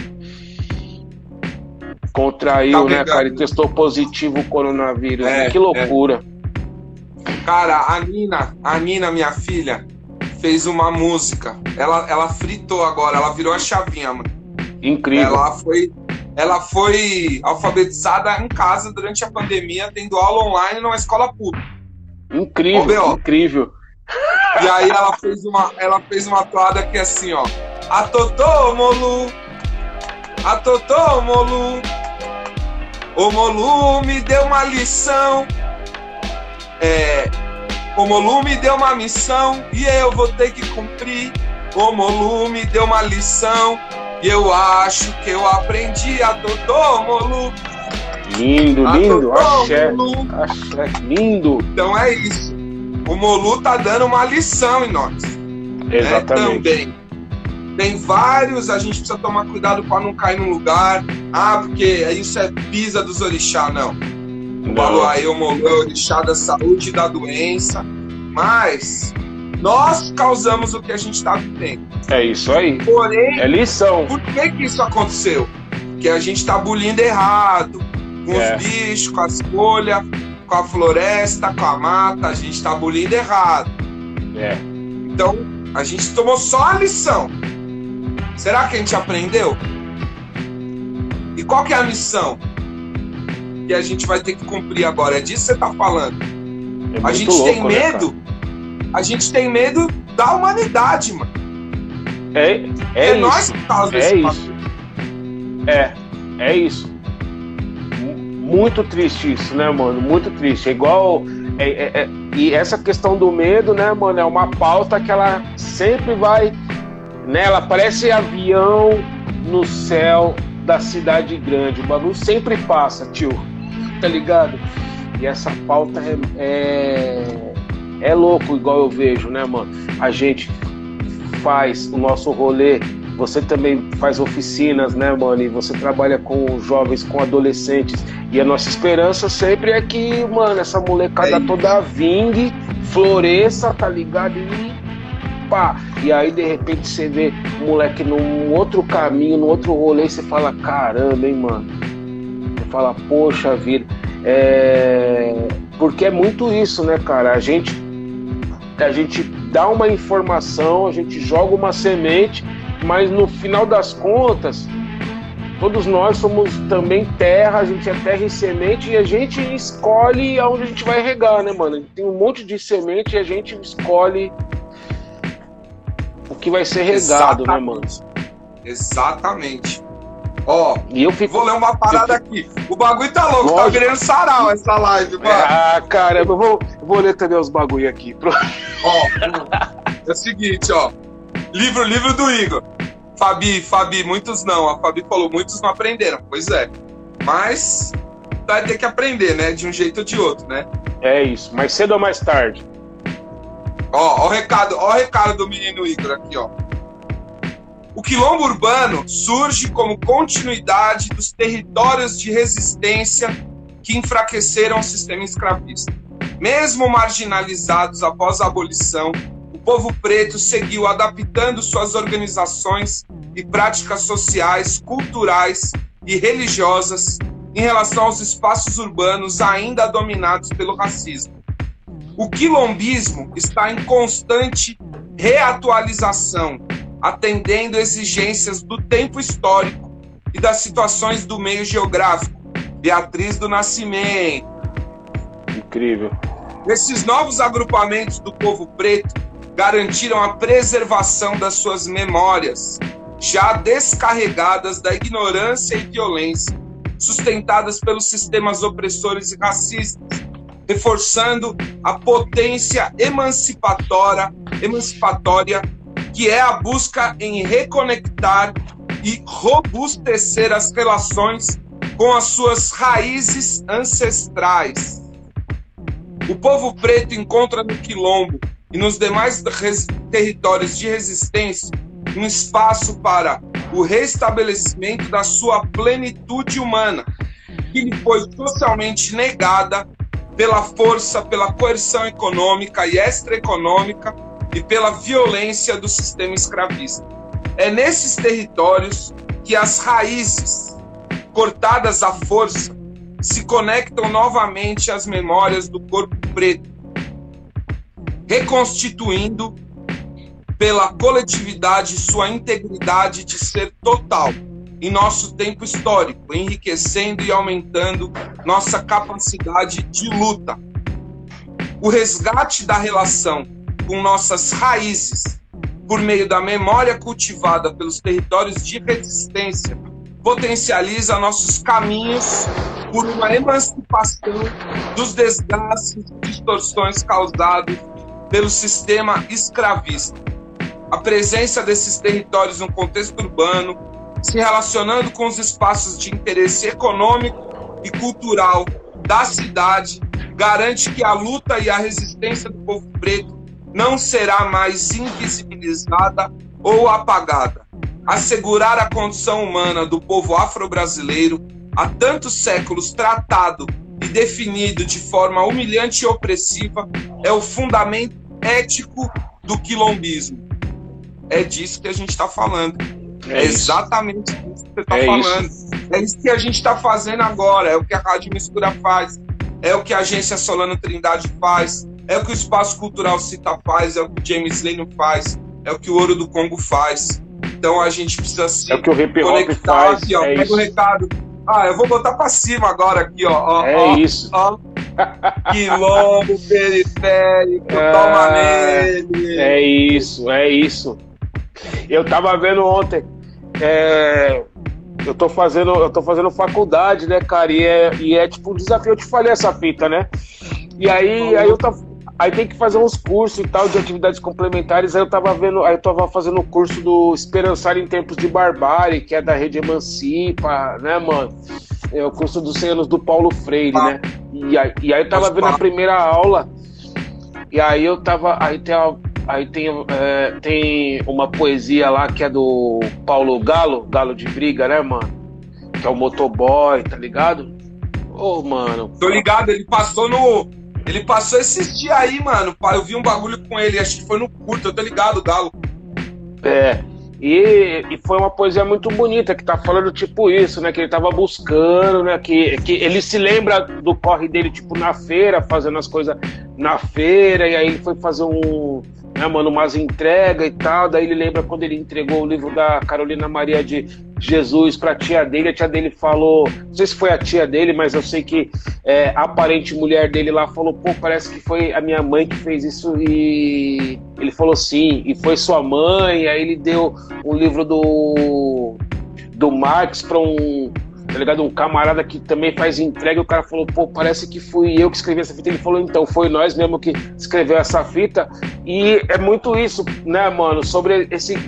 contraiu, tá né, cara? E testou positivo o coronavírus. É, que loucura. É. Cara, a Nina, a Nina, minha filha, fez uma música. Ela, ela fritou agora, ela virou a chavinha, mano. Incrível. Ela foi, ela foi alfabetizada em casa durante a pandemia, tendo aula online numa escola pública. Incrível, incrível. E aí ela fez uma, ela fez uma toada que é assim, ó. A Totô Molu, a Totô Molu, o Molu me deu uma lição. É, o Molu me deu uma missão e eu vou ter que cumprir. O Molu me deu uma lição e eu acho que eu aprendi a Dodô Molu. Lindo, a lindo, axé, axé, lindo. Então é isso. O Molu tá dando uma lição em nós. Né, Exatamente. Né? Também. Tem vários, a gente precisa tomar cuidado para não cair num lugar. Ah, porque isso é pisa dos orixá, não. O Baluaê é o orixá da saúde e da doença, mas nós causamos o que a gente está vivendo. É isso aí. Porém, é lição. Por que, que isso aconteceu? Que a gente está bulindo errado, com é. os bichos, com as folhas, com a floresta, com a mata, a gente está bulindo errado. É. Então, a gente tomou só a lição. Será que a gente aprendeu? E qual que é a missão? Que a gente vai ter que cumprir agora. É disso que você está falando. É a gente louco, tem né, medo. Né, a gente tem medo da humanidade, mano. É, é, é isso. nós que causamos é isso. É, é isso. Muito triste isso, né, mano? Muito triste. É igual. É, é, é, e essa questão do medo, né, mano, é uma pauta que ela sempre vai. Né, ela parece avião no céu da cidade grande. O bagulho sempre passa, tio tá ligado? E essa pauta é, é, é louco, igual eu vejo, né, mano? A gente faz o nosso rolê você também faz oficinas, né, mano? E você trabalha com jovens, com adolescentes. E a nossa esperança sempre é que, mano, essa molecada é toda vingue, floresça, tá ligado? E pá. E aí, de repente, você vê o moleque num outro caminho, num outro rolê, e você fala: caramba, hein, mano? Fala, poxa vida. É... Porque é muito isso, né, cara? A gente, a gente dá uma informação, a gente joga uma semente, mas no final das contas, todos nós somos também terra, a gente é terra e semente e a gente escolhe aonde a gente vai regar, né, mano? Tem um monte de semente e a gente escolhe o que vai ser regado, Exatamente. né, mano? Exatamente. Ó, e eu fico... vou ler uma parada aqui. O bagulho tá louco, tá Lógico. tá virando sarau essa live, mano. Ah, caramba, eu vou, vou ler também os bagulho aqui. Ó, é o seguinte, ó. Livro, livro do Igor. Fabi, Fabi, muitos não. A Fabi falou, muitos não aprenderam. Pois é. Mas vai ter que aprender, né? De um jeito ou de outro, né? É isso, mais cedo ou mais tarde. Ó, ó o recado, ó o recado do menino Igor aqui, ó. O quilombo urbano surge como continuidade dos territórios de resistência que enfraqueceram o sistema escravista. Mesmo marginalizados após a abolição, o povo preto seguiu adaptando suas organizações e práticas sociais, culturais e religiosas em relação aos espaços urbanos ainda dominados pelo racismo. O quilombismo está em constante reatualização, atendendo exigências do tempo histórico e das situações do meio geográfico. Beatriz do Nascimento. Incrível. Esses novos agrupamentos do povo preto garantiram a preservação das suas memórias, já descarregadas da ignorância e violência, sustentadas pelos sistemas opressores e racistas, reforçando a potência emancipatória, emancipatória que é a busca em reconectar e robustecer as relações com as suas raízes ancestrais. O povo preto encontra no quilombo e nos demais territórios de resistência um espaço para o restabelecimento da sua plenitude humana, que lhe foi socialmente negada pela força, pela coerção econômica e extraeconômica e pela violência do sistema escravista. É nesses territórios que as raízes, cortadas à força, se conectam novamente às memórias do corpo preto, reconstituindo pela coletividade sua integridade de ser total em nosso tempo histórico, enriquecendo e aumentando nossa capacidade de luta. O resgate da relação com nossas raízes, por meio da memória cultivada pelos territórios de resistência, potencializa nossos caminhos por uma emancipação dos desgastes e distorções causados pelo sistema escravista. A presença desses territórios no contexto urbano, se relacionando com os espaços de interesse econômico e cultural da cidade, garante que a luta e a resistência do povo preto não será mais invisibilizada ou apagada. Assegurar a condição humana do povo afro-brasileiro, há tantos séculos tratado e definido de forma humilhante e opressiva, é o fundamento ético do quilombismo. É disso que a gente está falando. É, é exatamente isso que você está é falando. Isso. É isso que a gente está fazendo agora. É o que a Rádio Mistura faz. É o que a Agência Solano Trindade faz é o que o Espaço Cultural Cita faz, é o que o James Lane faz, é o que o Ouro do Congo faz. Então a gente precisa se é o que o Hip Hop faz. Aqui, ó, é pega isso. o recado. Ah, eu vou botar pra cima agora aqui, ó. ó é ó, isso. Ó. Quilombo periférico, ah, toma nele. É isso, é isso. Eu tava vendo ontem. É, eu tô fazendo, eu tô fazendo faculdade, né, cara? E é, e é tipo um desafio. Eu te falei essa fita, né? E aí, aí eu tava Aí tem que fazer uns cursos e tal de atividades complementares. Aí eu tava vendo, aí eu tava fazendo o curso do Esperançar em Tempos de Barbárie, que é da Rede Emancipa, né, mano? É o curso dos 100 anos do Paulo Freire, né? E aí, e aí eu tava vendo a primeira aula, e aí eu tava. Aí tem, a, aí tem, é, tem uma poesia lá que é do Paulo Galo, Galo de Briga, né, mano? Que é o motoboy, tá ligado? Ô, oh, mano. Tô ligado, ele passou no ele passou esses dias aí, mano. Eu vi um bagulho com ele, acho que foi no curto, eu tô ligado, Galo. É. E, e, foi uma poesia muito bonita que tá falando tipo isso, né? Que ele tava buscando, né? Que, que ele se lembra do corre dele, tipo, na feira, fazendo as coisas na feira, e aí ele foi fazer um, né, mano, umas entregas e tal. Daí ele lembra quando ele entregou o livro da Carolina Maria de Jesus pra tia dele. A tia dele falou, não sei se foi a tia dele, mas eu sei que é, a aparente mulher dele lá falou: pô, parece que foi a minha mãe que fez isso. E ele falou sim, e foi sua mãe. Aí ele deu um livro do do Max para um, tá ligado? Um camarada que também faz entrega, o cara falou, pô, parece que fui eu que escrevi essa fita. Ele falou, então, foi nós mesmo que escreveu essa fita. E é muito isso, né, mano, sobre esse,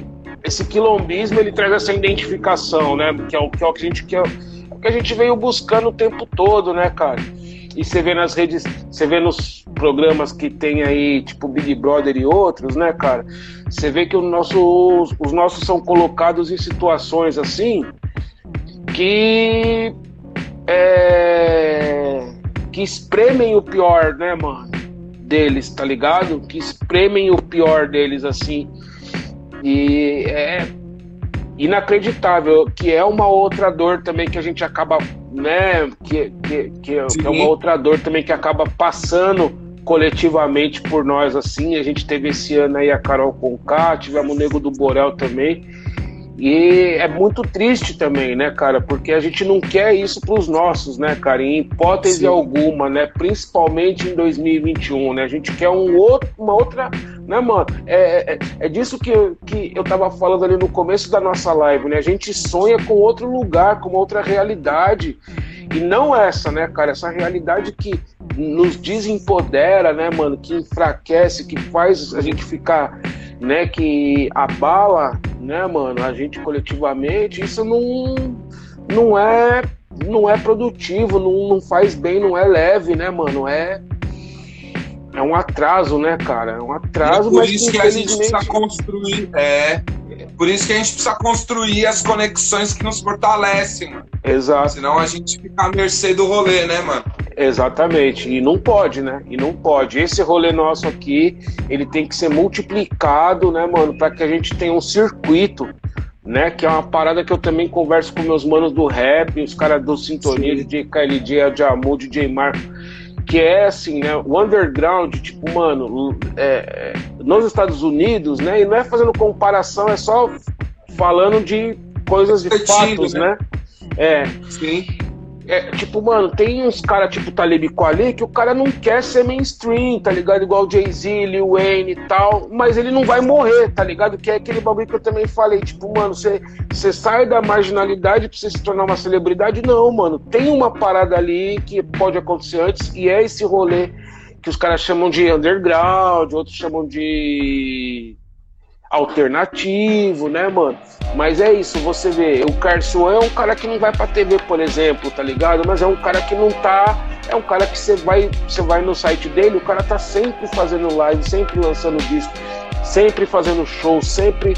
esse quilombismo, ele traz essa identificação, né, que é o que, é o que a gente quer, é o que a gente veio buscando o tempo todo, né, cara? E você vê nas redes, você vê nos programas que tem aí, tipo Big Brother e outros, né, cara? Você vê que o nosso, os nossos são colocados em situações assim que é, que espremem o pior, né, mano? Deles, tá ligado? Que espremem o pior deles assim. E é inacreditável, que é uma outra dor também que a gente acaba, né? Que, que, que, é, que é uma outra dor também que acaba passando coletivamente por nós assim. A gente teve esse ano aí a Carol Conká, tivemos o Nego do Borel também. E é muito triste também, né, cara? Porque a gente não quer isso para os nossos, né, cara? Em hipótese Sim. alguma, né? Principalmente em 2021, né? A gente quer um outro, uma outra, né, mano? É, é, é disso que eu, que eu tava falando ali no começo da nossa live, né? A gente sonha com outro lugar, com outra realidade. E não essa, né, cara? Essa realidade que nos desempodera, né, mano? Que enfraquece, que faz a gente ficar né, que abala, né, mano, a gente coletivamente, isso não, não é não é produtivo, não, não faz bem, não é leve, né, mano? É é um atraso, né, cara? É um atraso, por isso que, que a gente precisa construir, é, por isso que a gente precisa construir as conexões que nos fortalecem, mano. Exato. Senão a gente fica à mercê do rolê, né, mano? Exatamente. E não pode, né? E não pode. Esse rolê nosso aqui, ele tem que ser multiplicado, né, mano, para que a gente tenha um circuito, né? Que é uma parada que eu também converso com meus manos do rap, os caras do Sintonia, Sim. DJ KLJ, Jamu, DJ Marco que é assim, né? O underground, tipo, mano, é, nos Estados Unidos, né? E não é fazendo comparação, é só falando de coisas de fatos, né? né? É. Sim. É, tipo, mano, tem uns caras tipo Talib Kweli que o cara não quer ser mainstream, tá ligado? Igual Jay-Z, Lil Wayne e tal, mas ele não vai morrer, tá ligado? Que é aquele bagulho que eu também falei, tipo, mano, você sai da marginalidade pra você se tornar uma celebridade? Não, mano, tem uma parada ali que pode acontecer antes e é esse rolê que os caras chamam de underground, outros chamam de alternativo, né, mano? Mas é isso, você vê, o Carson é um cara que não vai pra TV, por exemplo, tá ligado? Mas é um cara que não tá. É um cara que você vai, você vai no site dele, o cara tá sempre fazendo live, sempre lançando disco, sempre fazendo show, sempre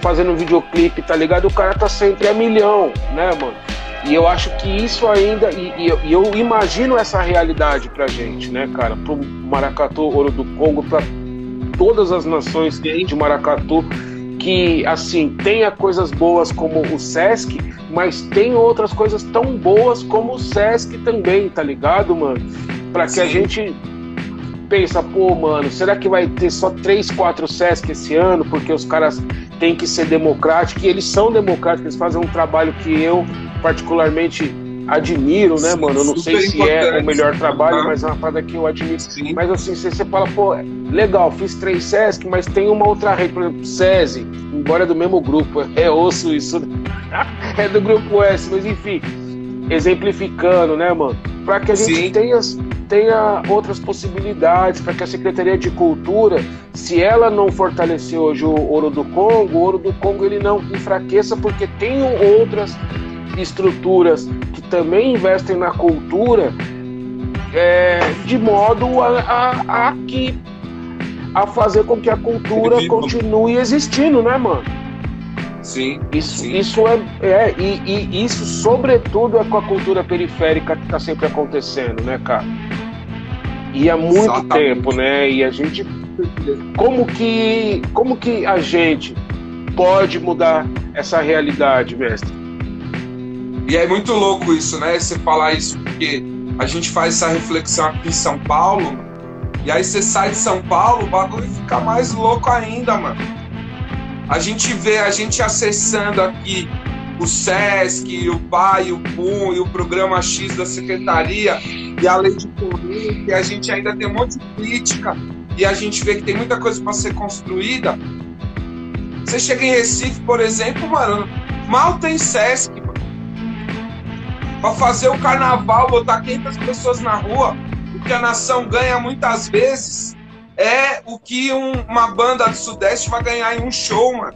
fazendo videoclipe, tá ligado? O cara tá sempre a milhão, né, mano? E eu acho que isso ainda. E, e, eu, e eu imagino essa realidade pra gente, né, cara? Pro Maracatu, Ouro do Congo, pra todas as nações de Maracatu que assim tenha coisas boas como o Sesc, mas tem outras coisas tão boas como o Sesc também, tá ligado, mano? Para que a gente pensa, pô, mano, será que vai ter só três, quatro Sesc esse ano? Porque os caras têm que ser democráticos, e eles são democráticos, eles fazem um trabalho que eu particularmente admiro, né, mano? Eu não sei se é o melhor trabalho, mas é uma parada que eu admiro. Sim. Mas assim, você, você fala, pô, legal, fiz três SESC, mas tem uma outra rede, por exemplo, SESI, embora é do mesmo grupo, é osso isso, é do grupo S, mas enfim, exemplificando, né, mano? Para que a gente tenha, tenha outras possibilidades, para que a Secretaria de Cultura, se ela não fortalecer hoje o Ouro do Congo, o Ouro do Congo ele não enfraqueça, porque tem outras estruturas que também investem na cultura é, de modo a, a, a, que, a fazer com que a cultura continue existindo, né, mano? Sim. Isso, sim. isso é, é e, e, isso, sobretudo, é com a cultura periférica que está sempre acontecendo, né, cara? E há muito Exatamente. tempo, né? E a gente. Como que, como que a gente pode mudar essa realidade, mestre? E é muito louco isso, né? Você falar isso, porque a gente faz essa reflexão aqui em São Paulo, e aí você sai de São Paulo, o bagulho fica mais louco ainda, mano. A gente vê, a gente acessando aqui o SESC, o PAI, o PUM e o programa X da Secretaria e a lei de corrente, e a gente ainda tem um monte de crítica e a gente vê que tem muita coisa para ser construída. Você chega em Recife, por exemplo, mano, Mal tem Sesc, Pra fazer o carnaval, botar 500 pessoas na rua, o que a nação ganha muitas vezes é o que um, uma banda do Sudeste vai ganhar em um show, mano.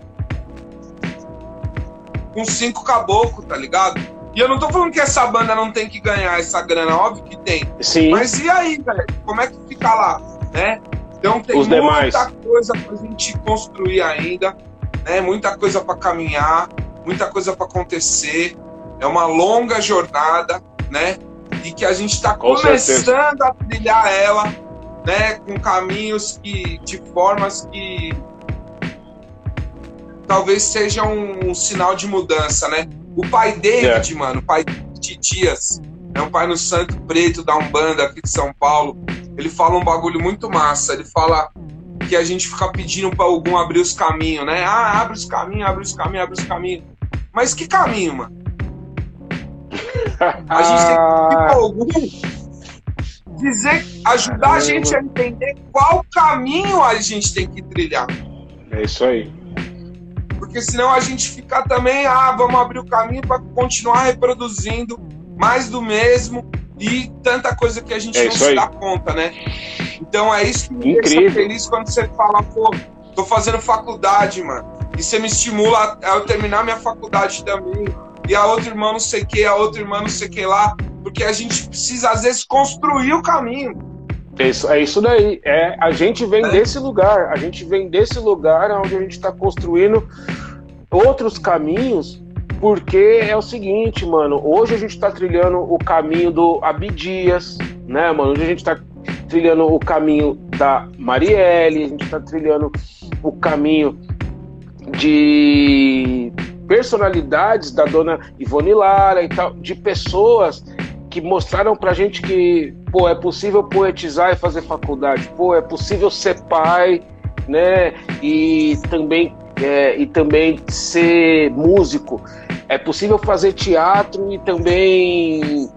Com cinco caboclos, tá ligado? E eu não tô falando que essa banda não tem que ganhar essa grana, óbvio que tem. Sim. Mas e aí, velho? Como é que fica lá, né? Então tem Os muita demais. coisa pra gente construir ainda, né? Muita coisa pra caminhar, muita coisa pra acontecer. É uma longa jornada, né? E que a gente tá Com começando a trilhar ela, né? Com caminhos que, de formas que talvez seja um, um sinal de mudança, né? O pai David, mano, o pai de Dias, é um pai no Santo Preto da Umbanda aqui de São Paulo. Ele fala um bagulho muito massa. Ele fala que a gente fica pedindo para algum abrir os caminhos, né? Ah, abre os caminhos, abre os caminhos, abre os caminhos. Mas que caminho, mano? A gente tem que pra algum dizer, ajudar a gente a entender qual caminho a gente tem que trilhar. É isso aí. Porque senão a gente fica também, ah, vamos abrir o caminho para continuar reproduzindo mais do mesmo e tanta coisa que a gente É não se aí. dá conta, né? Então é isso que me Incrível. deixa feliz quando você fala, pô, tô fazendo faculdade, mano. E você me estimula a eu terminar minha faculdade também. E a outra irmã não sei o que, a outra irmã não sei o que lá. Porque a gente precisa, às vezes, construir o caminho. É isso, é isso daí. É, a gente vem É. desse lugar. A gente vem desse lugar onde a gente está construindo outros caminhos. Porque é o seguinte, mano. Hoje a gente está trilhando o caminho do Abidias, né, mano? Hoje a gente está trilhando o caminho da Marielle, a gente está trilhando o caminho de personalidades da dona Ivone Lara e tal, de pessoas que mostraram pra gente que, pô, é possível poetizar e fazer faculdade, pô, é possível ser pai, né, e também, é, e também ser músico, é possível fazer teatro e também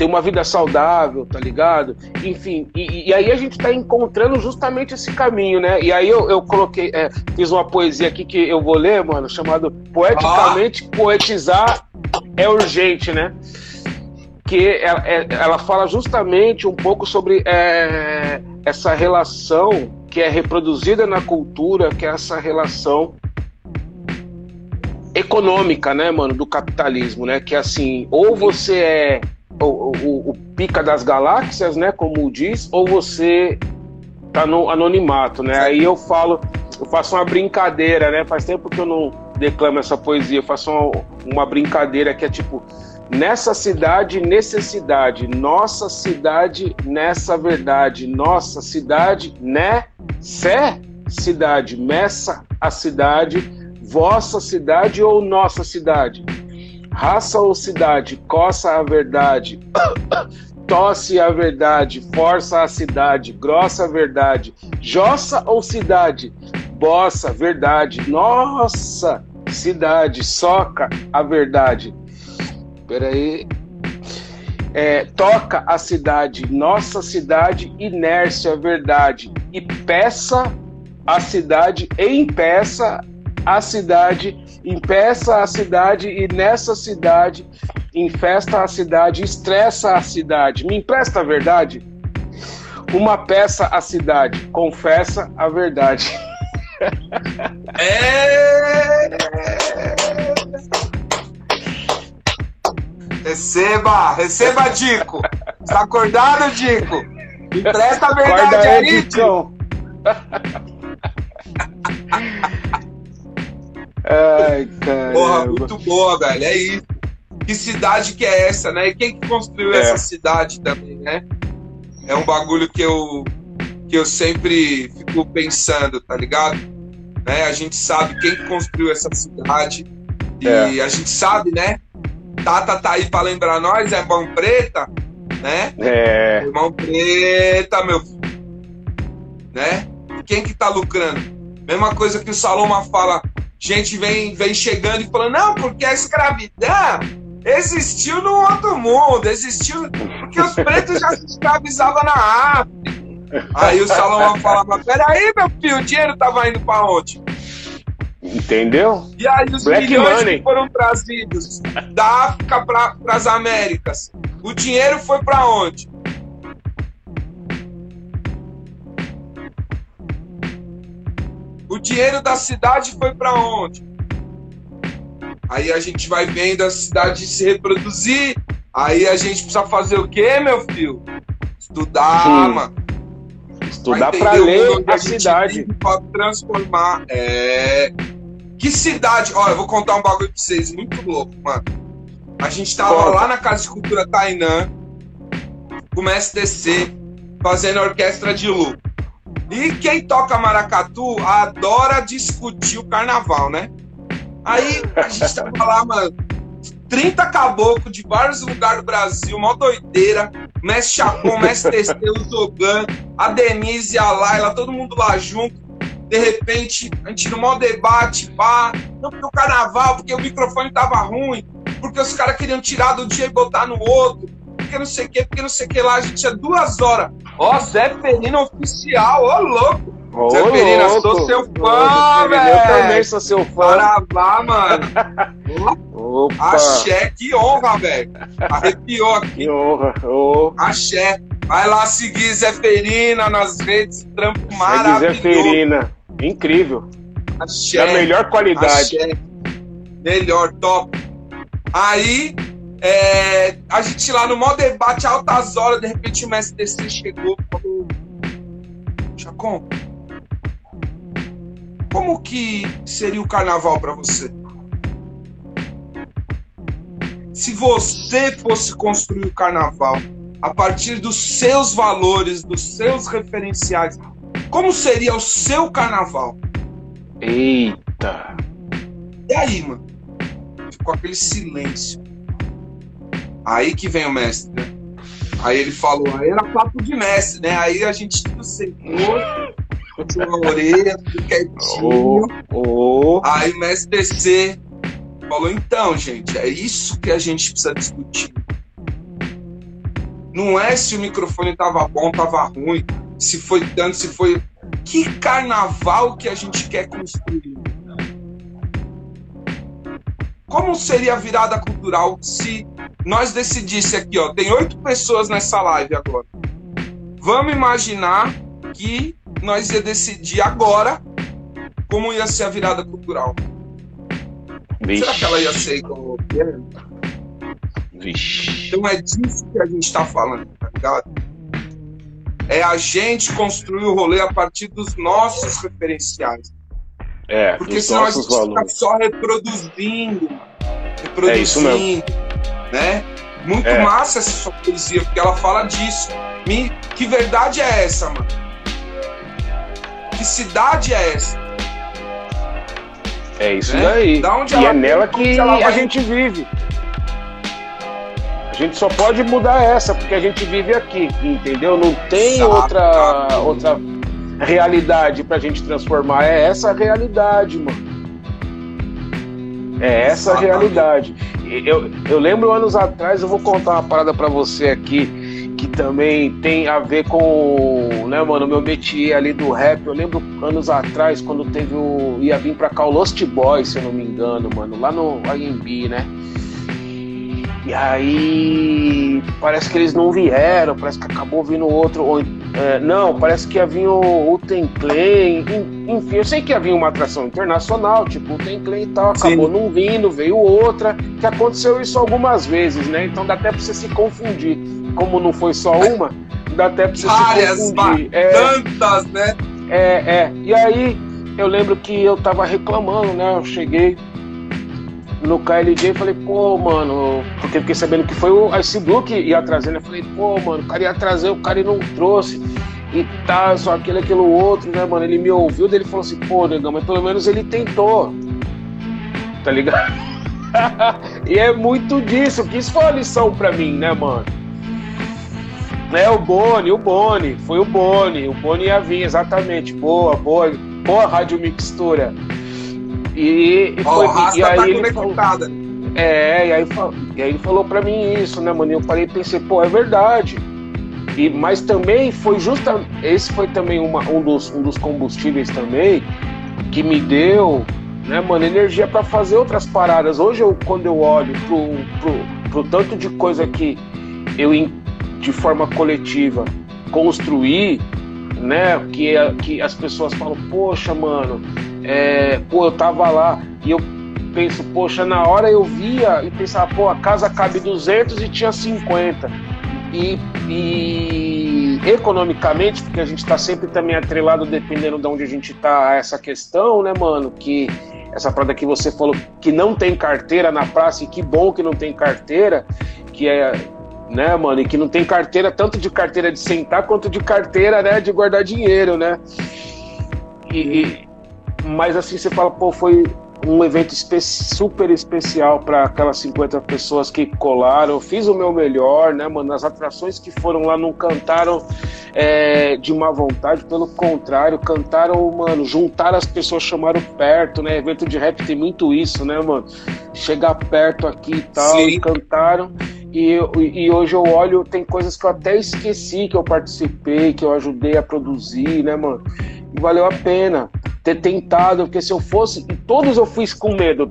ter uma vida saudável, tá ligado? Enfim, e, e aí a gente tá encontrando justamente esse caminho, né? E aí eu, eu coloquei, é, fiz uma poesia aqui que eu vou ler, mano, chamado Poeticamente Poetizar é Urgente, né? Que ela, é- ela fala justamente um pouco sobre é, essa relação que é reproduzida na cultura, que é essa relação econômica, né, mano, do capitalismo, né? Que assim, ou você é o, o- o pica das galáxias, né, como diz, ou você tá no anonimato, né? Aí eu falo, eu faço uma brincadeira, né? Faz tempo que eu não declamo essa poesia, eu faço uma, uma brincadeira que é tipo nessa cidade necessidade, nossa cidade nessa verdade, nossa cidade né, sé cidade, meça a cidade, vossa cidade ou nossa cidade, raça ou cidade, coça a verdade, tosse a verdade, força a cidade, grossa a verdade, jossa ou cidade, bossa, verdade, nossa cidade, soca a verdade. Peraí. É, toca a cidade, nossa cidade, inércia, verdade, e peça a cidade, e impeça a cidade, impeça a cidade, e nessa cidade, infesta a cidade, estressa a cidade. Me empresta a verdade? Uma peça a cidade, confessa a verdade. É... Receba, receba, Dico. Está acordado, Dico? Empresta a verdade aí, Dico. Ai, caramba. Porra, muito boa, velho. É isso. Que cidade que é essa, né? E quem que construiu É. essa cidade também, né? É um bagulho que eu, que eu sempre fico pensando, tá ligado? Né? A gente sabe quem que construiu essa cidade. E É. a gente sabe, né? Tata tá aí pra lembrar nós, é mão preta, né? É, Mão preta, meu filho. Né? Quem que tá lucrando? Mesma coisa que o Saloma fala, gente vem, vem chegando e falando, não, porque a escravidão existiu no outro mundo, existiu porque os pretos já se escravizavam na África. Aí o Salomão fala, mas peraí, meu filho, o dinheiro tava indo pra onde? Entendeu? E aí os Black milhões money. que foram trazidos da África para as Américas, o dinheiro foi para onde? Dinheiro da cidade foi para onde? Aí a gente vai vendo a cidade se reproduzir. Aí a gente precisa fazer o quê, meu filho? Estudar, Sim. mano. Estudar para ler a, a cidade. Para transformar. É. Que cidade? Ó, eu vou contar um bagulho pra vocês, muito louco, mano. A gente tava Conta. lá na Casa de Cultura Tainã, com o MSTC, fazendo orquestra de Lu. E quem toca maracatu adora discutir o carnaval, né? Aí a gente tava lá, mano, 30 caboclos de vários lugares do Brasil, mó doideira. Mestre Chapon, Mestre Testeu, Zogan, a Denise, a Laila, todo mundo lá junto. De repente, a gente no maior debate, pá. Não, porque o carnaval, porque o microfone tava ruim, porque os caras queriam tirar do dia e botar no outro, porque não sei o que, porque não sei o que lá. A gente tinha duas horas. Ó, Zé Ferino oficial, ó, louco. Ô, Zé Perina, sou seu fã, velho. Eu também sou seu fã. Parabá, mano. Opa. Axé, que honra, velho. Arrepiou aqui. Que honra. Oh. Axé. Vai lá seguir Zé Ferina nas redes, trampo Segue maravilhoso. Zé Ferina, incrível. Axé. Da melhor qualidade. Axé. Melhor, top. Aí, é, a gente lá no maior debate, altas horas, de repente o MSTC chegou e falou: Chacon, como que seria o carnaval para você? Se você fosse construir o carnaval a partir dos seus valores, dos seus referenciais, como seria o seu carnaval? Eita! E aí, mano? Ficou aquele silêncio. Aí que vem o mestre, né? Aí ele falou, aí era papo de mestre, né? Aí a gente tudo sentou, uma orelha, tudo quietinho. Oh, oh. Aí o mestre DC falou: então, gente, é isso que a gente precisa discutir. Não é se o microfone tava bom, tava ruim, se foi tanto, se foi. Que carnaval que a gente quer construir? Como seria a virada cultural se nós decidisse aqui, ó, tem oito pessoas nessa live agora. Vamos imaginar que nós ia decidir agora como ia ser a virada cultural. Vixe. Será que ela ia ser igual Vixe. Então é disso que a gente está falando, tá ligado? É a gente construir o rolê a partir dos nossos referenciais. É, Porque senão a gente fica só reproduzindo, reproduzindo, é isso mesmo. né? Muito é. massa essa sua poesia, porque ela fala disso. Me, que verdade é essa, mano? Que cidade é essa? É isso né? daí. Da onde e é nela que a gente vive. A gente só pode mudar essa, porque a gente vive aqui, entendeu? Não tem outra, outra realidade pra gente transformar. É essa a realidade, mano. É essa a realidade. Eu, eu lembro anos atrás, eu vou contar uma parada para você aqui que também tem a ver com, né, mano, meu métier ali do rap. Eu lembro anos atrás, quando teve o. ia vir pra cá o Lost Boys, se eu não me engano, mano, lá no IMB, né? E aí parece que eles não vieram, parece que acabou vindo outro. Ou, é, não, parece que ia vir o, o Tenclen, enfim, eu sei que ia vir uma atração internacional, tipo o Tenclen e tal, acabou Sim. não vindo, veio outra, que aconteceu isso algumas vezes, né? Então dá até pra você se confundir como não foi só uma, dá até pra você Várias, se confundir. É, tantas, né? É, é. E aí, eu lembro que eu tava reclamando, né? Eu cheguei no KLJ falei, pô, mano, porque fiquei sabendo que foi o Ice Blue que ia trazer? Eu falei, pô, mano, o cara ia trazer, o cara não trouxe e tá, só aquele, aquilo outro, né, mano? Ele me ouviu, daí ele falou assim, pô, negão, mas pelo menos ele tentou. Tá ligado? e é muito disso, que isso foi uma lição pra mim, né, mano? É, o Boni, o Boni, foi o Boni, o Boni ia vir, exatamente. Boa, boa, boa rádio mixtura. E, e, foi, oh, e aí tá ele falou, É, e aí, e aí ele falou pra mim isso, né, mano? E eu parei e pensei, pô, é verdade. E, mas também foi justamente. Esse foi também uma, um, dos, um dos combustíveis também que me deu né, mano, energia para fazer outras paradas. Hoje, eu, quando eu olho pro, pro, pro tanto de coisa que eu, de forma coletiva, construí, né, que, que as pessoas falam, poxa, mano, é, pô, eu tava lá e eu penso, poxa, na hora eu via e pensava, pô, a casa cabe 200 e tinha 50. E, e economicamente, porque a gente está sempre também atrelado, dependendo de onde a gente a essa questão, né, mano, que essa parada que você falou que não tem carteira na praça, e que bom que não tem carteira, que é, né, mano, e que não tem carteira, tanto de carteira de sentar quanto de carteira, né, de guardar dinheiro, né? E mas assim, você fala, pô, foi um evento espe super especial para aquelas 50 pessoas que colaram. Eu fiz o meu melhor, né, mano? As atrações que foram lá não cantaram é, de má vontade, pelo contrário, cantaram, mano, juntaram as pessoas, chamaram perto, né? Evento de rap tem muito isso, né, mano? Chegar perto aqui e tal, Sim. e cantaram. E, e hoje eu olho, tem coisas que eu até esqueci que eu participei, que eu ajudei a produzir, né, mano? E valeu a pena ter tentado, porque se eu fosse, e todos eu fiz com medo,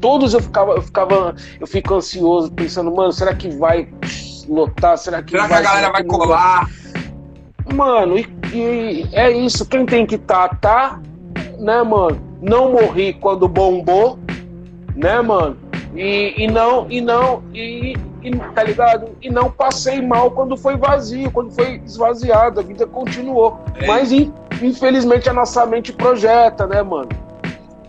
todos eu ficava, eu ficava, eu fico ansioso, pensando, mano, será que vai lotar? Será que, será vai, que a galera vai colar? Mano, e, e, é isso, quem tem que tá, tá, né, mano? Não morri quando bombou, né, mano? E, e não, e não, e, e, tá ligado? E não passei mal quando foi vazio, quando foi esvaziado, a vida continuou. É. Mas infelizmente a nossa mente projeta, né, mano?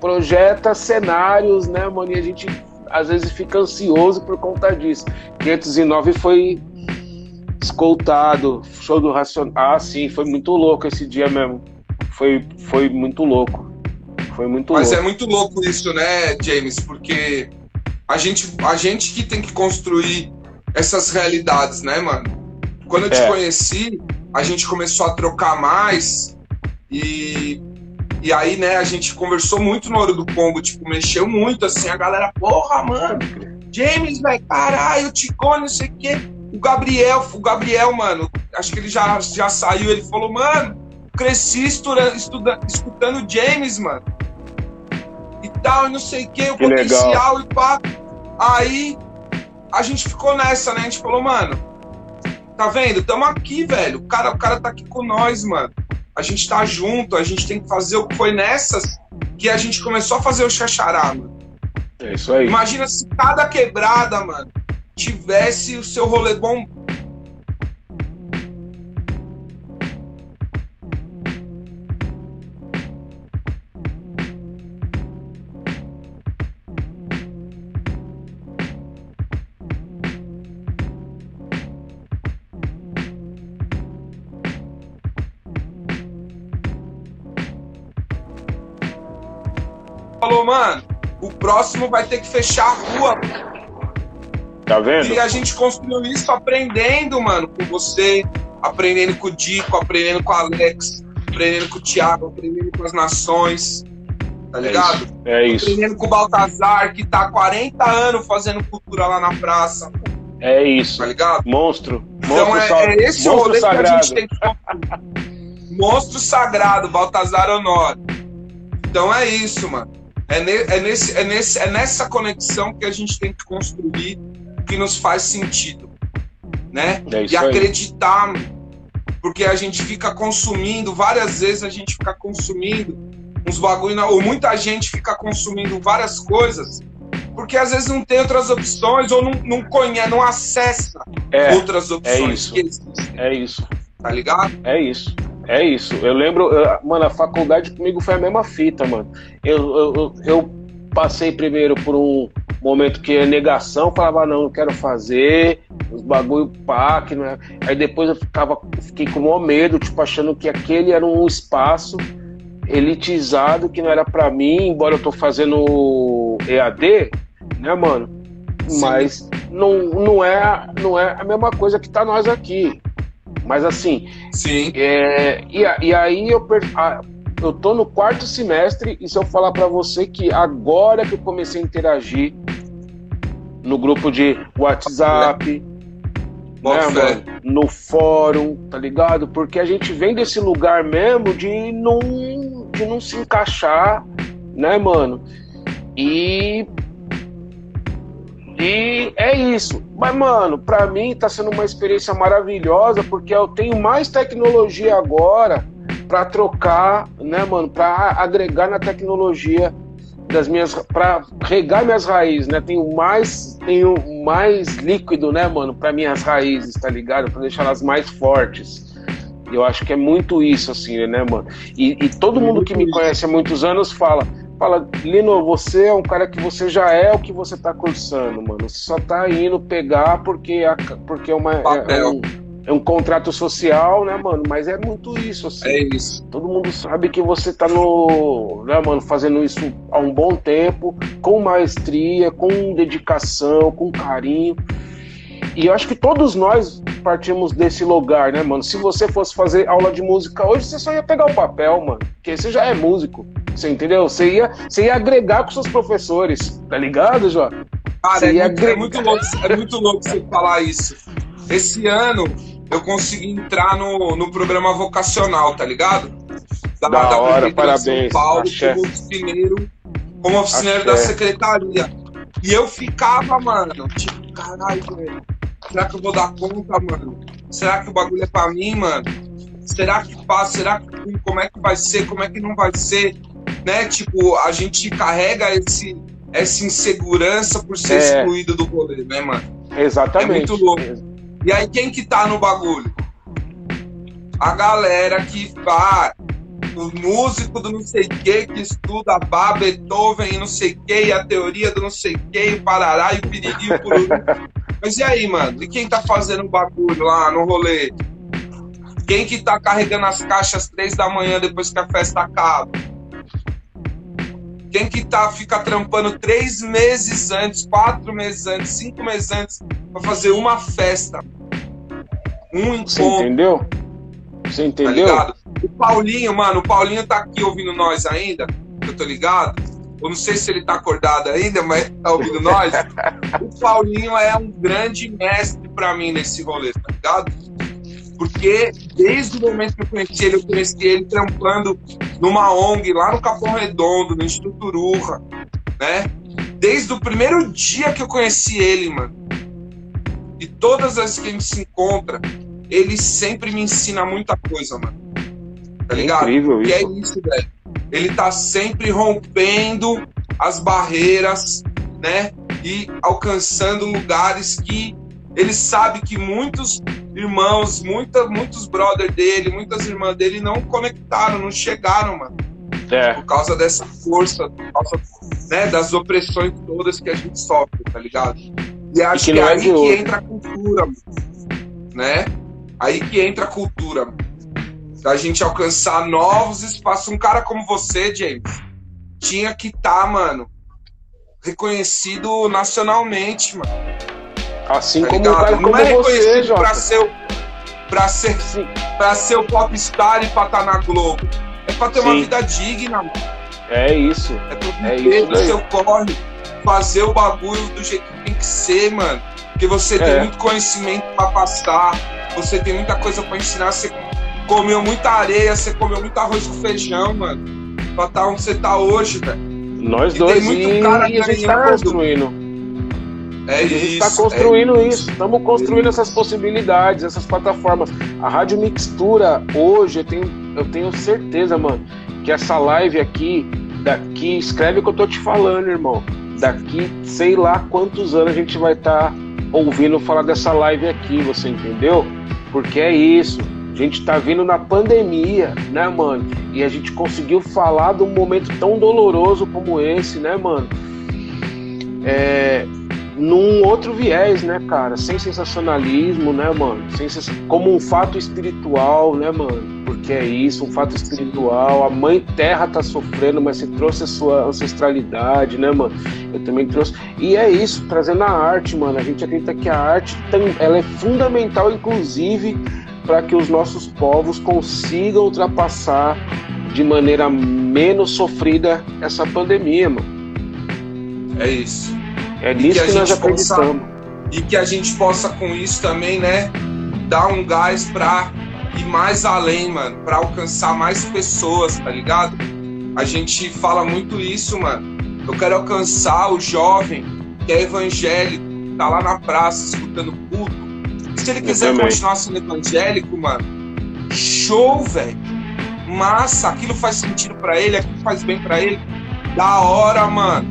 Projeta cenários, né, mano? E a gente às vezes fica ansioso por conta disso. 509 foi escoltado, show do Racional. Ah, sim, foi muito louco esse dia mesmo. Foi, foi muito louco. Foi muito Mas louco. é muito louco isso, né, James? Porque a gente, a gente que tem que construir essas realidades, né, mano? Quando eu te é. conheci, a gente começou a trocar mais e, e aí, né, a gente conversou muito no Ouro do Pombo, tipo, mexeu muito, assim, a galera, porra, mano, James, velho, caralho, Ticone, não sei o quê. O Gabriel, o Gabriel, mano, acho que ele já, já saiu, ele falou, mano, cresci estudando, estudando, escutando James, mano tal, e não sei o que, o que potencial legal. e pá. Aí a gente ficou nessa, né? A gente falou, mano, tá vendo? Tamo aqui, velho. O cara, o cara tá aqui com nós, mano. A gente tá junto, a gente tem que fazer o que foi nessas que a gente começou a fazer o xaxará, mano. É isso aí. Imagina se cada quebrada, mano, tivesse o seu rolê bom, o próximo vai ter que fechar a rua. Tá vendo? E a gente construiu isso aprendendo, mano, com você, aprendendo com o Dico, aprendendo com o Alex, aprendendo com o Thiago, aprendendo com as nações. Tá é ligado? É isso. Aprendendo com o Baltazar, que tá há 40 anos fazendo cultura lá na praça. É isso. Tá ligado? Monstro. Então monstro é, é esse monstro rolê sagrado. que a gente tem que Monstro sagrado, Baltazar Honório. Então é isso, mano. É, ne, é, nesse, é, nesse, é nessa conexão que a gente tem que construir que nos faz sentido. Né? É e acreditar, porque a gente fica consumindo, várias vezes a gente fica consumindo uns bagulho, ou muita gente fica consumindo várias coisas, porque às vezes não tem outras opções, ou não, não conhece, não acessa é, outras é opções é isso, que existem. É isso. Tá ligado? É isso. É isso. Eu lembro, eu, mano, a faculdade comigo foi a mesma fita, mano. Eu, eu, eu passei primeiro por um momento que é negação, falava, não, não quero fazer, os bagulho pá, que não é. Aí depois eu ficava, fiquei com o maior medo, tipo, achando que aquele era um espaço elitizado que não era para mim, embora eu tô fazendo EAD, né, mano? Sim. Mas não, não, é, não é a mesma coisa que tá nós aqui. Mas assim. Sim. É, e, e aí eu, eu tô no quarto semestre e se eu falar para você que agora que eu comecei a interagir no grupo de WhatsApp, né, mano, no fórum, tá ligado? Porque a gente vem desse lugar mesmo de não, de não se encaixar, né, mano? E e é isso. Mas, mano, para mim tá sendo uma experiência maravilhosa porque eu tenho mais tecnologia agora para trocar, né, mano, para agregar na tecnologia das minhas para regar minhas raízes, né? Tenho mais tenho mais líquido, né, mano, para minhas raízes, tá ligado? Para deixar elas mais fortes. Eu acho que é muito isso assim, né, mano? E, e todo mundo que me conhece há muitos anos fala, fala, Lino, você é um cara que você já é o que você tá cursando, mano. Você só tá indo pegar porque porque é uma é, é um, é um contrato social, né, mano? Mas é muito isso, assim. É isso. Todo mundo sabe que você tá no, né, mano, fazendo isso há um bom tempo, com maestria, com dedicação, com carinho. E eu acho que todos nós partimos desse lugar, né, mano? Se você fosse fazer aula de música hoje, você só ia pegar o papel, mano. Porque você já é músico. Você entendeu? Você ia, você ia agregar com seus professores, tá ligado, Jó? Cara, é muito, é muito, louco, é muito louco você falar isso. Esse ano, eu consegui entrar no, no programa vocacional, tá ligado? Da, da, da hora, parabéns. São Paulo, como oficineiro, como oficineiro da secretaria. E eu ficava, mano, tipo, caralho, velho. Será que eu vou dar conta, mano? Será que o bagulho é pra mim, mano? Será que passa? Será que como é que vai ser? Como é que não vai ser? Né? Tipo, a gente carrega esse, essa insegurança por ser é. excluído do rolê, né, mano? Exatamente. É muito louco. E aí quem que tá no bagulho? A galera que vai, o músico do não sei que que estuda Bach, Beethoven e não sei que, e a teoria do não sei que, o Parará e o Piriri o Pururu. Mas e aí, mano? E quem tá fazendo o bagulho lá no rolê? Quem que tá carregando as caixas três da manhã depois que a festa acaba? Quem que tá, fica trampando três meses antes, quatro meses antes, cinco meses antes para fazer uma festa? Um encontro. Você entendeu? Você tá entendeu? Tá o Paulinho, mano, o Paulinho tá aqui ouvindo nós ainda, eu tô ligado. Eu não sei se ele tá acordado ainda, mas tá ouvindo nós. o Paulinho é um grande mestre para mim nesse rolê, tá ligado? Porque desde o momento que eu conheci ele, eu conheci ele trampando numa ONG lá no Capão Redondo, no Instituto Urra, né? Desde o primeiro dia que eu conheci ele, mano. E todas as que a gente se encontra, ele sempre me ensina muita coisa, mano. Tá ligado? incrível isso. E é isso, velho. Ele tá sempre rompendo as barreiras, né? E alcançando lugares que ele sabe que muitos irmãos, muita, muitos brother dele, muitas irmãs dele não conectaram, não chegaram, mano. É. Por causa dessa força, por causa né, das opressões todas que a gente sofre, tá ligado? E acho e que, que é aí que entra a cultura, mano, né? Aí que entra a cultura, da gente alcançar novos espaços. Um cara como você, James, tinha que estar, tá, mano, reconhecido nacionalmente, mano. Assim tá como um cara Não é reconhecido você, pra ser, pra ser, pra ser o popstar e pra estar tá na Globo. É pra ter Sim. uma vida digna, mano. É isso. É pra é do seu corre, fazer o bagulho do jeito que tem que ser, mano. Porque você é. tem muito conhecimento pra passar, você tem muita coisa pra ensinar. Você comeu muita areia, você comeu muito arroz com feijão, mano. Pra estar tá onde você tá hoje, velho. Nós e dois, tem muito e, cara e a gente tá construindo. É a gente está construindo é isso, estamos construindo essas possibilidades, essas plataformas. A Rádio Mixtura, hoje, eu tenho, eu tenho certeza, mano, que essa live aqui, daqui, escreve o que eu tô te falando, irmão. Daqui, sei lá quantos anos a gente vai estar tá ouvindo falar dessa live aqui, você entendeu? Porque é isso. A gente tá vindo na pandemia, né, mano? E a gente conseguiu falar de um momento tão doloroso como esse, né, mano? É, num outro viés, né, cara? Sem sensacionalismo, né, mano? Sem sens... Como um fato espiritual, né, mano? Porque é isso, um fato espiritual. A mãe terra tá sofrendo, mas você trouxe a sua ancestralidade, né, mano? Eu também trouxe. E é isso, trazendo a arte, mano. A gente acredita que a arte ela é fundamental, inclusive, para que os nossos povos consigam ultrapassar de maneira menos sofrida essa pandemia, mano. É isso. É nisso que, que nós acreditamos. Possa, e que a gente possa, com isso também, né, dar um gás para ir mais além, mano, para alcançar mais pessoas, tá ligado? a gente fala muito isso, mano. Eu quero alcançar o jovem que é evangélico, tá lá na praça escutando culto. Se ele quiser continuar sendo evangélico, mano, show, velho. Massa, aquilo faz sentido para ele, aquilo faz bem para ele. Da hora, mano.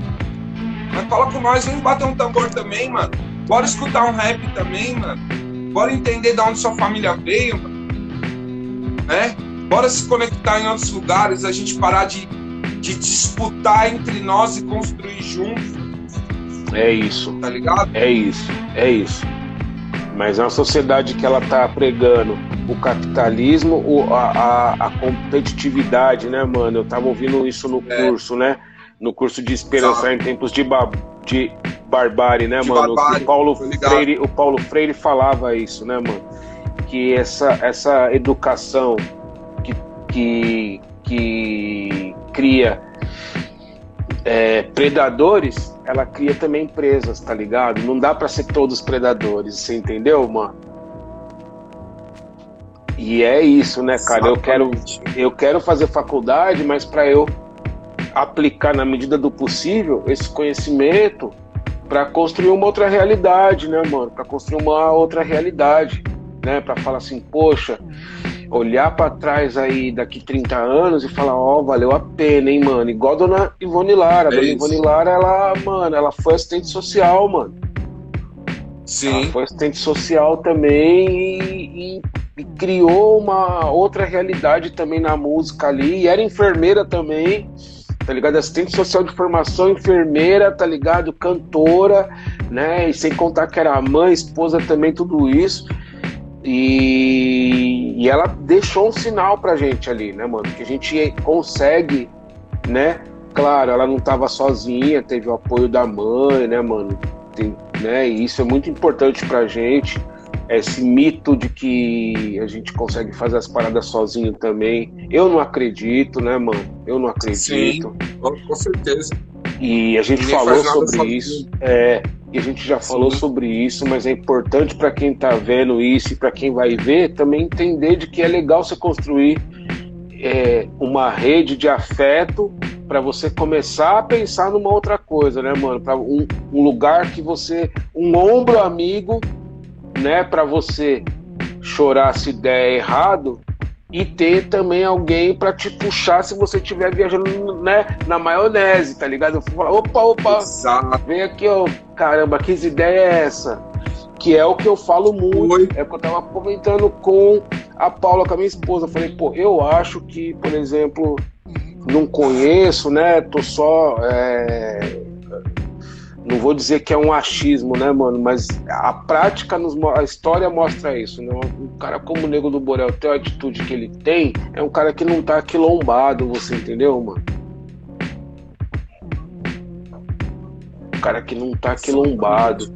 Mas fala com nós, vem bater um tambor também, mano. Bora escutar um rap também, mano. Bora entender de onde sua família veio, mano. Né? Bora se conectar em outros lugares, a gente parar de, de disputar entre nós e construir juntos. É isso. Tá ligado? É isso, é isso. Mas é uma sociedade que ela tá pregando o capitalismo, o, a, a, a, competitividade, né, mano? Eu tava ouvindo isso no é. curso, né? No curso de Esperança em Tempos de, ba de Barbárie, né, de mano? Barbárie, o, Paulo Freire, o Paulo Freire falava isso, né, mano? Que essa, essa educação que, que, que cria é, predadores, ela cria também empresas, tá ligado? Não dá para ser todos predadores, você entendeu, mano? E é isso, né, cara? Eu quero, eu quero fazer faculdade, mas para eu aplicar na medida do possível esse conhecimento para construir uma outra realidade, né, mano? Para construir uma outra realidade, né? Para falar assim, poxa, olhar para trás aí daqui 30 anos e falar, ó, oh, valeu a pena, hein, mano? Igual a dona Ivone Lara. A é dona Ivone Lara, ela, mano, ela foi assistente social, mano. Sim. Ela foi assistente social também e, e e criou uma outra realidade também na música ali. E era enfermeira também, tá ligado? Assistente social de formação, enfermeira, tá ligado? Cantora, né? E sem contar que era mãe, esposa também, tudo isso. E, e ela deixou um sinal pra gente ali, né, mano? Que a gente consegue, né? Claro, ela não tava sozinha, teve o apoio da mãe, né, mano? Tem, né? E isso é muito importante pra gente esse mito de que a gente consegue fazer as paradas sozinho também. Eu não acredito, né, mano? Eu não acredito. Sim, com certeza. E a gente Ninguém falou sobre isso. É, e a gente já falou Sim. sobre isso, mas é importante para quem tá vendo isso e para quem vai ver também entender de que é legal você construir é, uma rede de afeto para você começar a pensar numa outra coisa, né, mano? Para um, um lugar que você, um ombro amigo né, para você chorar se der errado e ter também alguém para te puxar se você estiver viajando né, na maionese, tá ligado? Falo, opa, opa, Exato. vem aqui, ó, caramba, que ideia é essa? Que é o que eu falo muito, Oi. é o que eu tava comentando com a Paula, com a minha esposa. Eu falei, pô, eu acho que, por exemplo, não conheço, né? Tô só é, não vou dizer que é um achismo, né, mano? Mas a prática, nos, a história mostra isso. Né? Um cara como o Nego do Borel tem a atitude que ele tem, é um cara que não tá quilombado, você entendeu, mano? Um cara que não tá quilombado.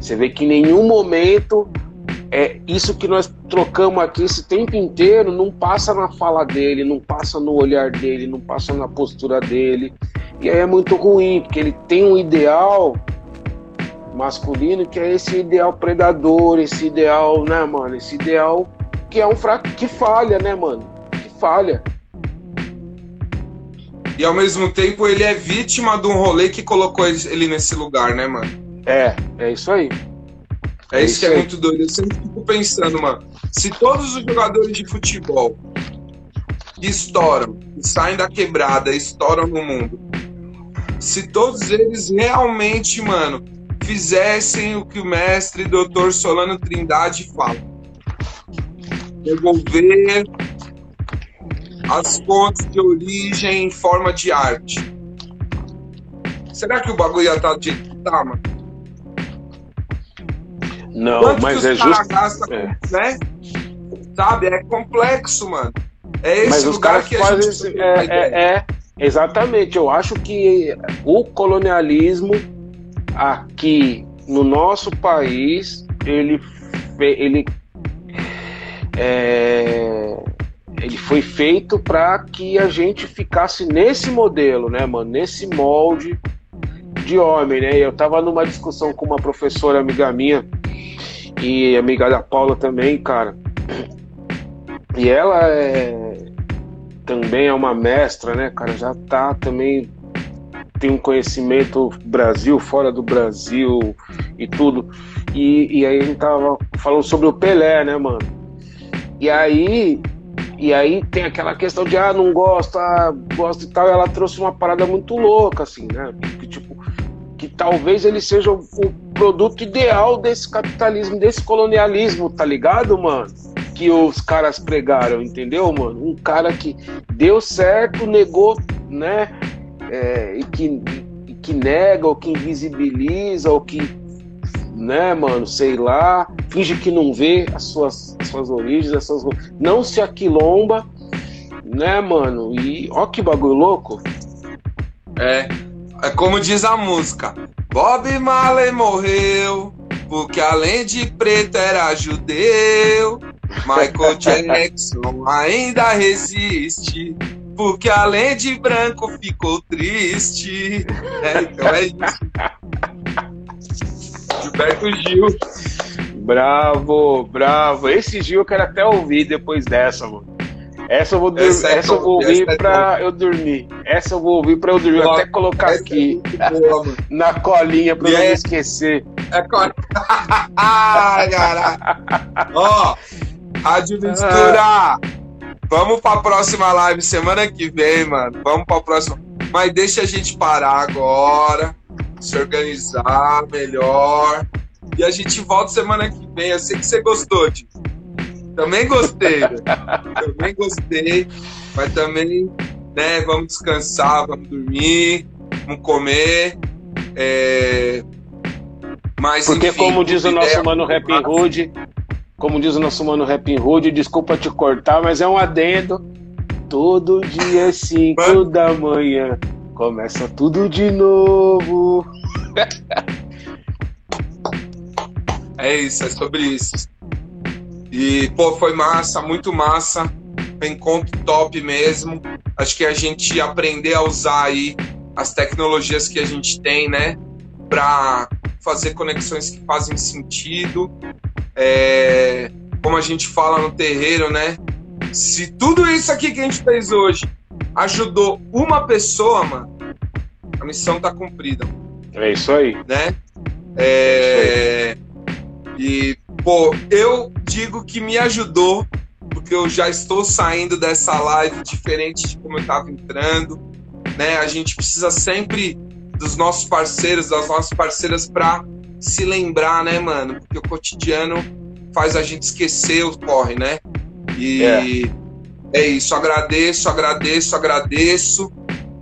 Você vê que em nenhum momento é isso que nós trocamos aqui esse tempo inteiro não passa na fala dele, não passa no olhar dele, não passa na postura dele. E aí é muito ruim, porque ele tem um ideal masculino que é esse ideal predador, esse ideal, né, mano? Esse ideal que é um fraco que falha, né, mano? Que falha. E ao mesmo tempo ele é vítima de um rolê que colocou ele nesse lugar, né, mano? É, é isso aí. É, é isso que é muito doido. Eu sempre fico pensando, mano. Se todos os jogadores de futebol que estouram, que saem da quebrada, estouram no mundo, se todos eles realmente, mano, fizessem o que o mestre Dr. Solano Trindade fala. Devolver as fontes de origem em forma de arte. Será que o bagulho ia estar do jeito que tá, mano? Não, Quanto mas é justo. É. Né? Sabe? É complexo, mano. É esse mas lugar que a gente. É, é, é, Exatamente, eu acho que o colonialismo aqui no nosso país, ele, ele, é, ele foi feito para que a gente ficasse nesse modelo, né, mano, nesse molde de homem, né? Eu tava numa discussão com uma professora amiga minha e amiga da Paula também, cara. E ela é também é uma mestra, né, cara? Já tá também tem um conhecimento Brasil, fora do Brasil e tudo. E, e aí a gente tava falando sobre o Pelé, né, mano? E aí, e aí tem aquela questão de ah, não gosto, ah, gosto e tal. E ela trouxe uma parada muito louca, assim, né? Que, tipo, que talvez ele seja o, produto ideal desse capitalismo, desse colonialismo, tá ligado, mano? Que os caras pregaram, entendeu, mano? Um cara que deu certo, negou, né? é, e, que, e que nega, ou que invisibiliza, ou que, né, mano, sei lá, finge que não vê as suas, as suas origens, as suas, não se aquilomba, né, mano? E ó que bagulho louco. É, é como diz a música, Bob Marley morreu, porque além de preto era judeu. Michael Jackson ainda resiste, porque além de branco ficou triste. É, então é isso. Gilberto Gil. Bravo, bravo. Esse Gil eu quero até ouvir depois dessa, mano. Essa eu vou, essa, é essa eu vou ouvir é pra eu dormir. Essa eu vou ouvir pra eu dormir. Vou até colocar é aqui é boa, na colinha pra eu não esquecer. É colinha. Ai, cara. Ó, Rádio Mistura. Ah. Vamos pra próxima live semana que vem, mano. Vamos pra próxima. Mas deixa a gente parar agora, se organizar melhor. E a gente volta semana que vem. Eu sei que você gostou, de. Também gostei. também gostei. Mas também, né, vamos descansar, vamos dormir, vamos comer. É... Mas, Porque, enfim, como diz o nosso mano Rap Hood, como diz o nosso mano Rap Hood, desculpa te cortar, mas é um adendo. Todo dia às 5 da manhã começa tudo de novo. é isso, é sobre isso. E, pô, foi massa, muito massa. Encontro top mesmo. Acho que a gente aprender a usar aí as tecnologias que a gente tem, né? Para fazer conexões que fazem sentido é, como a gente fala no terreiro, né? Se tudo isso aqui que a gente fez hoje ajudou uma pessoa, mano, a missão tá cumprida. É isso aí. Né? É, e, pô, eu digo que me ajudou, porque eu já estou saindo dessa live diferente de como eu estava entrando. Né? A gente precisa sempre dos nossos parceiros, das nossas parceiras, para se lembrar, né, mano? Porque o cotidiano faz a gente esquecer o corre, né? E é, é isso. Agradeço, agradeço, agradeço.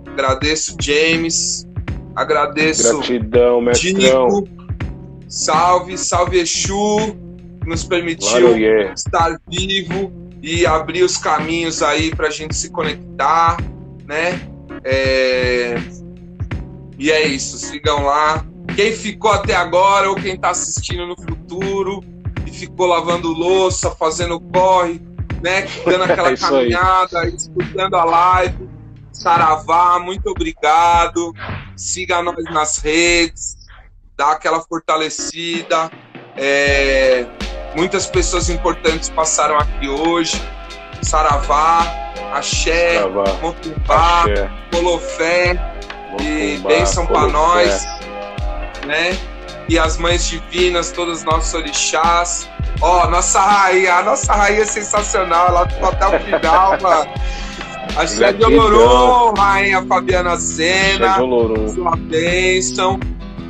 Agradeço, James. Agradeço. Gratidão, mestrão. Salve, salve Exu, nos permitiu yeah. estar vivo e abrir os caminhos aí para a gente se conectar, né? É... E é isso, sigam lá. Quem ficou até agora ou quem está assistindo no futuro e ficou lavando louça, fazendo corre, né? Dando aquela é caminhada, aí. escutando a live. Saravá, muito obrigado. Siga nós nas redes, dá aquela fortalecida. É... muitas pessoas importantes passaram aqui hoje. Saravá, Axé, Motumbá, Colofé, e bênção para nós né? E as mães divinas, todos os nossos orixás. Ó, oh, nossa rainha, a nossa rainha é sensacional, ela ficou até o final, mano. A de Olorum, rainha Fabiana Sena, sua bênção.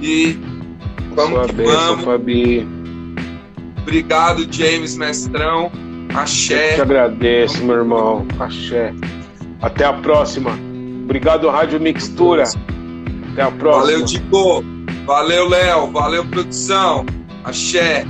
E vamos sua que bênção, vamos. Fabi. Obrigado, James Mestrão. Axé. Eu te agradeço, meu irmão. Axé. Até a próxima. Obrigado, Rádio Mixtura. Até a próxima. Valeu, Dico. Valeu, Léo. Valeu, produção. Axé.